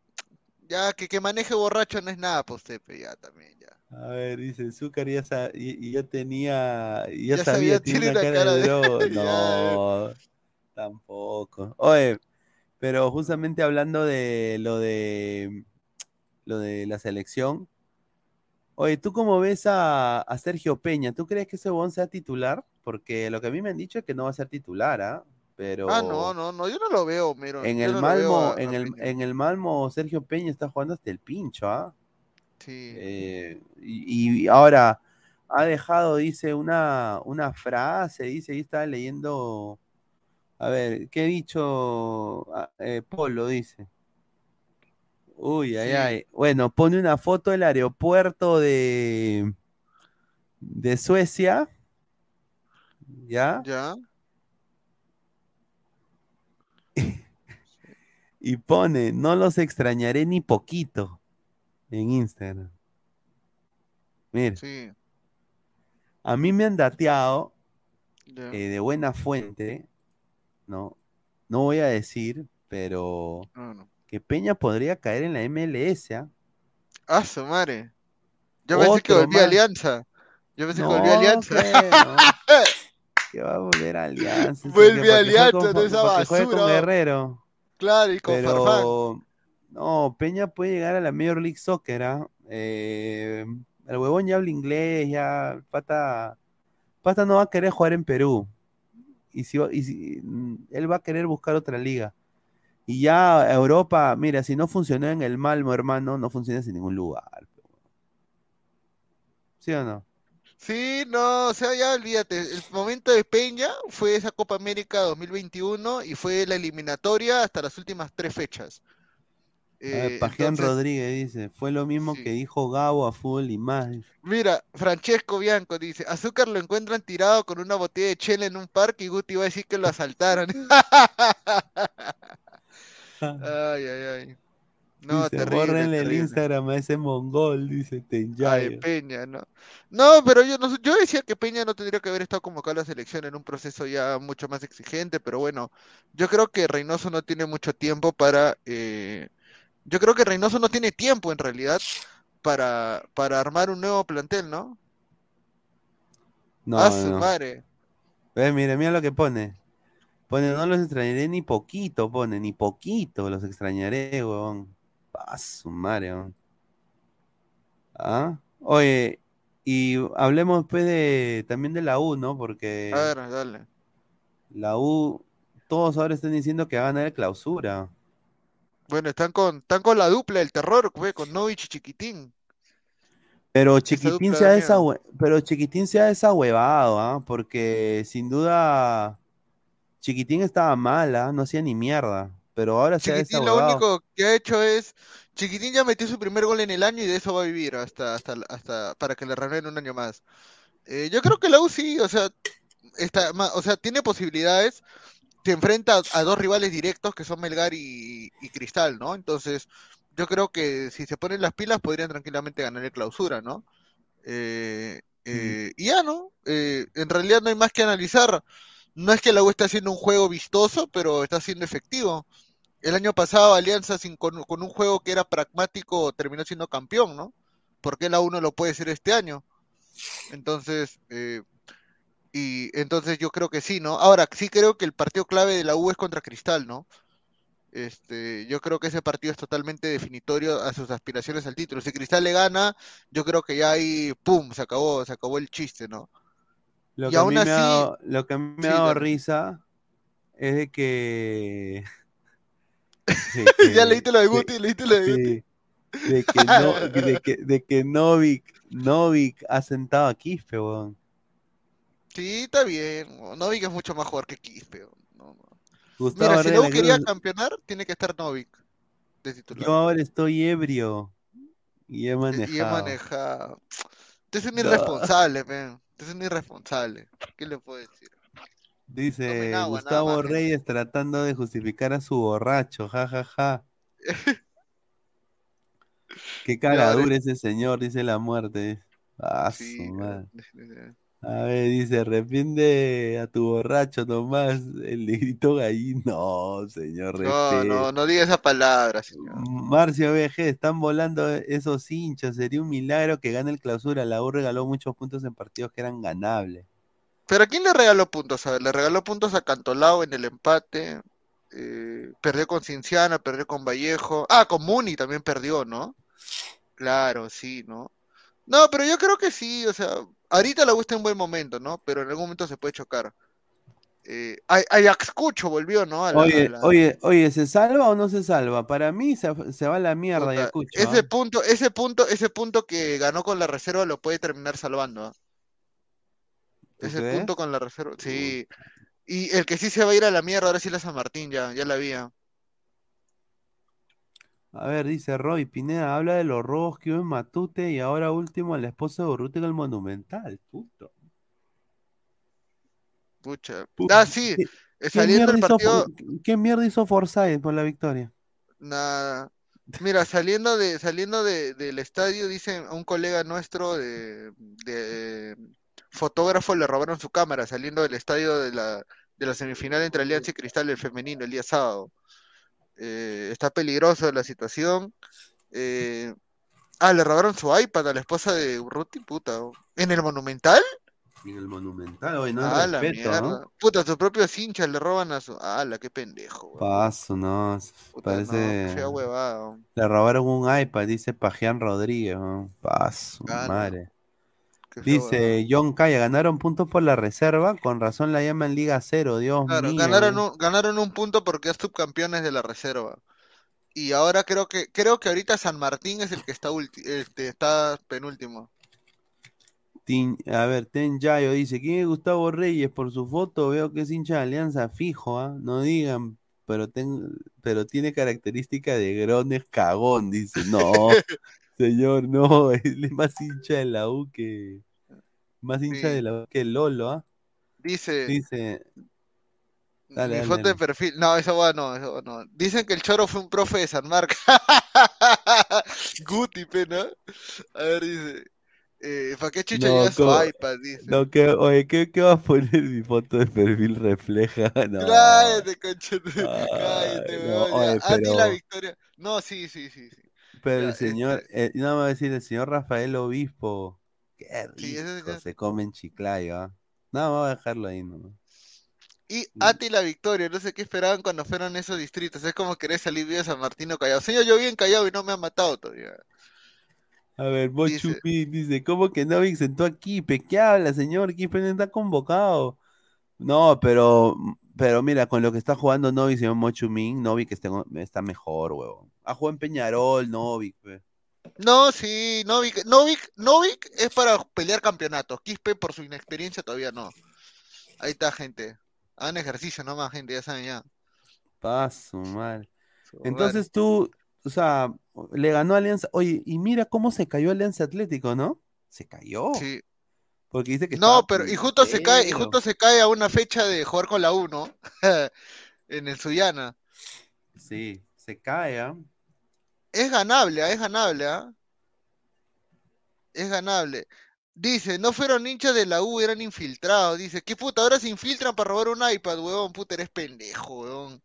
ya que, que maneje borracho no es nada para usted, ya también, ya. A ver, dice Azúcar ya sa- y, y yo tenía, ya, Ya sabía, tiene una cara cara de de-. Ya. No, tampoco. Oye, pero justamente hablando de lo de lo de la selección, Oye, ¿tú cómo ves a, a Sergio Peña? ¿Tú crees que ese bon sea titular? Porque lo que a mí me han dicho es que no va a ser titular, ¿ah? Pero Ah, no, no, no, yo no lo veo, miro. en el no Malmo, en el, Peña. en el Malmo, Sergio Peña está jugando hasta el pincho, ¿ah? Sí. Eh, y, y ahora ha dejado, dice, una, una frase, dice, ahí estaba leyendo, a ver, ¿qué ha dicho Ah, eh, Polo? Dice. Uy, ay, Sí. ay. Bueno, pone una foto del aeropuerto de, de Suecia, ¿ya? Ya. Y pone, no los extrañaré ni poquito en Instagram. Mira, Sí. a mí me han dateado eh, de buena fuente, ¿no? No voy a decir, pero No, no. Que Peña podría caer en la MLS, ¿ah? Ah, su madre. Yo pensé que volvía a. Alianza. Yo pensé que No, volvía a Alianza. que no. Que va a volver a Alianza. Vuelve que a que Alianza, con- no esa que con basura. Guerrero. Claro, y con Farfán. Pero no, Peña puede llegar a la Major League Soccer, ¿ah? Eh, el huevón ya habla inglés, ya Pata, Pata no va a querer jugar en Perú. Y si, y si- mm, él va a querer buscar otra liga. Y ya Europa, mira, si no funcionó en el Malmo, hermano, no funciona en ningún lugar. ¿Sí o no? Sí, no, o sea, ya olvídate, el momento de Peña fue esa Copa América 2021 y fue la eliminatoria hasta las últimas tres fechas. Eh, Pajean entonces, Rodríguez dice, fue lo mismo Sí. que dijo Gabo a Fútbol y más. mira, Francesco Bianco dice, Azúcar lo encuentran tirado con una botella de chela en un parque y Guti va a decir que lo asaltaron. Ay, ay, ay. No, dice, terrible, bórrenle el terrible. Instagram a ese mongol, dice Ay. Peña, no. No, pero yo no, yo decía que Peña no tendría que haber estado convocado a la selección en un proceso ya mucho más exigente, pero bueno, yo creo que Reynoso no tiene mucho tiempo para, eh, yo creo que Reynoso no tiene tiempo en realidad para, para armar un nuevo plantel, ¿no? No, A su no. madre. Ve, mira, mira lo que pone. Pone, no los extrañaré ni poquito, pone, ni poquito los extrañaré, su madre, huevón. ¿Ah? Oye, y hablemos pues de, también de la U, ¿no? Porque A ver, dale. la U, todos ahora están diciendo que va a ganar el clausura. Bueno, están con, están con la dupla del terror, güey, con Novich y Chiquitín. Pero Chiquitín se ha pero Chiquitín se ha desahuevado, ¿ah? Porque sin duda Chiquitín estaba mala, no hacía ni mierda. Pero ahora se ha Chiquitín lo único que ha hecho es, Chiquitín ya metió su primer gol en el año y de eso va a vivir hasta, hasta, hasta para que le renueven un año más. Eh, yo creo que la U sí, o sea, está, o sea, tiene posibilidades, se enfrenta a, dos rivales directos que son Melgar y, y Cristal, ¿no? Entonces, yo creo que si se ponen las pilas podrían tranquilamente ganar el clausura, ¿no? Eh, eh, y ya, ¿no? Eh, en realidad no hay más que analizar. No es que la U esté haciendo un juego vistoso, pero está siendo efectivo. El año pasado Alianza sin, con, un juego que era pragmático terminó siendo campeón, ¿no? ¿Por qué la U no lo puede ser este año? Entonces, eh, y entonces yo creo que sí, ¿no? Ahora, sí creo que el partido clave de la U es contra Cristal, ¿no? Este, yo creo que ese partido es totalmente definitorio a sus aspiraciones al título. Si Cristal le gana, yo creo que ya ahí, ¡pum! Se acabó, se acabó el chiste, ¿no? Lo Y que, a mí me ha así- dado, lo que a mí me ha dado risa es de que. de Ya leíste lo de de- Guti, leíste lo de Guti. de que, no, de que, de que Novik, Novik ha sentado a Quispe, weón. Sí, está bien. Novik es mucho más jugador que Quispe. ¿no? Gustavo Mira, si U quería creo- campeonar, tiene que estar Novik de titular. yo ahora estoy ebrio y he manejado. Y he manejado. Usted es un No. irresponsable, es un irresponsable. ¿Qué le puedo decir? Dice agua, Gustavo. Reyes tratando de justificar a su borracho, jajaja. Qué cara dura ese señor, dice la muerte. Ah, su Sí, madre. A ver, dice, arrepiende a tu borracho nomás. El negrito gallín. No, señor, No, no, no diga esa palabra, señor. Marcio BG, están volando esos hinchas. Sería un milagro que gane el clausura. La U regaló muchos puntos en partidos que eran ganables. ¿Pero a quién le regaló puntos? A ver, le regaló puntos a Cantolao en el empate. eh, perdió con Cinciana, perdió con Vallejo. Ah, con Muni también perdió, ¿no? Claro, sí, ¿no? No, pero yo creo que sí, o sea, ahorita la gusta en buen momento, ¿no? Pero en algún momento se puede chocar. Eh, Ay- Ajax Cucho volvió, ¿no? La- Oye, la- oye, oye, ¿se salva o no se salva? Para mí se, se va a la mierda puta, Ayacucho. ese ¿ah? punto, ese punto, ese punto que ganó con la reserva lo puede terminar salvando. ¿Tú Ese punto con la reserva, sí. Y el que sí se va a ir a la mierda, ahora sí la San Martín, ya, ya la había. A ver, dice Roy Pineda, habla de los robos que hubo en Matute y ahora último a la esposa de Urruti en el Monumental. Puto. Pucha. Pu- Ah, sí, ¿Qué, eh, saliendo mierda del hizo, partido, For- ¿Qué mierda hizo Forsyth por la victoria? nada. Mira, saliendo de, saliendo de, del estadio, dicen a un colega nuestro de, de fotógrafo le robaron su cámara saliendo del estadio de la, de la semifinal entre Alianza y Cristal el femenino el día sábado. Eh, está peligroso la situación. Eh, ah, le robaron su iPad a la esposa de Urruti, puta. ¿En el Monumental? En el Monumental, oye, no ah, la respeto, mierda. ¿no? Puta, sus propios hinchas le roban a su. Ah, la qué pendejo. Paso, no. Puta, no, Parece. huevada. weón. Le robaron un iPad, dice Pajean Rodríguez. ¿no? Paso, no. madre. Dice John Calla, ganaron puntos por la reserva. Con razón la llaman Liga Cero, Dios Claro, mío. ganaron un, ganaron un punto porque es subcampeones de la reserva. Y ahora creo que creo que ahorita San Martín es el que está ulti- este, está penúltimo. Tin- a ver, Ten Yayo dice, ¿quién es Gustavo Reyes? Por su foto veo que es hincha de Alianza fijo, ¿ah? No digan, pero, ten- pero tiene característica de Grones cagón, dice. No, señor, no, él es más hincha de la U que... Más hincha Sí. de la U que Lolo, ¿ah? Dice, Dice... Dale, mi dale, foto dale. de perfil. No, eso va no, eso va no. Dicen que el Choro fue un profe de San Marcos. Guti, pena. A ver, dice. Eh, ¿Para qué chucha No, lleva su iPad? Dice. No, que, oye, ¿qué, qué va a poner mi foto de perfil refleja? No. Cállate, concha. Cállate, no, oye, A ti la pero- victoria. No, sí, sí, sí, sí. Pero el señor, eh, no me va a decir, el señor Rafael Obispo, qué Sí, rico se come en Chiclayo, ¿ah? No, vamos a dejarlo ahí, ¿no? Y a ti la victoria, no sé qué esperaban cuando fueron esos distritos. Es como querer salir bien de San Martín o Callao. Señor, yo bien callado y no me han matado todavía. A ver, Bochu Dice- dice, ¿cómo que Novik sentó a Kipe? ¿Qué habla, señor? Kipe no está convocado. No, pero, pero mira, con lo que está jugando Novik, señor Mochu Min, Novik está, está mejor, huevón. Ha jugado en Peñarol, Novik, pe. No, sí, Novik, Novik, Novik es para pelear campeonatos. Quispe por su inexperiencia todavía no. Ahí está, gente. Hagan ejercicio nomás, gente, ya saben ya. Paso, mal. Entonces tú, o sea, le ganó a Alianza. Oye, y mira cómo se cayó Alianza Atlético, ¿no? Se cayó. Sí. Porque dice que No, pero y justo se cae, y justo se cae a una fecha de jugar con la 1 en el Suyana. Sí, se cae, ¿ah? Es ganable, ¿ah? es ganable, ¿ah? Es ganable. Dice, no fueron hinchas de la U, eran infiltrados. Dice, ¿qué puta? Ahora se infiltran para robar un iPad, huevón. Puta, eres pendejo, huevón.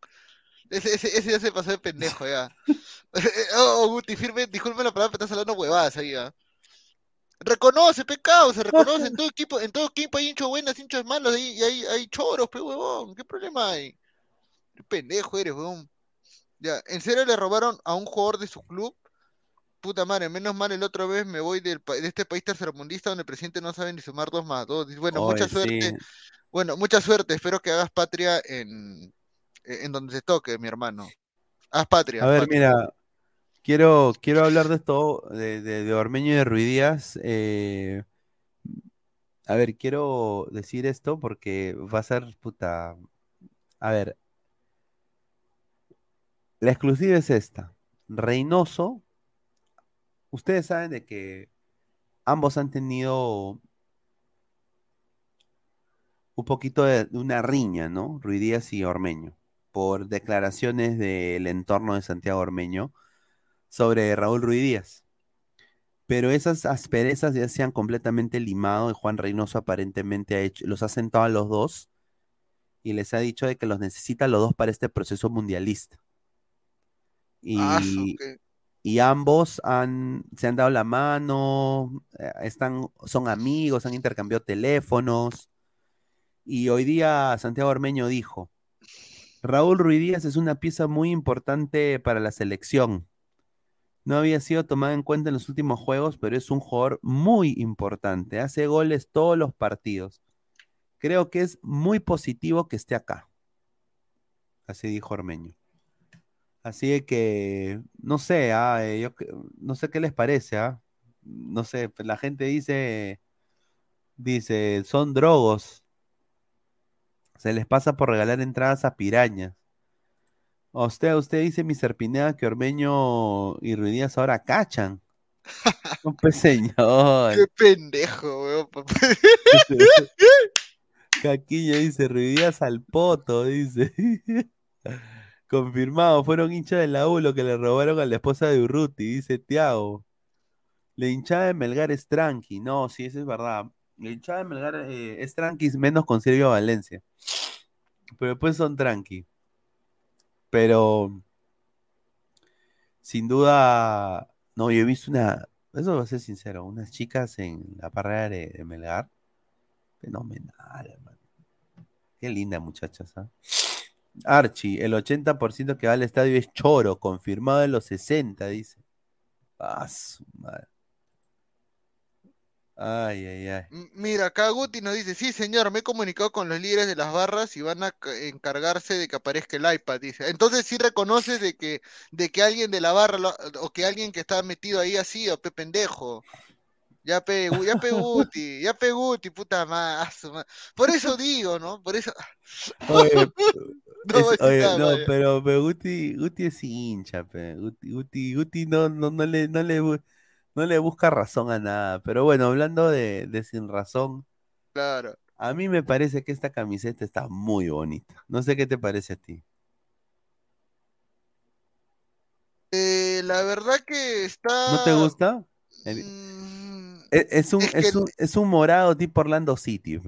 Ese, ese, ese ya se pasó de pendejo, ya. oh, oh, Guti, firme, disculpe la palabra, pero estás hablando huevadas ahí, ¿ah? Reconoce, pecado, se reconoce. En todo equipo, en todo equipo hay hinchos buenos, hinchos malos, y hay, hay choros, pe, huevón. ¿Qué problema hay? Pendejo eres, huevón. Ya, ¿en serio le robaron a un jugador de su club? Puta madre, menos mal el otro vez me voy del, de este país tercermundista donde el presidente no sabe ni sumar dos más dos. Bueno, mucha suerte. sí. Bueno, mucha suerte. Espero que hagas patria en, en donde te toque, mi hermano. Haz patria. A haz ver, patria. mira, quiero, quiero hablar de esto, de, de, de Ormeño y de Ruidías. eh, a ver, quiero decir esto porque va a ser puta. A ver, la exclusiva es esta. Reynoso, ustedes saben de que ambos han tenido un poquito de, una riña, ¿no? Ruidías y Ormeño, por declaraciones del entorno de Santiago Ormeño sobre Raúl Ruidías. Pero esas asperezas ya se han completamente limado y Juan Reynoso aparentemente los ha sentado a los dos y les ha dicho de que los necesita los dos para este proceso mundialista. Y, Ah, y ambos han, se han dado la mano, eh, están, son amigos, han intercambiado teléfonos. Y hoy día Santiago Ormeño dijo, Raúl Ruiz Díaz es una pieza muy importante para la selección. No había sido tomado en cuenta en los últimos juegos, pero es un jugador muy importante. Hace goles todos los partidos. Creo que es muy positivo que esté acá. Así dijo Ormeño. Así que, no sé, ah, eh, yo, no sé qué les parece, ¿ah? No sé, pues la gente dice, dice, son drogos. Se les pasa por regalar entradas a pirañas. Usted, usted dice, mi serpinea, que Ormeño y Ruidías ahora cachan. Un señor. Qué pendejo, weón. Caquilla dice, Ruidías al poto, dice. Confirmado, fueron hinchas de la U lo que le robaron a la esposa de Urruti, dice Tiago. La hinchada de Melgar es tranqui. No, sí, eso es verdad. La hinchada de Melgar eh, es tranqui, menos con Silvio Valencia. Pero después son tranqui. Pero sin duda, no, yo he visto una, eso va a ser sincero, unas chicas en la parrera de, Melgar. Fenomenal, hermano. Qué linda muchachas, ¿ah? Archie, el 80% que va al estadio es choro, confirmado en los 60, dice. Ah, madre. Ay, ay, ay. Mira, acá Guti nos dice, sí señor, me he comunicado con los líderes de las barras y van a encargarse de que aparezca el iPad, dice. Entonces sí reconoces de que, de que alguien de la barra o que alguien que está metido ahí así, o pe pendejo. Ya pe, ya pe Guti, ya pe Guti, puta más. Por eso digo, ¿no? Por eso. no, no, pero, Guti, Guti es hincha, pe. Guti, Guti, Guti no, no, no le, no le no le busca razón a nada. Pero bueno, hablando de, sin razón. Claro. A mí me parece que esta camiseta está muy bonita. No sé qué te parece a ti. Eh, la verdad que está. ¿No te gusta? Mm, e, es, un, es, un, morado tipo Orlando City.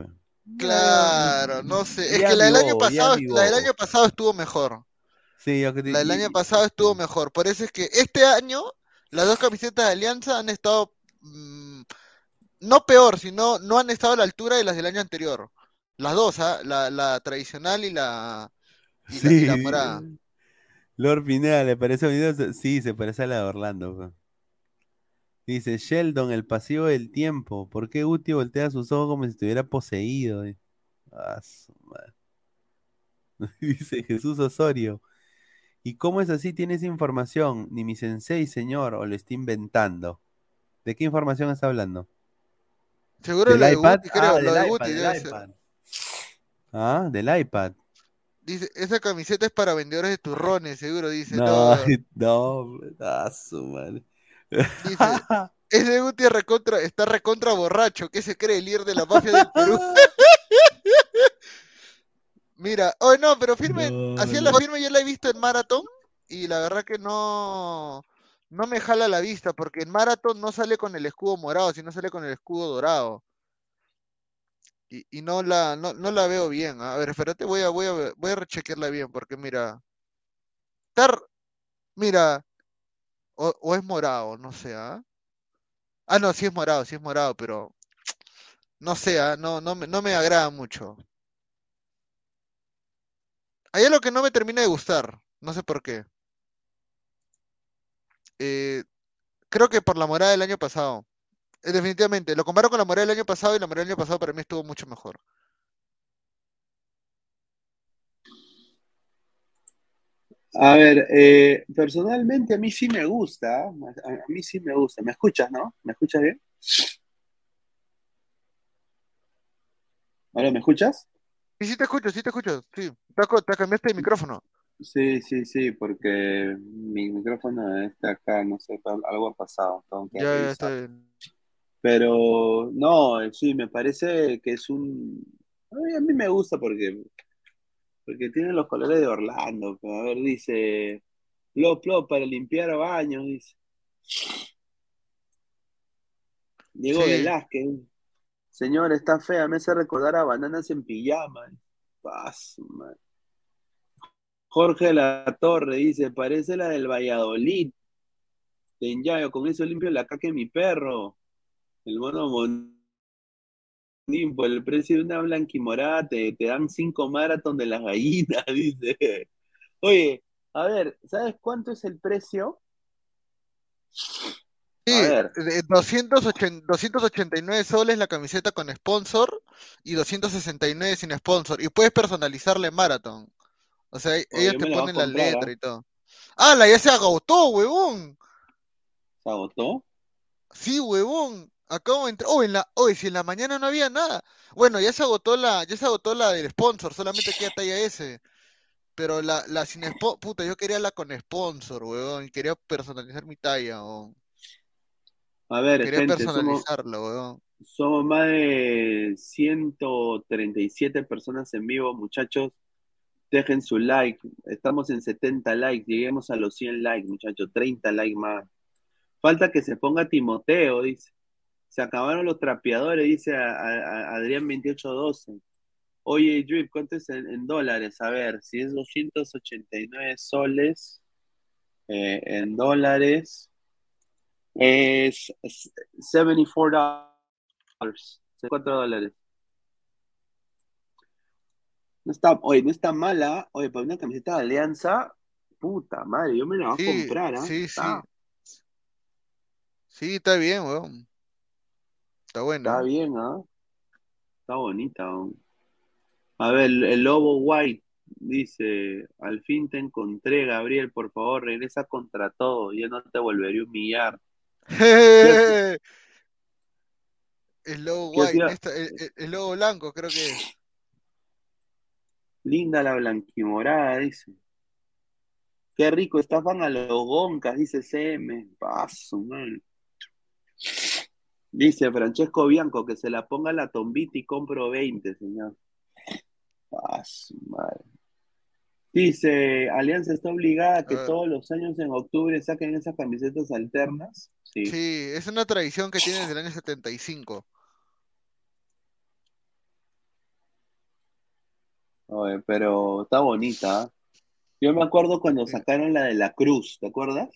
Claro, no sé. Es que la del año pasado, la del año pasado estuvo mejor. Sí, yo que La del año pasado estuvo mejor. Por eso es que este año las dos camisetas de Alianza han estado mm, no peor, sino no han estado a la altura de las del año anterior. Las dos, ¿ah? la, tradicional y la, sí. morada. Lord Pineda, ¿le parece bonito? Sí, se parece a la de Orlando. Dice Sheldon, el pasivo del tiempo. ¿Por qué Guti voltea sus ojos como si estuviera poseído? Ah, Dice Jesús Osorio. ¿Y cómo es así? ¿Tienes información? Ni mi sensei, señor, o lo está inventando. ¿De qué información está hablando? Seguro ¿Del iPad? creo, ah, del, iPad, del iPad. Ah, del iPad. Dice, esa camiseta es para vendedores de turrones, seguro, dice. No, no, ah, su madre. Dice, ese Guti recontra, está recontra borracho, ¿qué se cree el líder de la mafia del Perú? Mira, oh no, pero firme, así la firme yo la he visto en maratón y la verdad que no, no me jala la vista porque en maratón no sale con el escudo morado, sino sale con el escudo dorado. Y, no, la, no, la veo bien. A ver, espérate, voy a, voy a, voy a rechequearla bien porque mira, tar, mira, o, es morado, no sé, ¿ah? Ah, no, sí es morado, sí es morado, pero no sé, ¿ah? no, no, no me agrada mucho. Hay algo que no me termina de gustar, no sé por qué. Eh, creo que por la morada del año pasado. Eh, definitivamente, lo comparo con la morada del año pasado y la morada del año pasado para mí estuvo mucho mejor. A ver, eh, personalmente a mí sí me gusta, a mí sí me gusta. ¿Me escuchas, no? ¿Me escuchas bien? ¿Ahora me escuchas? Sí, sí te escucho, sí te escucho, sí. Te, cambiaste de micrófono. Sí, sí, sí, porque mi micrófono está acá, no sé, algo ha pasado. ya, ya está bien. Pero no, sí, me parece que es un... A mí me gusta porque, porque tiene los colores de Orlando. A ver, dice, plop, plop, para limpiar baños, dice. Diego Velázquez. Señor, está fea, me hace recordar a bananas en pijama. Paso, Jorge La Torre dice, parece la del Valladolid. Tenyayo, con eso limpio la caca de mi perro. El mono Por el precio de una blanquimorada te, te dan cinco maratón de las gallinas, dice. Oye, a ver, ¿sabes cuánto es el precio? Sí, A ver. de 280 289 soles la camiseta con sponsor y 269 sin sponsor. Y puedes personalizarle Marathon. O sea, Oye, ellos te la ponen la comprar, letra ¿ah? y todo. ¡Ah, ya se agotó, huevón! ¿Se agotó? Sí, huevón. Acabo de entrar. Oh, en la... oh, si en la mañana no había nada. Bueno, ya se agotó la, ya se agotó la del sponsor, solamente queda talla S. Pero la, la sin sponsor, puta, yo quería la con sponsor, huevón. Y quería personalizar mi talla, huevón. A ver, Quería gente, somos, personalizarlo, huevón. somos más de 137 personas en vivo, muchachos. Dejen su like. Estamos en 70 likes. Lleguemos a los 100 likes, muchachos. 30 likes más. Falta que se ponga Timoteo, dice. Se acabaron los trapeadores, dice a, a- a Adrián 2812. Oye, Drip, ¿cuánto es en, en dólares? A ver, si es 289 soles eh, en dólares, es 74 dólares. 4 dólares. No está, oye, no está mala. Oye, para una camiseta de Alianza, puta madre, yo me la voy a Sí, comprar, ¿ah? sí, sí. Está, Sí, está bien, weón. Está buena. está bien, ¿ah? Está bonita. ¿no? A ver, el, Lobo White dice, al fin te encontré, Gabriel, por favor, regresa contra todo, yo no te volveré a humillar. El ¿Qué white, el, logo blanco, creo que es. Linda la blanquimorada, dice. Qué rico, estafan a los goncas, dice CM. Paso, man. Dice Francesco Bianco que se la ponga la tombita y compro 20, señor. Paso, madre. Dice, Alianza está obligada a que A ver. todos los años en octubre saquen esas camisetas alternas. Sí. Sí, es una tradición que tiene desde el año 75. Oye, pero está bonita. ¿ah? Yo me acuerdo cuando sacaron la de la cruz, ¿te acuerdas?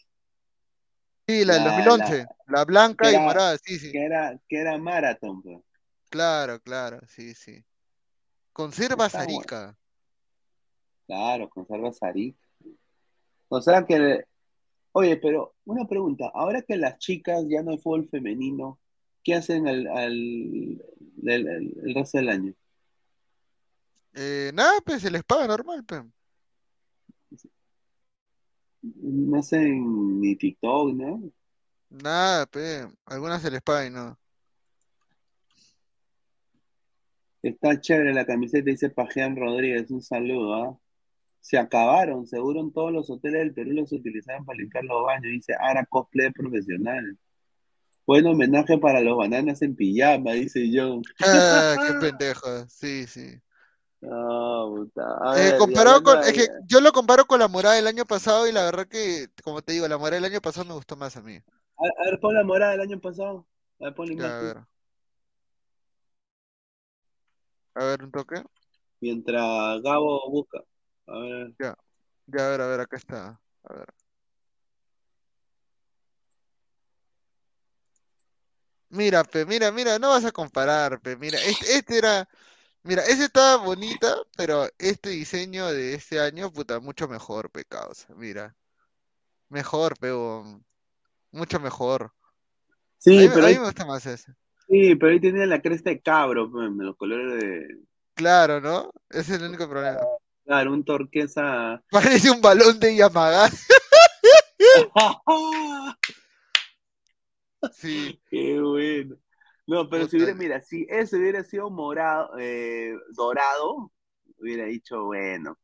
Sí, la del La, 2011, la blanca que y morada, sí, sí. que era, que era Marathon, pues. Claro, claro, sí, sí. Conserva. Zarica. Claro, conserva Sarik. O sea que, oye, pero una pregunta, ahora que las chicas ya no hay fútbol femenino, ¿qué hacen al, al- el, el- el resto del año? Eh, nada, pues se les paga normal, pues. No hacen ni TikTok, ¿no? Nada, pues. Algunas se les paga y no. Está chévere la camiseta, dice Pajean Rodríguez, un saludo, ¿ah? Se acabaron, seguro en todos los hoteles del Perú los utilizaban para limpiar los baños, dice Ara cosplay profesional. Buen homenaje para los bananas en pijama, dice John. Ah, qué pendejo. Sí, sí. No, puta. A Eh, ver, comparado con, es que yo lo comparo con la morada del año pasado y la verdad que, como te digo, la morada del año pasado me gustó más a mí. A, a ver, pon la morada del año pasado. A ver, pon la Ya, a imagen. ver. A ver, un toque. Mientras Gabo busca. A ver. Ya, ya, a ver, a ver, acá está. A ver. Mira, pe, mira, mira, no vas a comparar, pe, mira, este, este era, mira, ese estaba bonita, pero este diseño de este año, puta, mucho mejor, pe, causa, mira, mejor, pe, huevón, mucho mejor. A Sí, mí, pero a mí ahí, me gusta más ese. sí, pero ahí tenía la cresta de cabro, los colores de. Claro, ¿no? Ese es el único problema. Claro, un torquesa. Parece un balón de Yamaha. Sí, Qué bueno. No, pero si hubiera, mira, si ese hubiera sido morado, eh, dorado, hubiera dicho, bueno.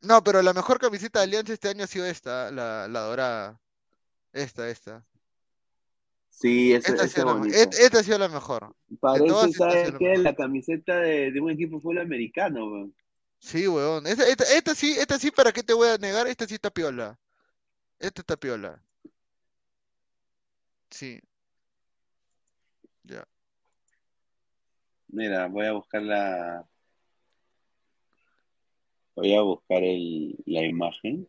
No, pero la mejor camiseta de Alianza este año ha sido esta, la, la dorada. Esta, esta. Sí, Esta ha ese sido la, et- esta ha sido la mejor. Parece, todas, ha ¿sabes la qué? La camiseta de, de un equipo de fútbol americano, weón. Sí, weón. Esta, esta, esta sí, esta sí, ¿para qué te voy a negar? Esta sí está piola. Esta está piola. Sí, ya. Mira, voy a buscar la. Voy a buscar el, la imagen.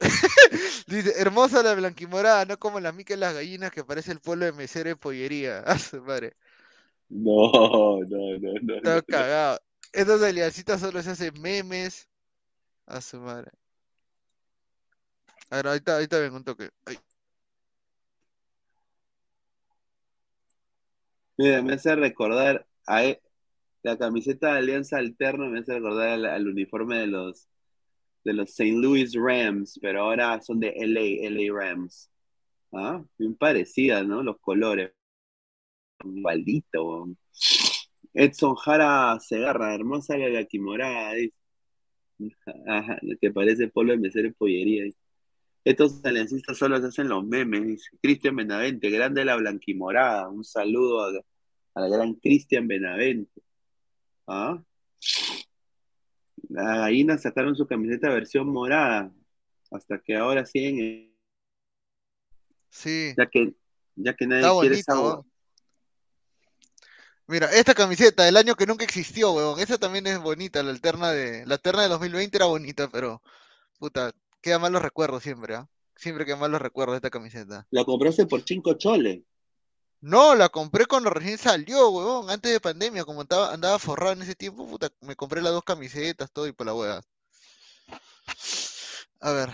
Dice, hermosa la blanquimorada, no como la mica y las gallinas que parece el pueblo de mesero de pollería. A su madre. No, no, no, no. Está no. cagado. Estas aliancitas solo se hacen memes. A su madre. A ver, ahorita, ahorita vengo un toque. Ay. Mira, me hace recordar a e- la camiseta de Alianza Alterno, me hace recordar al, uniforme de los de los St. Louis Rams, pero ahora son de LA, LA Rams. ¿Ah? Bien parecidas, ¿no? Los colores. Igualito. Edson Jara Segarra, hermosa la que parece polo de mesero y pollería. Estos aliancistas solo se hacen los memes. Cristian Benavente, grande la blanquimorada. Un saludo a, a la gran Cristian Benavente. ¿Ah? Las gallinas sacaron su camiseta versión morada. Hasta que ahora siguen. Sí. Ya que, ya que nadie Está quiere esa. Mira, esta camiseta, del año que nunca existió, weón. Esa también es bonita, la alterna de. La alterna de 2020 era bonita, pero. Puta, queda mal los recuerdos siempre, ¿ah? Siempre quedan mal los recuerdos de esta camiseta. La compraste por 5 choles. No, la compré cuando recién salió, weón, antes de pandemia, como andaba, andaba forrado en ese tiempo, puta, me compré las dos camisetas, todo y por la hueá. A ver,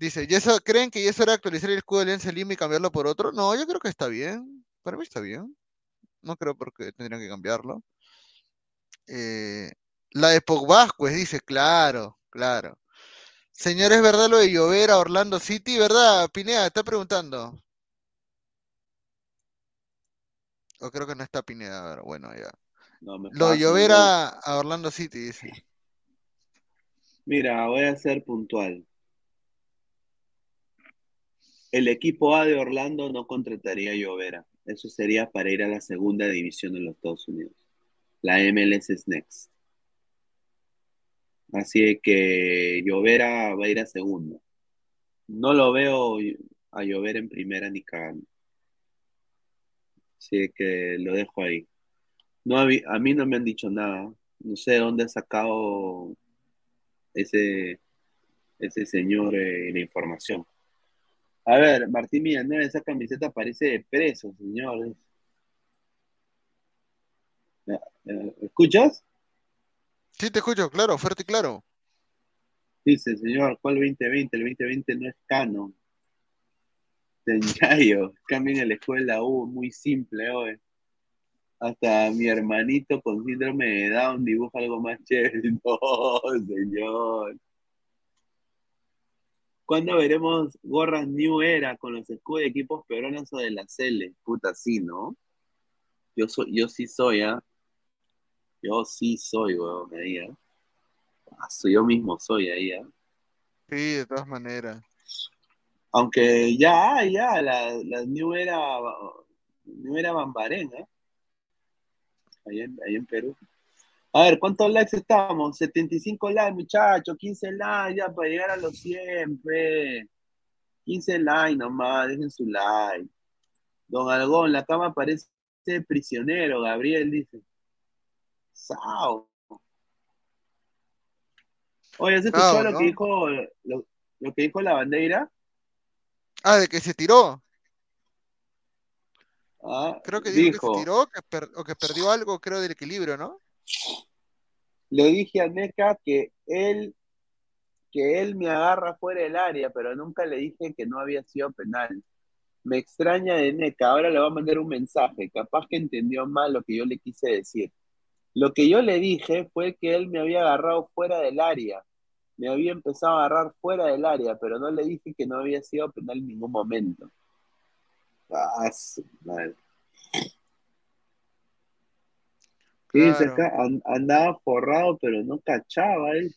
dice, ¿ya eso, ¿creen que ya es hora de actualizar el escudo de Alianza Lima y cambiarlo por otro? No, yo creo que está bien. Para mí está bien. No creo porque tendrían que cambiarlo. Eh, la de Pogba, pues dice, claro, claro. Señor, ¿es verdad lo de llover a Orlando City? ¿Verdad? Pineda, está preguntando. O creo que no está Pineda, a ver, bueno, ya. No, me Lo de llover a, a Orlando City, dice. Mira, voy a ser puntual. El equipo A de Orlando no contrataría a Llovera. Eso sería para ir a la segunda división en los Estados Unidos. La MLS es next. Así que Llovera va a ir a segunda. No lo veo a Llovera en primera ni cagando. Así que lo dejo ahí. No, a mí no me han dicho nada. No sé de dónde ha sacado ese, ese señor eh, la información. A ver, Martín Villanueva, esa camiseta parece de preso, señores. Eh, ¿Escuchas? Sí, te escucho, claro, fuerte y claro. Dice, señor, ¿cuál 2020? El 2020 no es canon. Tenyayo, cambien en la escuela U, muy simple hoy. Hasta mi hermanito con síndrome de Down dibuja algo más chévere. No, señor. ¿Cuándo veremos gorras New Era con los escudos de equipos peruanos o de la Cele? Puta, sí, ¿no? Yo soy, yo sí soy, ¿ah? Yo sí soy, weón, ahí, ¿ah? Ah, soy- yo mismo soy ahí, ¿ah? Sí, de todas maneras. Aunque ya ya, la, la New Era, New Era Bambarén, ¿ah? Ahí en, ahí en Perú. A ver, ¿cuántos likes estamos? 75 likes, muchachos, 15 likes ya para llegar a los 100, pe. 15 likes nomás, dejen su like. Don Algón, la cama parece prisionero, Gabriel dice. Sao. Oye, ¿has escuchado lo que dijo, lo, lo que dijo la bandera? Ah, de que se tiró. Ah, Creo que dijo que se tiró que per- o que perdió algo, creo, del equilibrio, ¿no? le dije a Neca que él, que él me agarra fuera del área, pero nunca le dije que no había sido penal. Me extraña de Neca, ahora le voy a mandar un mensaje, capaz que entendió mal lo que yo le quise decir. Lo que yo le dije fue que él me había agarrado fuera del área, me había empezado a agarrar fuera del área, pero no le dije que no había sido penal en ningún momento. Ah, su madre. ¿Qué dice Claro. acá? An- andaba forrado, pero no cachaba él.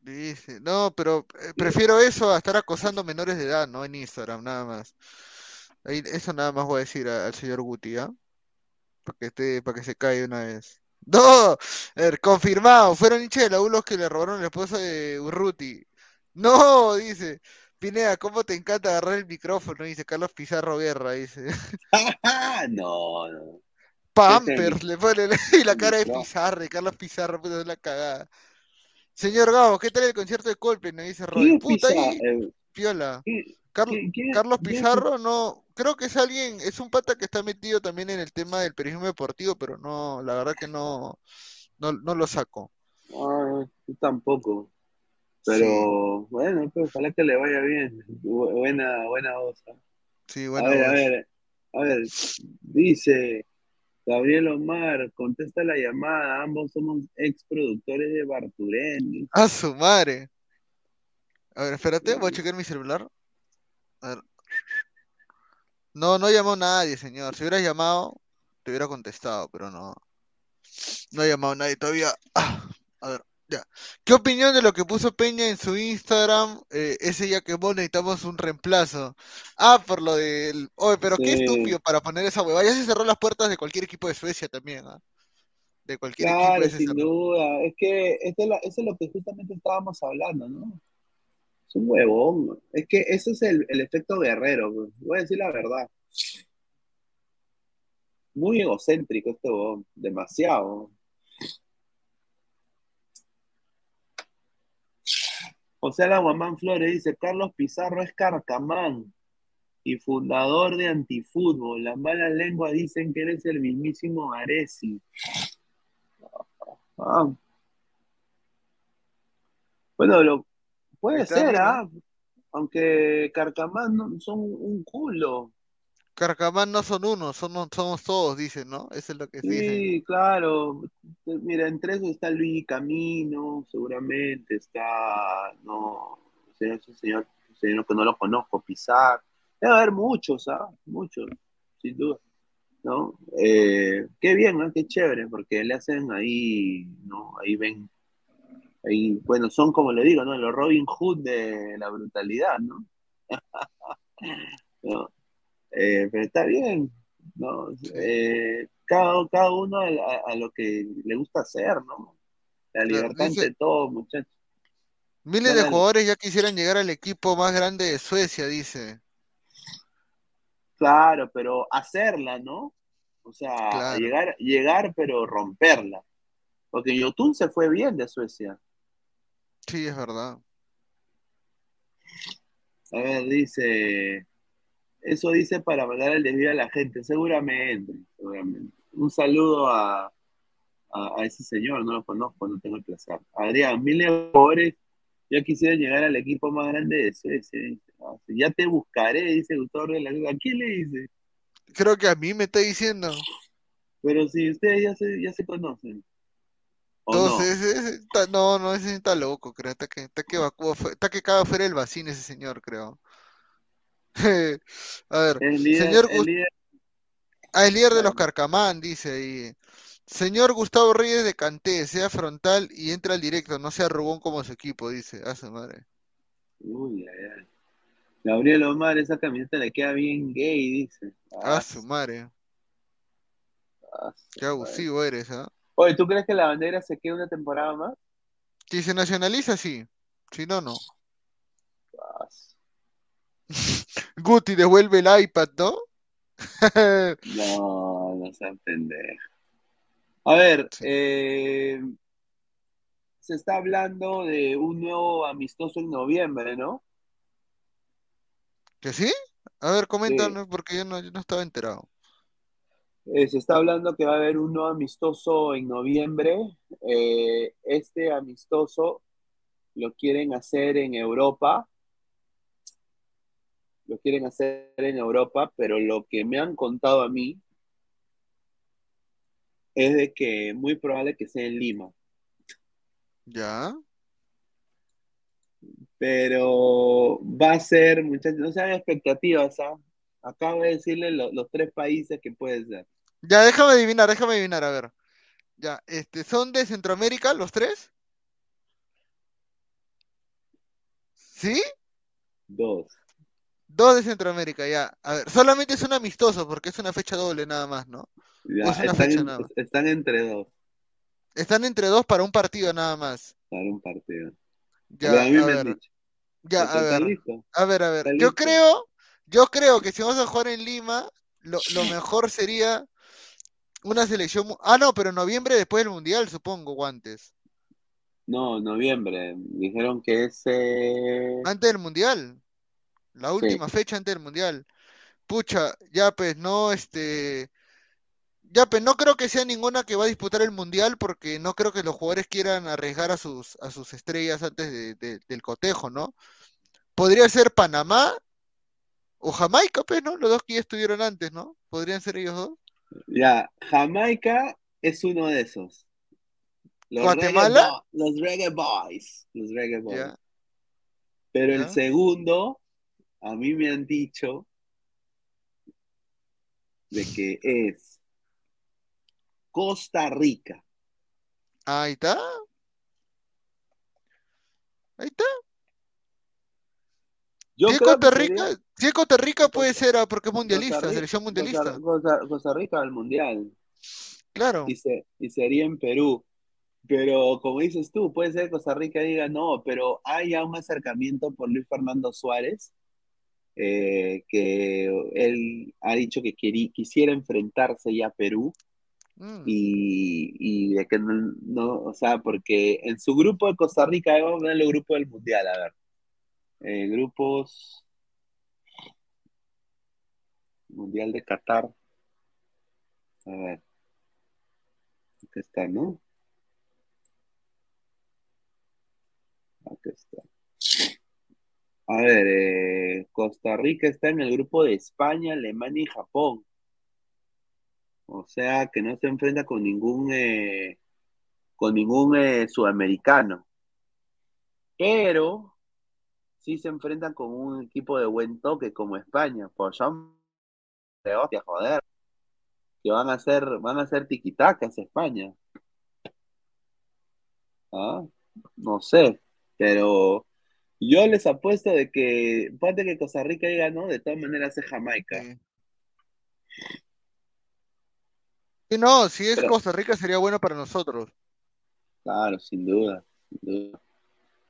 Dice, no, pero eh, prefiero eso a estar acosando menores de edad, ¿no? En Instagram, nada más. Ahí, eso nada más voy a decir a- al señor Guti, ¿ah? Para que esté, para que se caiga una vez. No, a ver, confirmado, fueron hinchas de la U los que le robaron la esposa de Urruti. No, dice, Pineda, ¿cómo te encanta agarrar el micrófono? Dice Carlos Pizarro Guerra, dice. no, no. Pampers, le pone la- y la cara de. Pizarro, Carlos Pizarro, puta, es la cagada. Señor Gabo, ¿qué tal el concierto de Coldplay? Nos dice ¿Quién Roy. es Puta, ahí, piola. ¿quién- Carlos Pizarro, no, creo que es alguien, es un pata que está metido también en el tema del periodismo deportivo, pero no, la verdad que no, no, no lo saco. Ah, yo tampoco. Pero bueno, pues ojalá que le vaya bien. Bu- Buena, buena voz. ¿ah? Sí, A buena ver, a ver, a ver, dice, Gabriel Omar, contesta la llamada. Ambos somos ex productores de Barturén. A su madre. A ver, espérate, voy a checar mi celular. A ver. No, no llamó nadie, señor. Si hubieras llamado, te hubiera contestado, pero no. No ha llamado nadie todavía. Ah, a ver, ya. ¿Qué opinión de lo que puso Peña en su Instagram? Eh, ese ya que vos necesitamos un reemplazo. Ah, por lo del. Oye, pero qué estúpido para poner esa hueva. Ya se cerró las puertas de cualquier equipo de Suecia también, ¿ah? De cualquier equipo Claro, ya se sin duda. Es que esto es, lo, eso es lo que justamente estábamos hablando, ¿no? Un huevón. Es que ese es el, el efecto guerrero. Voy a decir la verdad. Muy egocéntrico este huevón. Demasiado. José Aguamán Flores dice, Carlos Pizarro es carcamán y fundador de Antifútbol. Las malas lenguas dicen que eres el mismísimo Aresi. Ah. Bueno, lo, puede ser, ¿ah? Aunque Carcamán no- son un culo. Carcamán no son uno, son, somos todos, dicen, ¿no? Eso es lo que se dice. Sí, claro. Mira, entre esos está Luis Camino, seguramente está, no, señor, ese señor que no lo conozco, Pizar. Debe haber muchos, ¿ah? Muchos, sin duda. ¿No? Eh, qué bien, ¿no? Qué chévere, porque le hacen ahí, ¿no? Ahí ven, ahí, bueno, son como le digo, ¿no? Los Robin Hood de la brutalidad, ¿no? ¿No? Eh, pero está bien, ¿no? Eh, cada, cada uno a, lo que le gusta hacer, ¿no? La libertad dice- ante todo, muchachos. Miles de jugadores ya quisieran llegar al equipo más grande de Suecia, dice. Claro, pero hacerla, ¿no? O sea, Claro. llegar, llegar, pero romperla. Porque Yotun se fue bien de Suecia. Sí, es verdad. A ver, dice, eso dice para mandar el desvío a la gente, seguramente, seguramente. Un saludo a, a, a ese señor, no lo conozco, no tengo el placer. Adrián, miles de jugadores ya quisieran llegar al equipo más grande de Suecia. Ah, sí, Ya te buscaré, dice Gustavo Rela. ¿A quién le dice? Creo que a mí me está diciendo. Pero si ustedes ya se, ya se conocen. ¿O no? Entonces, ese está- no, no, ese está loco, creo. Está que, está que evacúa fu- está que caga fuera el vacío ese señor, creo. A ver, El líder, señor el Gus- líder, ah, el líder de los Carcamán, dice ahí. Señor Gustavo Reyes de Canté, sea frontal y entra al directo, no sea rugón como su equipo, dice. A su madre. Uy, ay, ay. Gabriel Omar, esa camiseta le queda bien gay, dice. A Ah, su madre. Qué abusivo eres, ¿ah? Oye, ¿tú crees que la bandera se quede una temporada más? Si se nacionaliza, sí. Si no, no. Guti devuelve el iPad, ¿no? No, no sean pendejos. A ver, eh, se está hablando de un nuevo amistoso en noviembre, ¿no? ¿Que sí? A ver, Sí. coméntanos porque yo no, yo no estaba enterado. Eh, se está hablando que va a haber un nuevo amistoso en noviembre. Eh, este amistoso lo quieren hacer en Europa. Lo quieren hacer en Europa, pero lo que me han contado a mí es de que muy probable que sea en Lima. ¿Ya? Pero va a ser, muchachos, no sean expectativas, ¿ah? Acabo de decirle lo- los tres países que puede ser. Ya, déjame adivinar, déjame adivinar, a ver. Ya, este, ¿son de Centroamérica los tres? ¿Sí? Dos. Dos de Centroamérica, ya. A ver, solamente es un amistoso porque es una fecha doble nada más, ¿no? Ya, O es una están, fecha en- nada más. están entre dos Están entre dos para un partido nada más. para un partido. Ya, Pero a mí a me han ver, dicho. ya, a ¿Está ver, listo? a ver, a ver. ¿Está Yo listo? creo, yo creo que si vamos a jugar en Lima, lo, lo mejor sería una selección. Ah, no, pero en noviembre después del Mundial, supongo, guantes. No, noviembre. Dijeron que es. eh, Antes del Mundial. La Sí. última fecha antes del Mundial. Pucha, ya pues no, este. Ya pues no creo que sea ninguna que va a disputar el Mundial porque no creo que los jugadores quieran arriesgar a sus, a sus estrellas antes de- de- del cotejo, ¿no? Podría ser Panamá o Jamaica, pues, ¿no? Los dos que ya estuvieron antes, ¿no? Podrían ser ellos dos. Ya, Jamaica es uno de esos. Los ¿Guatemala? Reggae los Reggae Boys. Los Reggae Boys. Pero el segundo, a mí me han dicho de que es Costa Rica. Ahí está. Ahí está. Yo si es Costa Rica, sería si es Costa Rica puede ser ah, porque es mundialista, Rica- selección mundialista. Costa, Costa- Rica al Mundial. Claro. Y, se- y sería en Perú. Pero como dices tú, puede ser que Costa Rica diga no, pero hay ya un acercamiento por Luis Fernando Suárez, eh, que él ha dicho que querí- quisiera enfrentarse ya a Perú Mm. y, y de que no, no, o sea, porque en su grupo de Costa Rica, vamos a ver el grupo del Mundial, a ver. Eh, grupos Mundial de Qatar. A ver. Aquí está, ¿no? Aquí está. A ver, eh, Costa Rica está en el grupo de España, Alemania y Japón. O sea que no se enfrenta con ningún eh, con ningún sudamericano. Pero sí se enfrentan con un equipo de buen toque como España. Pues son de hostia, joder. Que van a hacer, van a hacer tiquitacas España. Ah, no sé, pero yo les apuesto de que, ponte que Costa Rica diga no, de todas maneras es Jamaica. Sí. Sí, no, si es Pero- Costa Rica sería bueno para nosotros. Claro, sin duda, sin duda.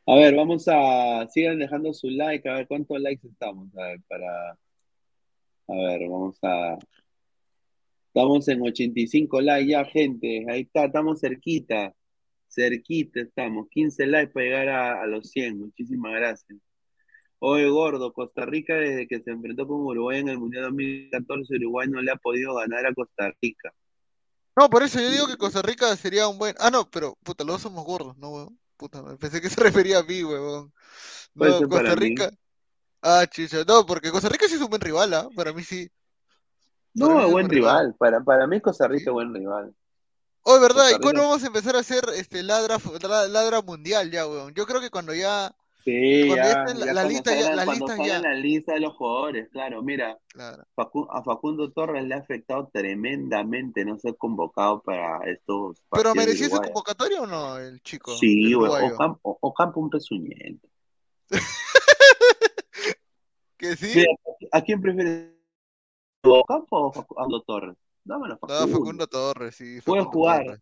A ver, vamos a, sigan dejando su like, a ver cuántos likes estamos, a ver, para, a ver, vamos a, estamos en 85 likes ya, gente, ahí está, estamos cerquita, cerquita estamos, 15 likes para llegar a, a los 100, muchísimas gracias. Oye, gordo, Costa Rica desde que se enfrentó con Uruguay en el Mundial 2014, Uruguay no le ha podido ganar a Costa Rica. No, por eso yo digo que Costa Rica sería un buen. Ah, no, pero puta, los dos somos gordos, ¿no, weón? Puta, pensé que se refería a mí, weón. Puede No, Costa mí. Rica. Ah, chicha, no, porque Costa Rica sí es un buen rival, ¿ah? Para mí sí. Para mí No, es buen rival. rival, para, para mí Costa Rica es buen rival. Oh, ¿verdad? Costa ¿Y cuándo vamos a empezar a hacer este ladra, la- ladra mundial ya, weón? Yo creo que cuando ya. Sí, ya ya, la- listas ya- las cuando salgan ya. la lista de los jugadores, claro, mira, Claro. Facu- a Facundo Torres le ha afectado tremendamente no ser convocado para estos ¿Pero partidos mereció esa convocatoria o no, el chico? Sí, güey, uruguayo? Ocampo, Ocampo un pezuñento. ¿Que sí? Mira, ¿a quién prefieres? ¿Ocampo o Facundo Torres? Dámelo, No, Facundo. Facundo Torres, sí. Puede Facundo jugar, Torres.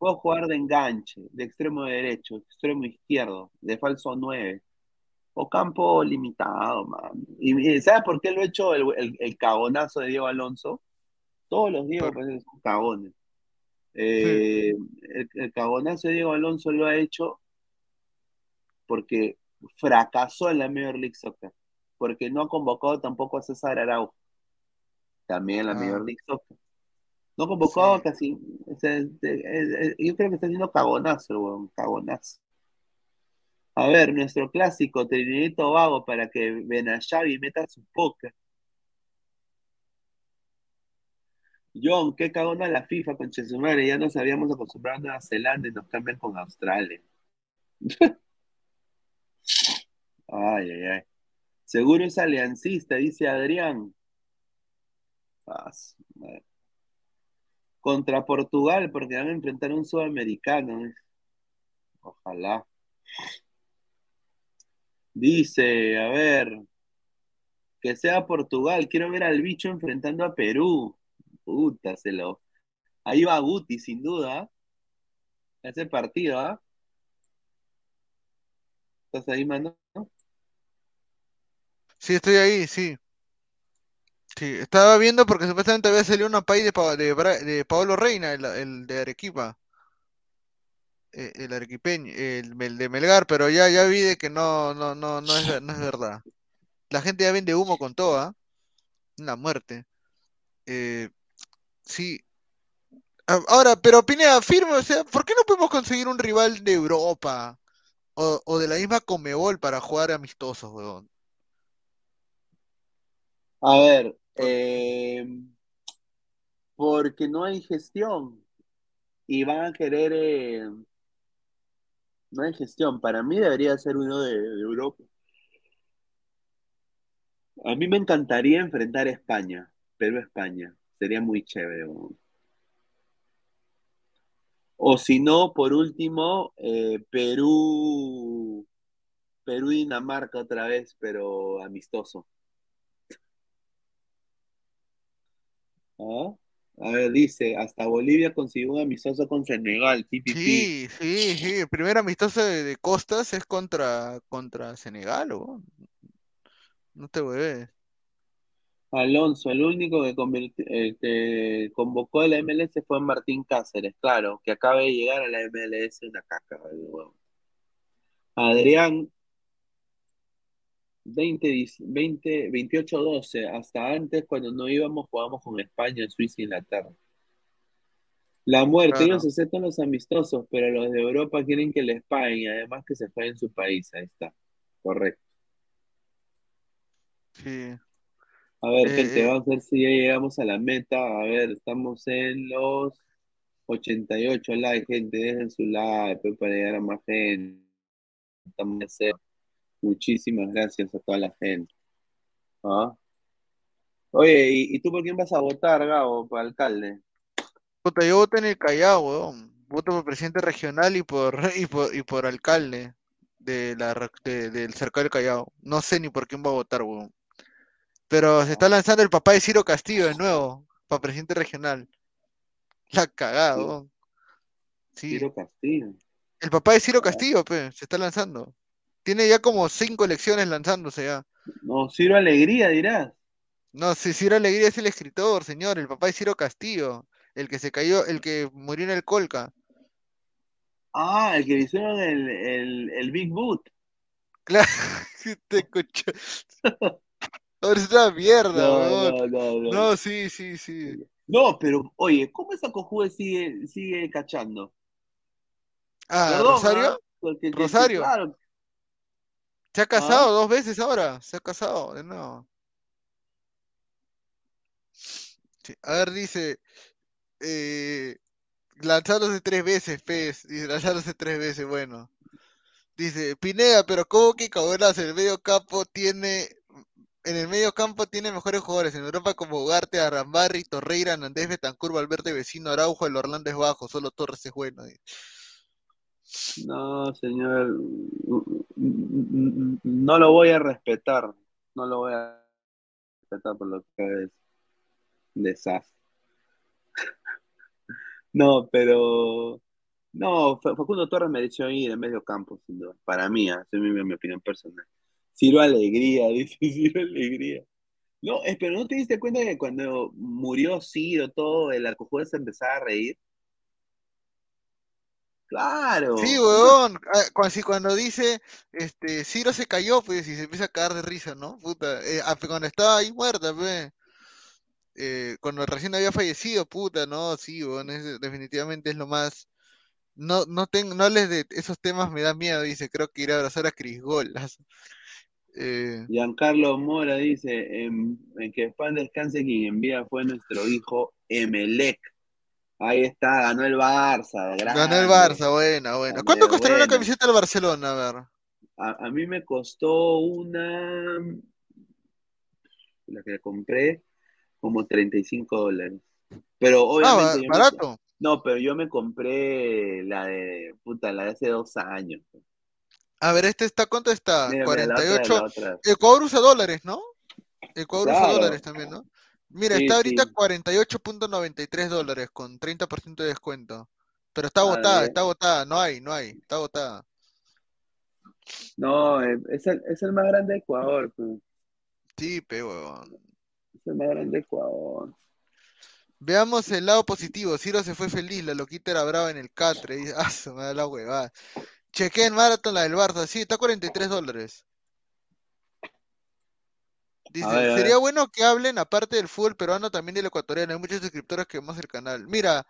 Puede jugar de enganche, de extremo derecho, extremo izquierdo, de falso 9. Ocampo limitado, man. Y, ¿sabes por qué lo ha hecho el, el- el cagonazo de Diego Alonso? Todos los Diego pues, son cagones. Eh, el, el cagonazo de Diego Alonso lo ha hecho porque fracasó en la Major League Soccer. Porque no ha convocado tampoco a César Araujo. También en la Ah. Major League Soccer. No Sí. casi. o sea, es- es- es- yo creo que está haciendo cagonazo, weón, cagonazo. A ver, nuestro clásico Trinidad y Tobago para que Benayavi meta su póker. John, qué cagona la FIFA con Chesumare. Ya nos habíamos acostumbrado a Nueva Zelanda y nos cambian con Australia. Ay, ay, ay. Seguro es aliancista, dice Adrián. Ah, su madre. Contra Portugal, porque van a enfrentar a un sudamericano. ¿eh? Ojalá. Dice, a ver, que sea Portugal. Quiero ver al bicho enfrentando a Perú. Puta. Ahí va Guti, sin duda. Ese partido, ¿ah? ¿Estás ahí, mano? Sí, estoy ahí, sí. Sí, estaba viendo porque supuestamente había salido una país de, Pa- de, Bra- Paolo Reina, el, el de Arequipa, eh, el arequipeño, el, el de Melgar, pero ya, ya vi de que no, no, no, no es, no es verdad. La gente ya vende humo con todo, ¿ah? Una muerte. Eh, sí. Ahora, pero Pineda, firme, o sea, ¿por qué no podemos conseguir un rival de Europa o, o de la misma Comebol para jugar amistosos, weón? A ver, eh, Porque no hay gestión. Y van a querer. eh, no hay gestión. Para mí debería ser uno de, Europa. A mí me encantaría enfrentar a España. Perú-España. Sería muy chévere. O si no, por último, eh, Perú. Perú-Dinamarca otra vez, pero amistoso. ¿Ah? A ver, dice, hasta Bolivia consiguió un amistoso con Senegal, TPP. Sí, sí, sí. El primer amistoso de, de Costas es contra, contra Senegal, weón. No te hueves. Alonso, el único que, eh, que convocó a la MLS fue Martín Cáceres, claro, que acaba de llegar a la MLS una caca, huevón. Adrián, 20, dic- 20, 28-12, hasta antes cuando no íbamos jugábamos con España, Suiza e Inglaterra. La muerte, Claro. ellos aceptan los amistosos, pero los de Europa quieren que les paguen y además que se jueguen en su país, ahí está, correcto. Sí. A ver, Eh, gente, eh. vamos a ver si ya llegamos a la meta. A ver, estamos en los 88 likes, gente. Dejen su like pues, para llegar a más gente. Estamos a hacer. Muchísimas gracias a toda la gente. ¿Ah? Oye, ¿y, y tú por quién vas a votar, Gabo, para alcalde? Puta, yo voto en el Callao, weón. Voto por presidente regional y por, y por, y por alcalde de la, de- del cercado del Callao. No sé ni por quién va a votar, weón. Pero se está lanzando el papá de Ciro Castillo de nuevo, para presidente regional. La cagada, Sí. weón. Sí. Ciro Castillo. El papá de Ciro Castillo, pe, se está lanzando. Tiene ya como cinco elecciones lanzándose ya. No, Ciro Alegría, dirás. No, si Ciro Alegría es el escritor, señor, el papá de Ciro Castillo, el que se cayó, el que murió en el Colca. Ah, el que le hicieron el, el, el Big Boot. Claro, te escucho. Ahora es una mierda, No, no, no, no. No, sí, sí, sí. No, pero, oye, ¿cómo esa cojude sigue, sigue cachando? Ah, Perdón, Rosario, ¿ah? Porque- Rosario. claro, se ha casado dos veces ahora, se ha casado de nuevo. Sí, A ver, dice, eh, lanzándose tres veces, pez, dice, lanzándose tres veces, bueno. Dice, Pineda, pero ¿cómo que Cabonas el medio campo tiene, en el medio campo tiene mejores jugadores en Europa como Ugarte, Arambarri, Torreira, Andrés Betancur, Valverde, Vecino, Araujo, el Orlando es bajo, solo Torres es bueno. dice. No, señor, no lo voy a respetar, no lo voy a respetar por lo que es desastre. No, pero no, Fa- Facundo Torres mereció ir en medio campo, sin duda. Para mí, ah, esa es mi, opinión personal. Ciro Alegría, dice Ciro Alegría. No, pero ¿no te diste cuenta que cuando murió Ciro, todo el arcojuez se empezaba a reír? Claro. Sí, weón, ah, así cuando dice, este, Ciro se cayó, pues, y se empieza a cagar de risa, ¿no? Puta, eh, ah, cuando estaba ahí muerta, pues, eh, cuando recién había fallecido, puta, no, sí, weón, es- definitivamente es lo más, no, no tengo, no hables de esos temas, me da miedo, dice, creo que ir a abrazar a Cris Golas. Eh, Giancarlo Mora dice, en, en que pan descanse quien envía fue nuestro hijo Emelec. Ahí está, ganó el Barça, ganó el grande. Barça, buena, buena. Grande, ¿Cuánto costará una camiseta del Barcelona? A ver. A, a mí me costó una, la que compré, como 35 dólares. Pero Ah, obviamente me- barato. no, pero yo me compré la de, puta, la de hace dos años. A ver, este está, ¿cuánto está? Mira, mira, la otra, 48. la otra. Ecuador usa dólares, ¿no? Ecuador usa Claro. dólares también, ¿no? Mira, Sí, está ahorita sí. 48.93 dólares con 30% de descuento. Pero está Ah, agotada, está agotada, no hay, no hay, está agotada. No, eh, es el, es el más grande de Ecuador, pues. Sí, pe huevón. Es el más grande de Ecuador. Veamos el lado positivo. Ciro se fue feliz, la loquita era brava en el Catre. Dice, ah, se me da la huevada. Chequé en Marathon la del Barça, sí, está a 43 dólares. Dice, A ver, a sería bueno que hablen, aparte del fútbol peruano, también del ecuatoriano. Hay muchos suscriptores que vemos el canal. Mira,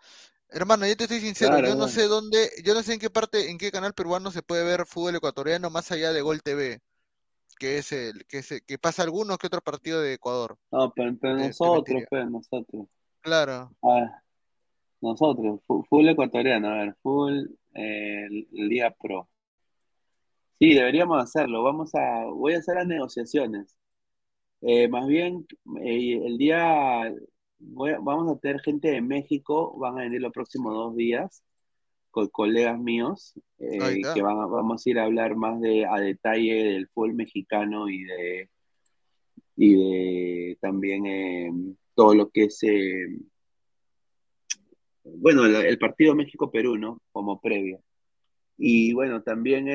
hermano, yo te estoy sincero, Claro, yo no sé dónde, yo no sé en qué parte, en qué canal peruano se puede ver fútbol ecuatoriano más allá de Gol TV, que es el, que es el- que pasa algunos que otro partido de Ecuador. No, pero nosotros, Mentiría. pues, nosotros. Claro. Ah, nosotros, full ecuatoriano, a ver, full eh, Liga Pro. Sí, deberíamos hacerlo. Vamos a, voy a hacer las negociaciones. Eh, más bien, eh, el día, voy vamos a tener gente de México, van a venir los próximos dos días, con colegas míos, eh, que van vamos a ir a hablar más de, a detalle del fútbol mexicano y de, y de también todo lo que es, bueno, el, el partido México-Perú, ¿no? Como previa. Y bueno, también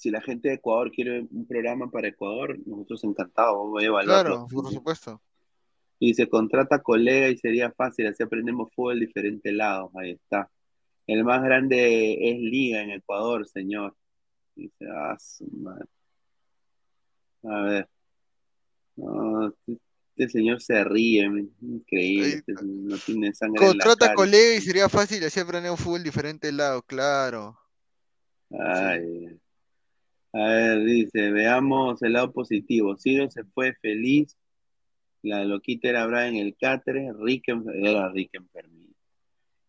si la gente de Ecuador quiere un programa para Ecuador, nosotros encantados, vamos a evaluarlo. Claro, por supuesto. Y se contrata colega y sería fácil, así aprendemos fútbol de diferentes lados, ahí está. El más grande es Liga en Ecuador, señor. Dice, ah, su madre. A ver. No, este, este señor se ríe, increíble, este no tiene sangre en la Contrata colega y sería fácil así aprender un fútbol diferente de lado, claro. Ay. A ver, dice, veamos el lado positivo. Ciro se fue feliz. La loquita era brava en el catre. Rick era Rick enfermito.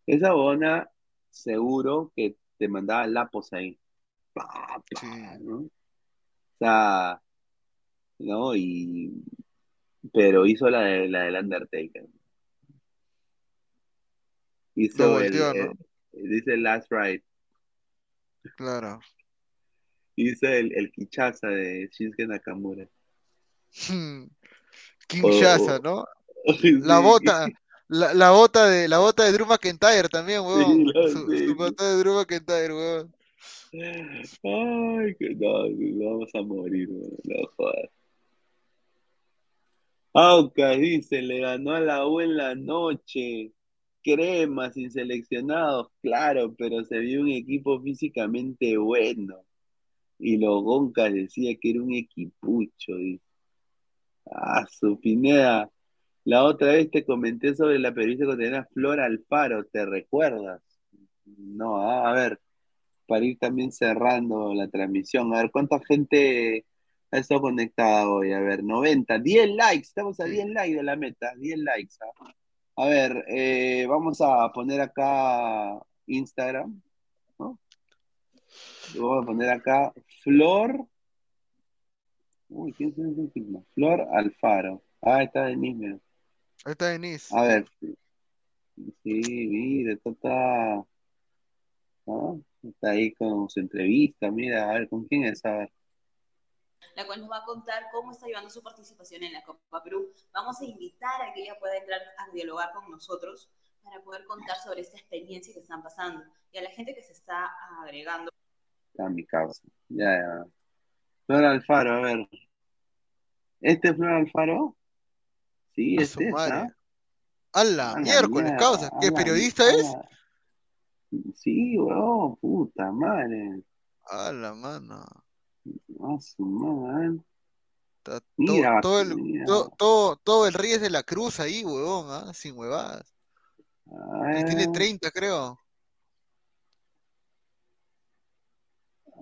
Esa bona, seguro que te mandaba lapos ahí. Pa, pa, ¿no? O sea, ¿no? Y, pero hizo la, de, la del Undertaker. Hizo el, ¿no? el- dice Last Ride. Claro. Hizo el, el Kichasa de Shinsuke Nakamura. Kinshasa, O- ¿no? Sí. La bota, la, la bota de la bota de Drew McIntyre también, weón. Su, bota de Drew McIntyre, weón. Ay, que no, no vamos a morir, weón, no jodas. Aucas dice, le ganó a la U en la noche. Crema, sin seleccionados, claro, pero se vio un equipo físicamente bueno. Y los Goncas decía que era un equipucho, dice. Ah, su Pineda. La otra vez te comenté sobre la periodista ecuatoriana Flor Alfaro, ¿te recuerdas? No, ah, a ver, para ir también cerrando la transmisión, a ver, ¿cuánta gente ha estado conectada hoy? A ver, 90, 10 likes, estamos a 10 likes de la meta, 10 likes. ¿ah? A ver, eh, vamos a poner acá Instagram, ¿no? Vamos a poner acá Flor. Uy, ¿quién es ese signo? Flor Alfaro. Ah, está Denise, mira. Ahí está Denise. A ver. Sí, mira, esto está. ¿no? Está ahí con su entrevista, mira, a ver, ¿con quién es? A ver. la cual nos va a contar cómo está llevando su participación en la Copa Perú. Vamos a invitar a que ella pueda entrar a dialogar con nosotros para poder contar sobre esta experiencia que están pasando y a la gente que se está agregando. Está mi causa. Ya, ya. Flor Alfaro, a ver. ¿Este es Flor Alfaro? Sí, este es. ¿ah? A la A la miércoles, causa. ¿Qué periodista es? Sí, weón, puta madre. A la mano. A su madre. Está to- Mira, todo, el, mira. to- todo, todo el Ríes de la Cruz ahí, huevón, ¿ah? Sin huevadas. Tiene ver, 30, creo.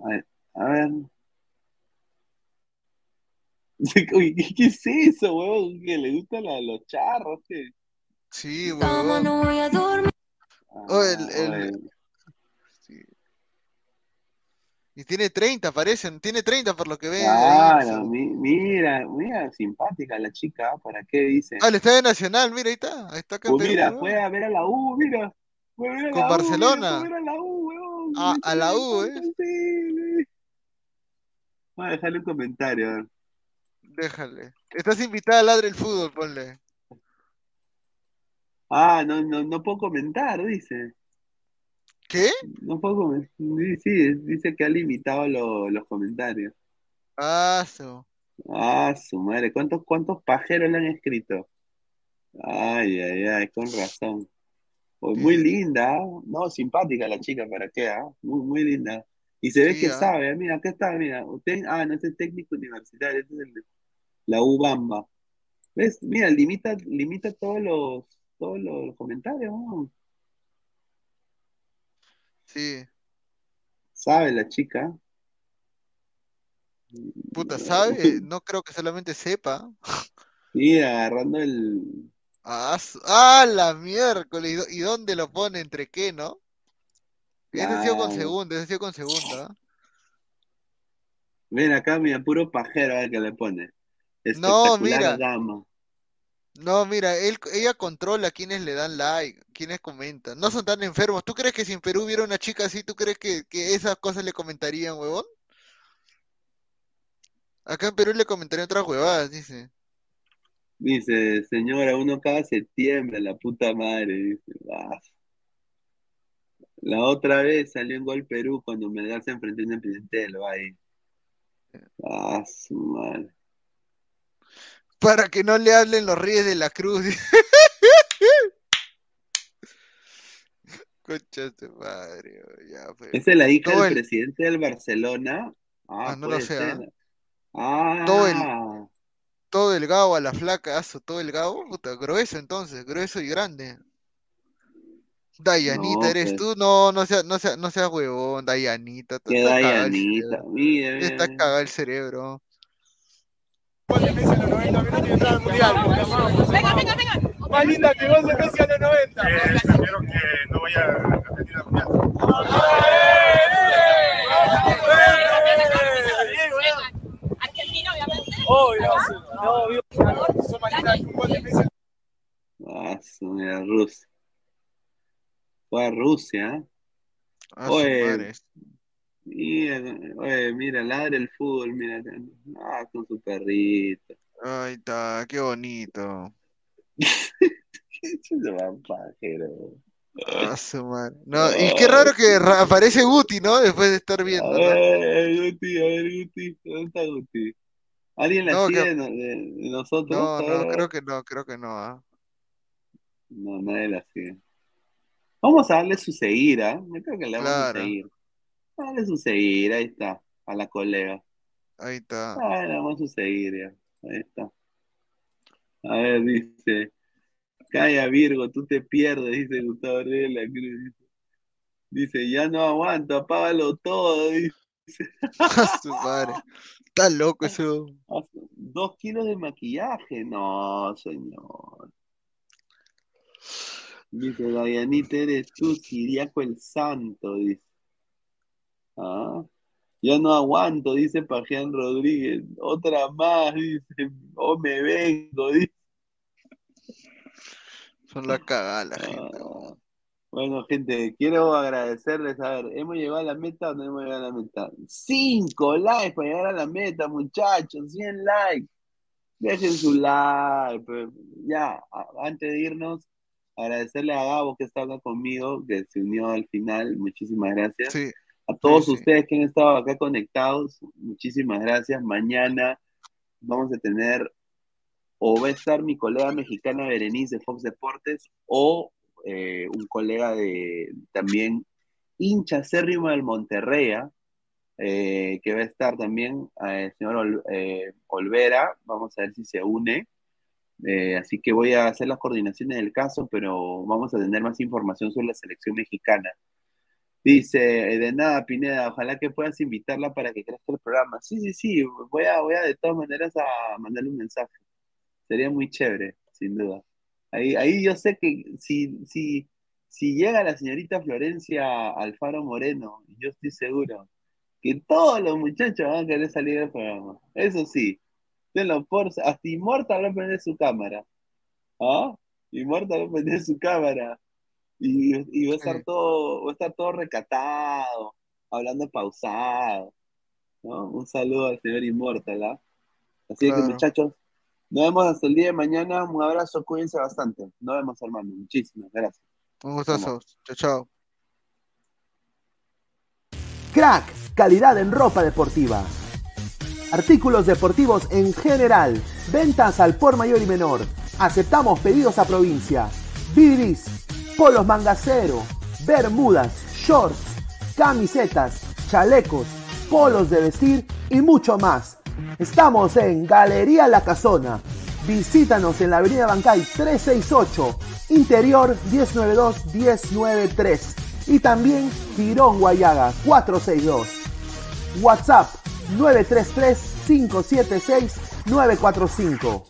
A ver, a ver. Uy, ¿qué, qué es eso, weón? ¿Que le gustan los charros? ¿qué? Sí, huevón. Oh, el- el- oye. sí. Y tiene 30, parecen. Tiene 30 por lo que ve. ahí. Claro, mi- mira, mira, simpática la chica, ¿para qué dice? Ah, el Estadio Nacional, mira, ahí está. Ahí está acá Pues Perú, mira, huevón. fue a ver a la U, mira. Fue a ver a Con la U, mira, Barcelona. fue a ver a la U, weón. A la U, ¿eh? Voy a dejarle un comentario. Déjale. Estás invitada a Ladre el Fútbol, ponle. Ah, no, no, no puedo comentar, dice. ¿Qué? No puedo comentar. Sí, dice que ha limitado lo- los comentarios. Ah, su. Ah, su madre, ¿cuántos, cuántos pajeros le han escrito? Ay, ay, ay, con razón. Muy linda, ¿ah? No, simpática la chica, ¿para qué? ah? Muy, muy linda. Y se ve Sí, que ah. sabe, mira, acá está, mira. Usted, ah, no, este es técnico universitario, este es el la UBamba. ¿Ves? Mira, limita, limita todos los, todos los comentarios, ¿no? Sí. Sabe la chica. Puta, ¿sabe? No creo que solamente sepa. Sí, agarrando el, Ah, ah, la miércoles. ¿Y dó- ¿Y dónde lo pone? ¿Entre qué, no? Ese ha sido con Claro. segunda, ese ha sido con segunda. ¿ah? Ven acá, mira, puro pajero, a ver qué le pone. No, mira. gama. No, mira, él, ella controla quiénes le dan like, quiénes comentan. No son tan enfermos. ¿Tú crees que si en Perú hubiera una chica así, tú crees que, que esas cosas le comentarían, huevón? Acá en Perú le comentarían otras huevadas, dice. Dice, señora, uno cada septiembre, la puta madre. Dice, "Vas". La otra vez salió en Gol Perú cuando Melgar se enfrentó presidente del Valle. Ah, su madre. Para que no le hablen los Reyes de la Cruz. Concha de tu madre, ya, pues. ¿Esa es la hija Todo del el- presidente del Barcelona? Ah, Ah, no lo sé, ser. ¿ah? Todo el, Ah, todo el gabo a la flaca, aso, todo el gabo, puta, grueso entonces, grueso y grande. Dayanita, No, ¿eres pues. tú? No, no seas, no sea, no seas huevón, Dayanita. qué estás cagado el Dayanita. Mira, mira, Está cagado el cerebro. Venga, venga, venga. Más linda que vos de Messi a los 90. espero que no vaya a repetir la mundial. Argentina, Obvio, obvio. Son más lindas que un gol de Messi. Ah, su mira, Rusia. Fue a Rusia. ¿eh? Ah, su Oye, madre. mira, oye, mira, ladra el fútbol, mira. Ah, con su perrito. Ay, está, qué bonito. Se va pajero. Ah, su madre. No, y qué raro que aparece Guti, ¿no? Después de estar A viendo, ¿no? ver, Guti, a ver, Guti. ¿Dónde está Guti? ¿Alguien la No, sigue que- de, no- de- de nosotros? No, A a creo que no, creo que no, ¿ah? No, nadie la sigue. Vamos a darle su seguir, ¿ah? Yo creo que le vamos a Claro. seguir. Dale su seguir, ahí está, a la colega. Ahí está. Ah, le vamos a seguir, ya. Ahí está. A ver, dice. Calla, Virgo, tú te pierdes, dice Gustavo de la Cruz. Dice, ya no aguanto, apágalo todo, dice. Su madre. Está loco eso. Dos kilos de maquillaje, no, señor. Dice, Dayanita, eres tú, Siriaco el Santo, dice. Ah, ya no aguanto, dice Pajean Rodríguez. Otra más, dice, o me vengo, dice. Son la cagada la gente. Ah, Bueno, gente, quiero agradecerles. A ver, ¿hemos llegado a la meta o no hemos llegado a la meta? Cinco likes para llegar a la meta, muchachos, 100 likes. Dejen su like. ya, antes de irnos, agradecerle a Gabo que está acá conmigo, que se unió al final. Muchísimas gracias. Sí, A todos sí, sí. ustedes que han estado acá conectados, muchísimas gracias. Mañana vamos a tener, o va a estar mi colega mexicana Berenice de Fox Deportes, o eh, un colega de también hincha acérrimo del Monterrey, ¿ah? eh, que va a estar también eh, el señor Ol- Olvera. Vamos a ver si se une. Así que voy a hacer las coordinaciones del caso, pero vamos a tener más información sobre la selección mexicana. Dice, de nada, Pineda, ojalá que puedas invitarla para que crezca el programa. Sí, sí, sí, voy a, voy a de todas maneras a mandarle un mensaje. Sería muy chévere, sin duda. Ahí, ahí yo sé que si, si, si llega la señorita Florencia Alfaro Moreno, yo estoy seguro que todos los muchachos van a querer salir del programa. Eso sí, tenlo por, hasta Immortal va a prender su cámara. ¿Ah? Immortal va a prender su cámara. Y, y va a estar todo, va a estar todo recatado, hablando pausado. ¿no? Un saludo al señor Immortal, ¿ah? Así que muchachos, nos vemos hasta el día de mañana. Un abrazo, cuídense bastante. Nos vemos, hermano. Muchísimas gracias. Un gustazo. Chao, chao. Crack, calidad en ropa deportiva. Artículos deportivos en general. Ventas al por mayor y menor. Aceptamos pedidos a provincia. Bidris, polos mangacero, bermudas, shorts, camisetas, chalecos, polos de vestir y mucho más. Estamos en Galería La Casona. Visítanos en la Avenida Bancay 368, Interior 192-193 y también Girón Guayaga 462. WhatsApp 933 576 945.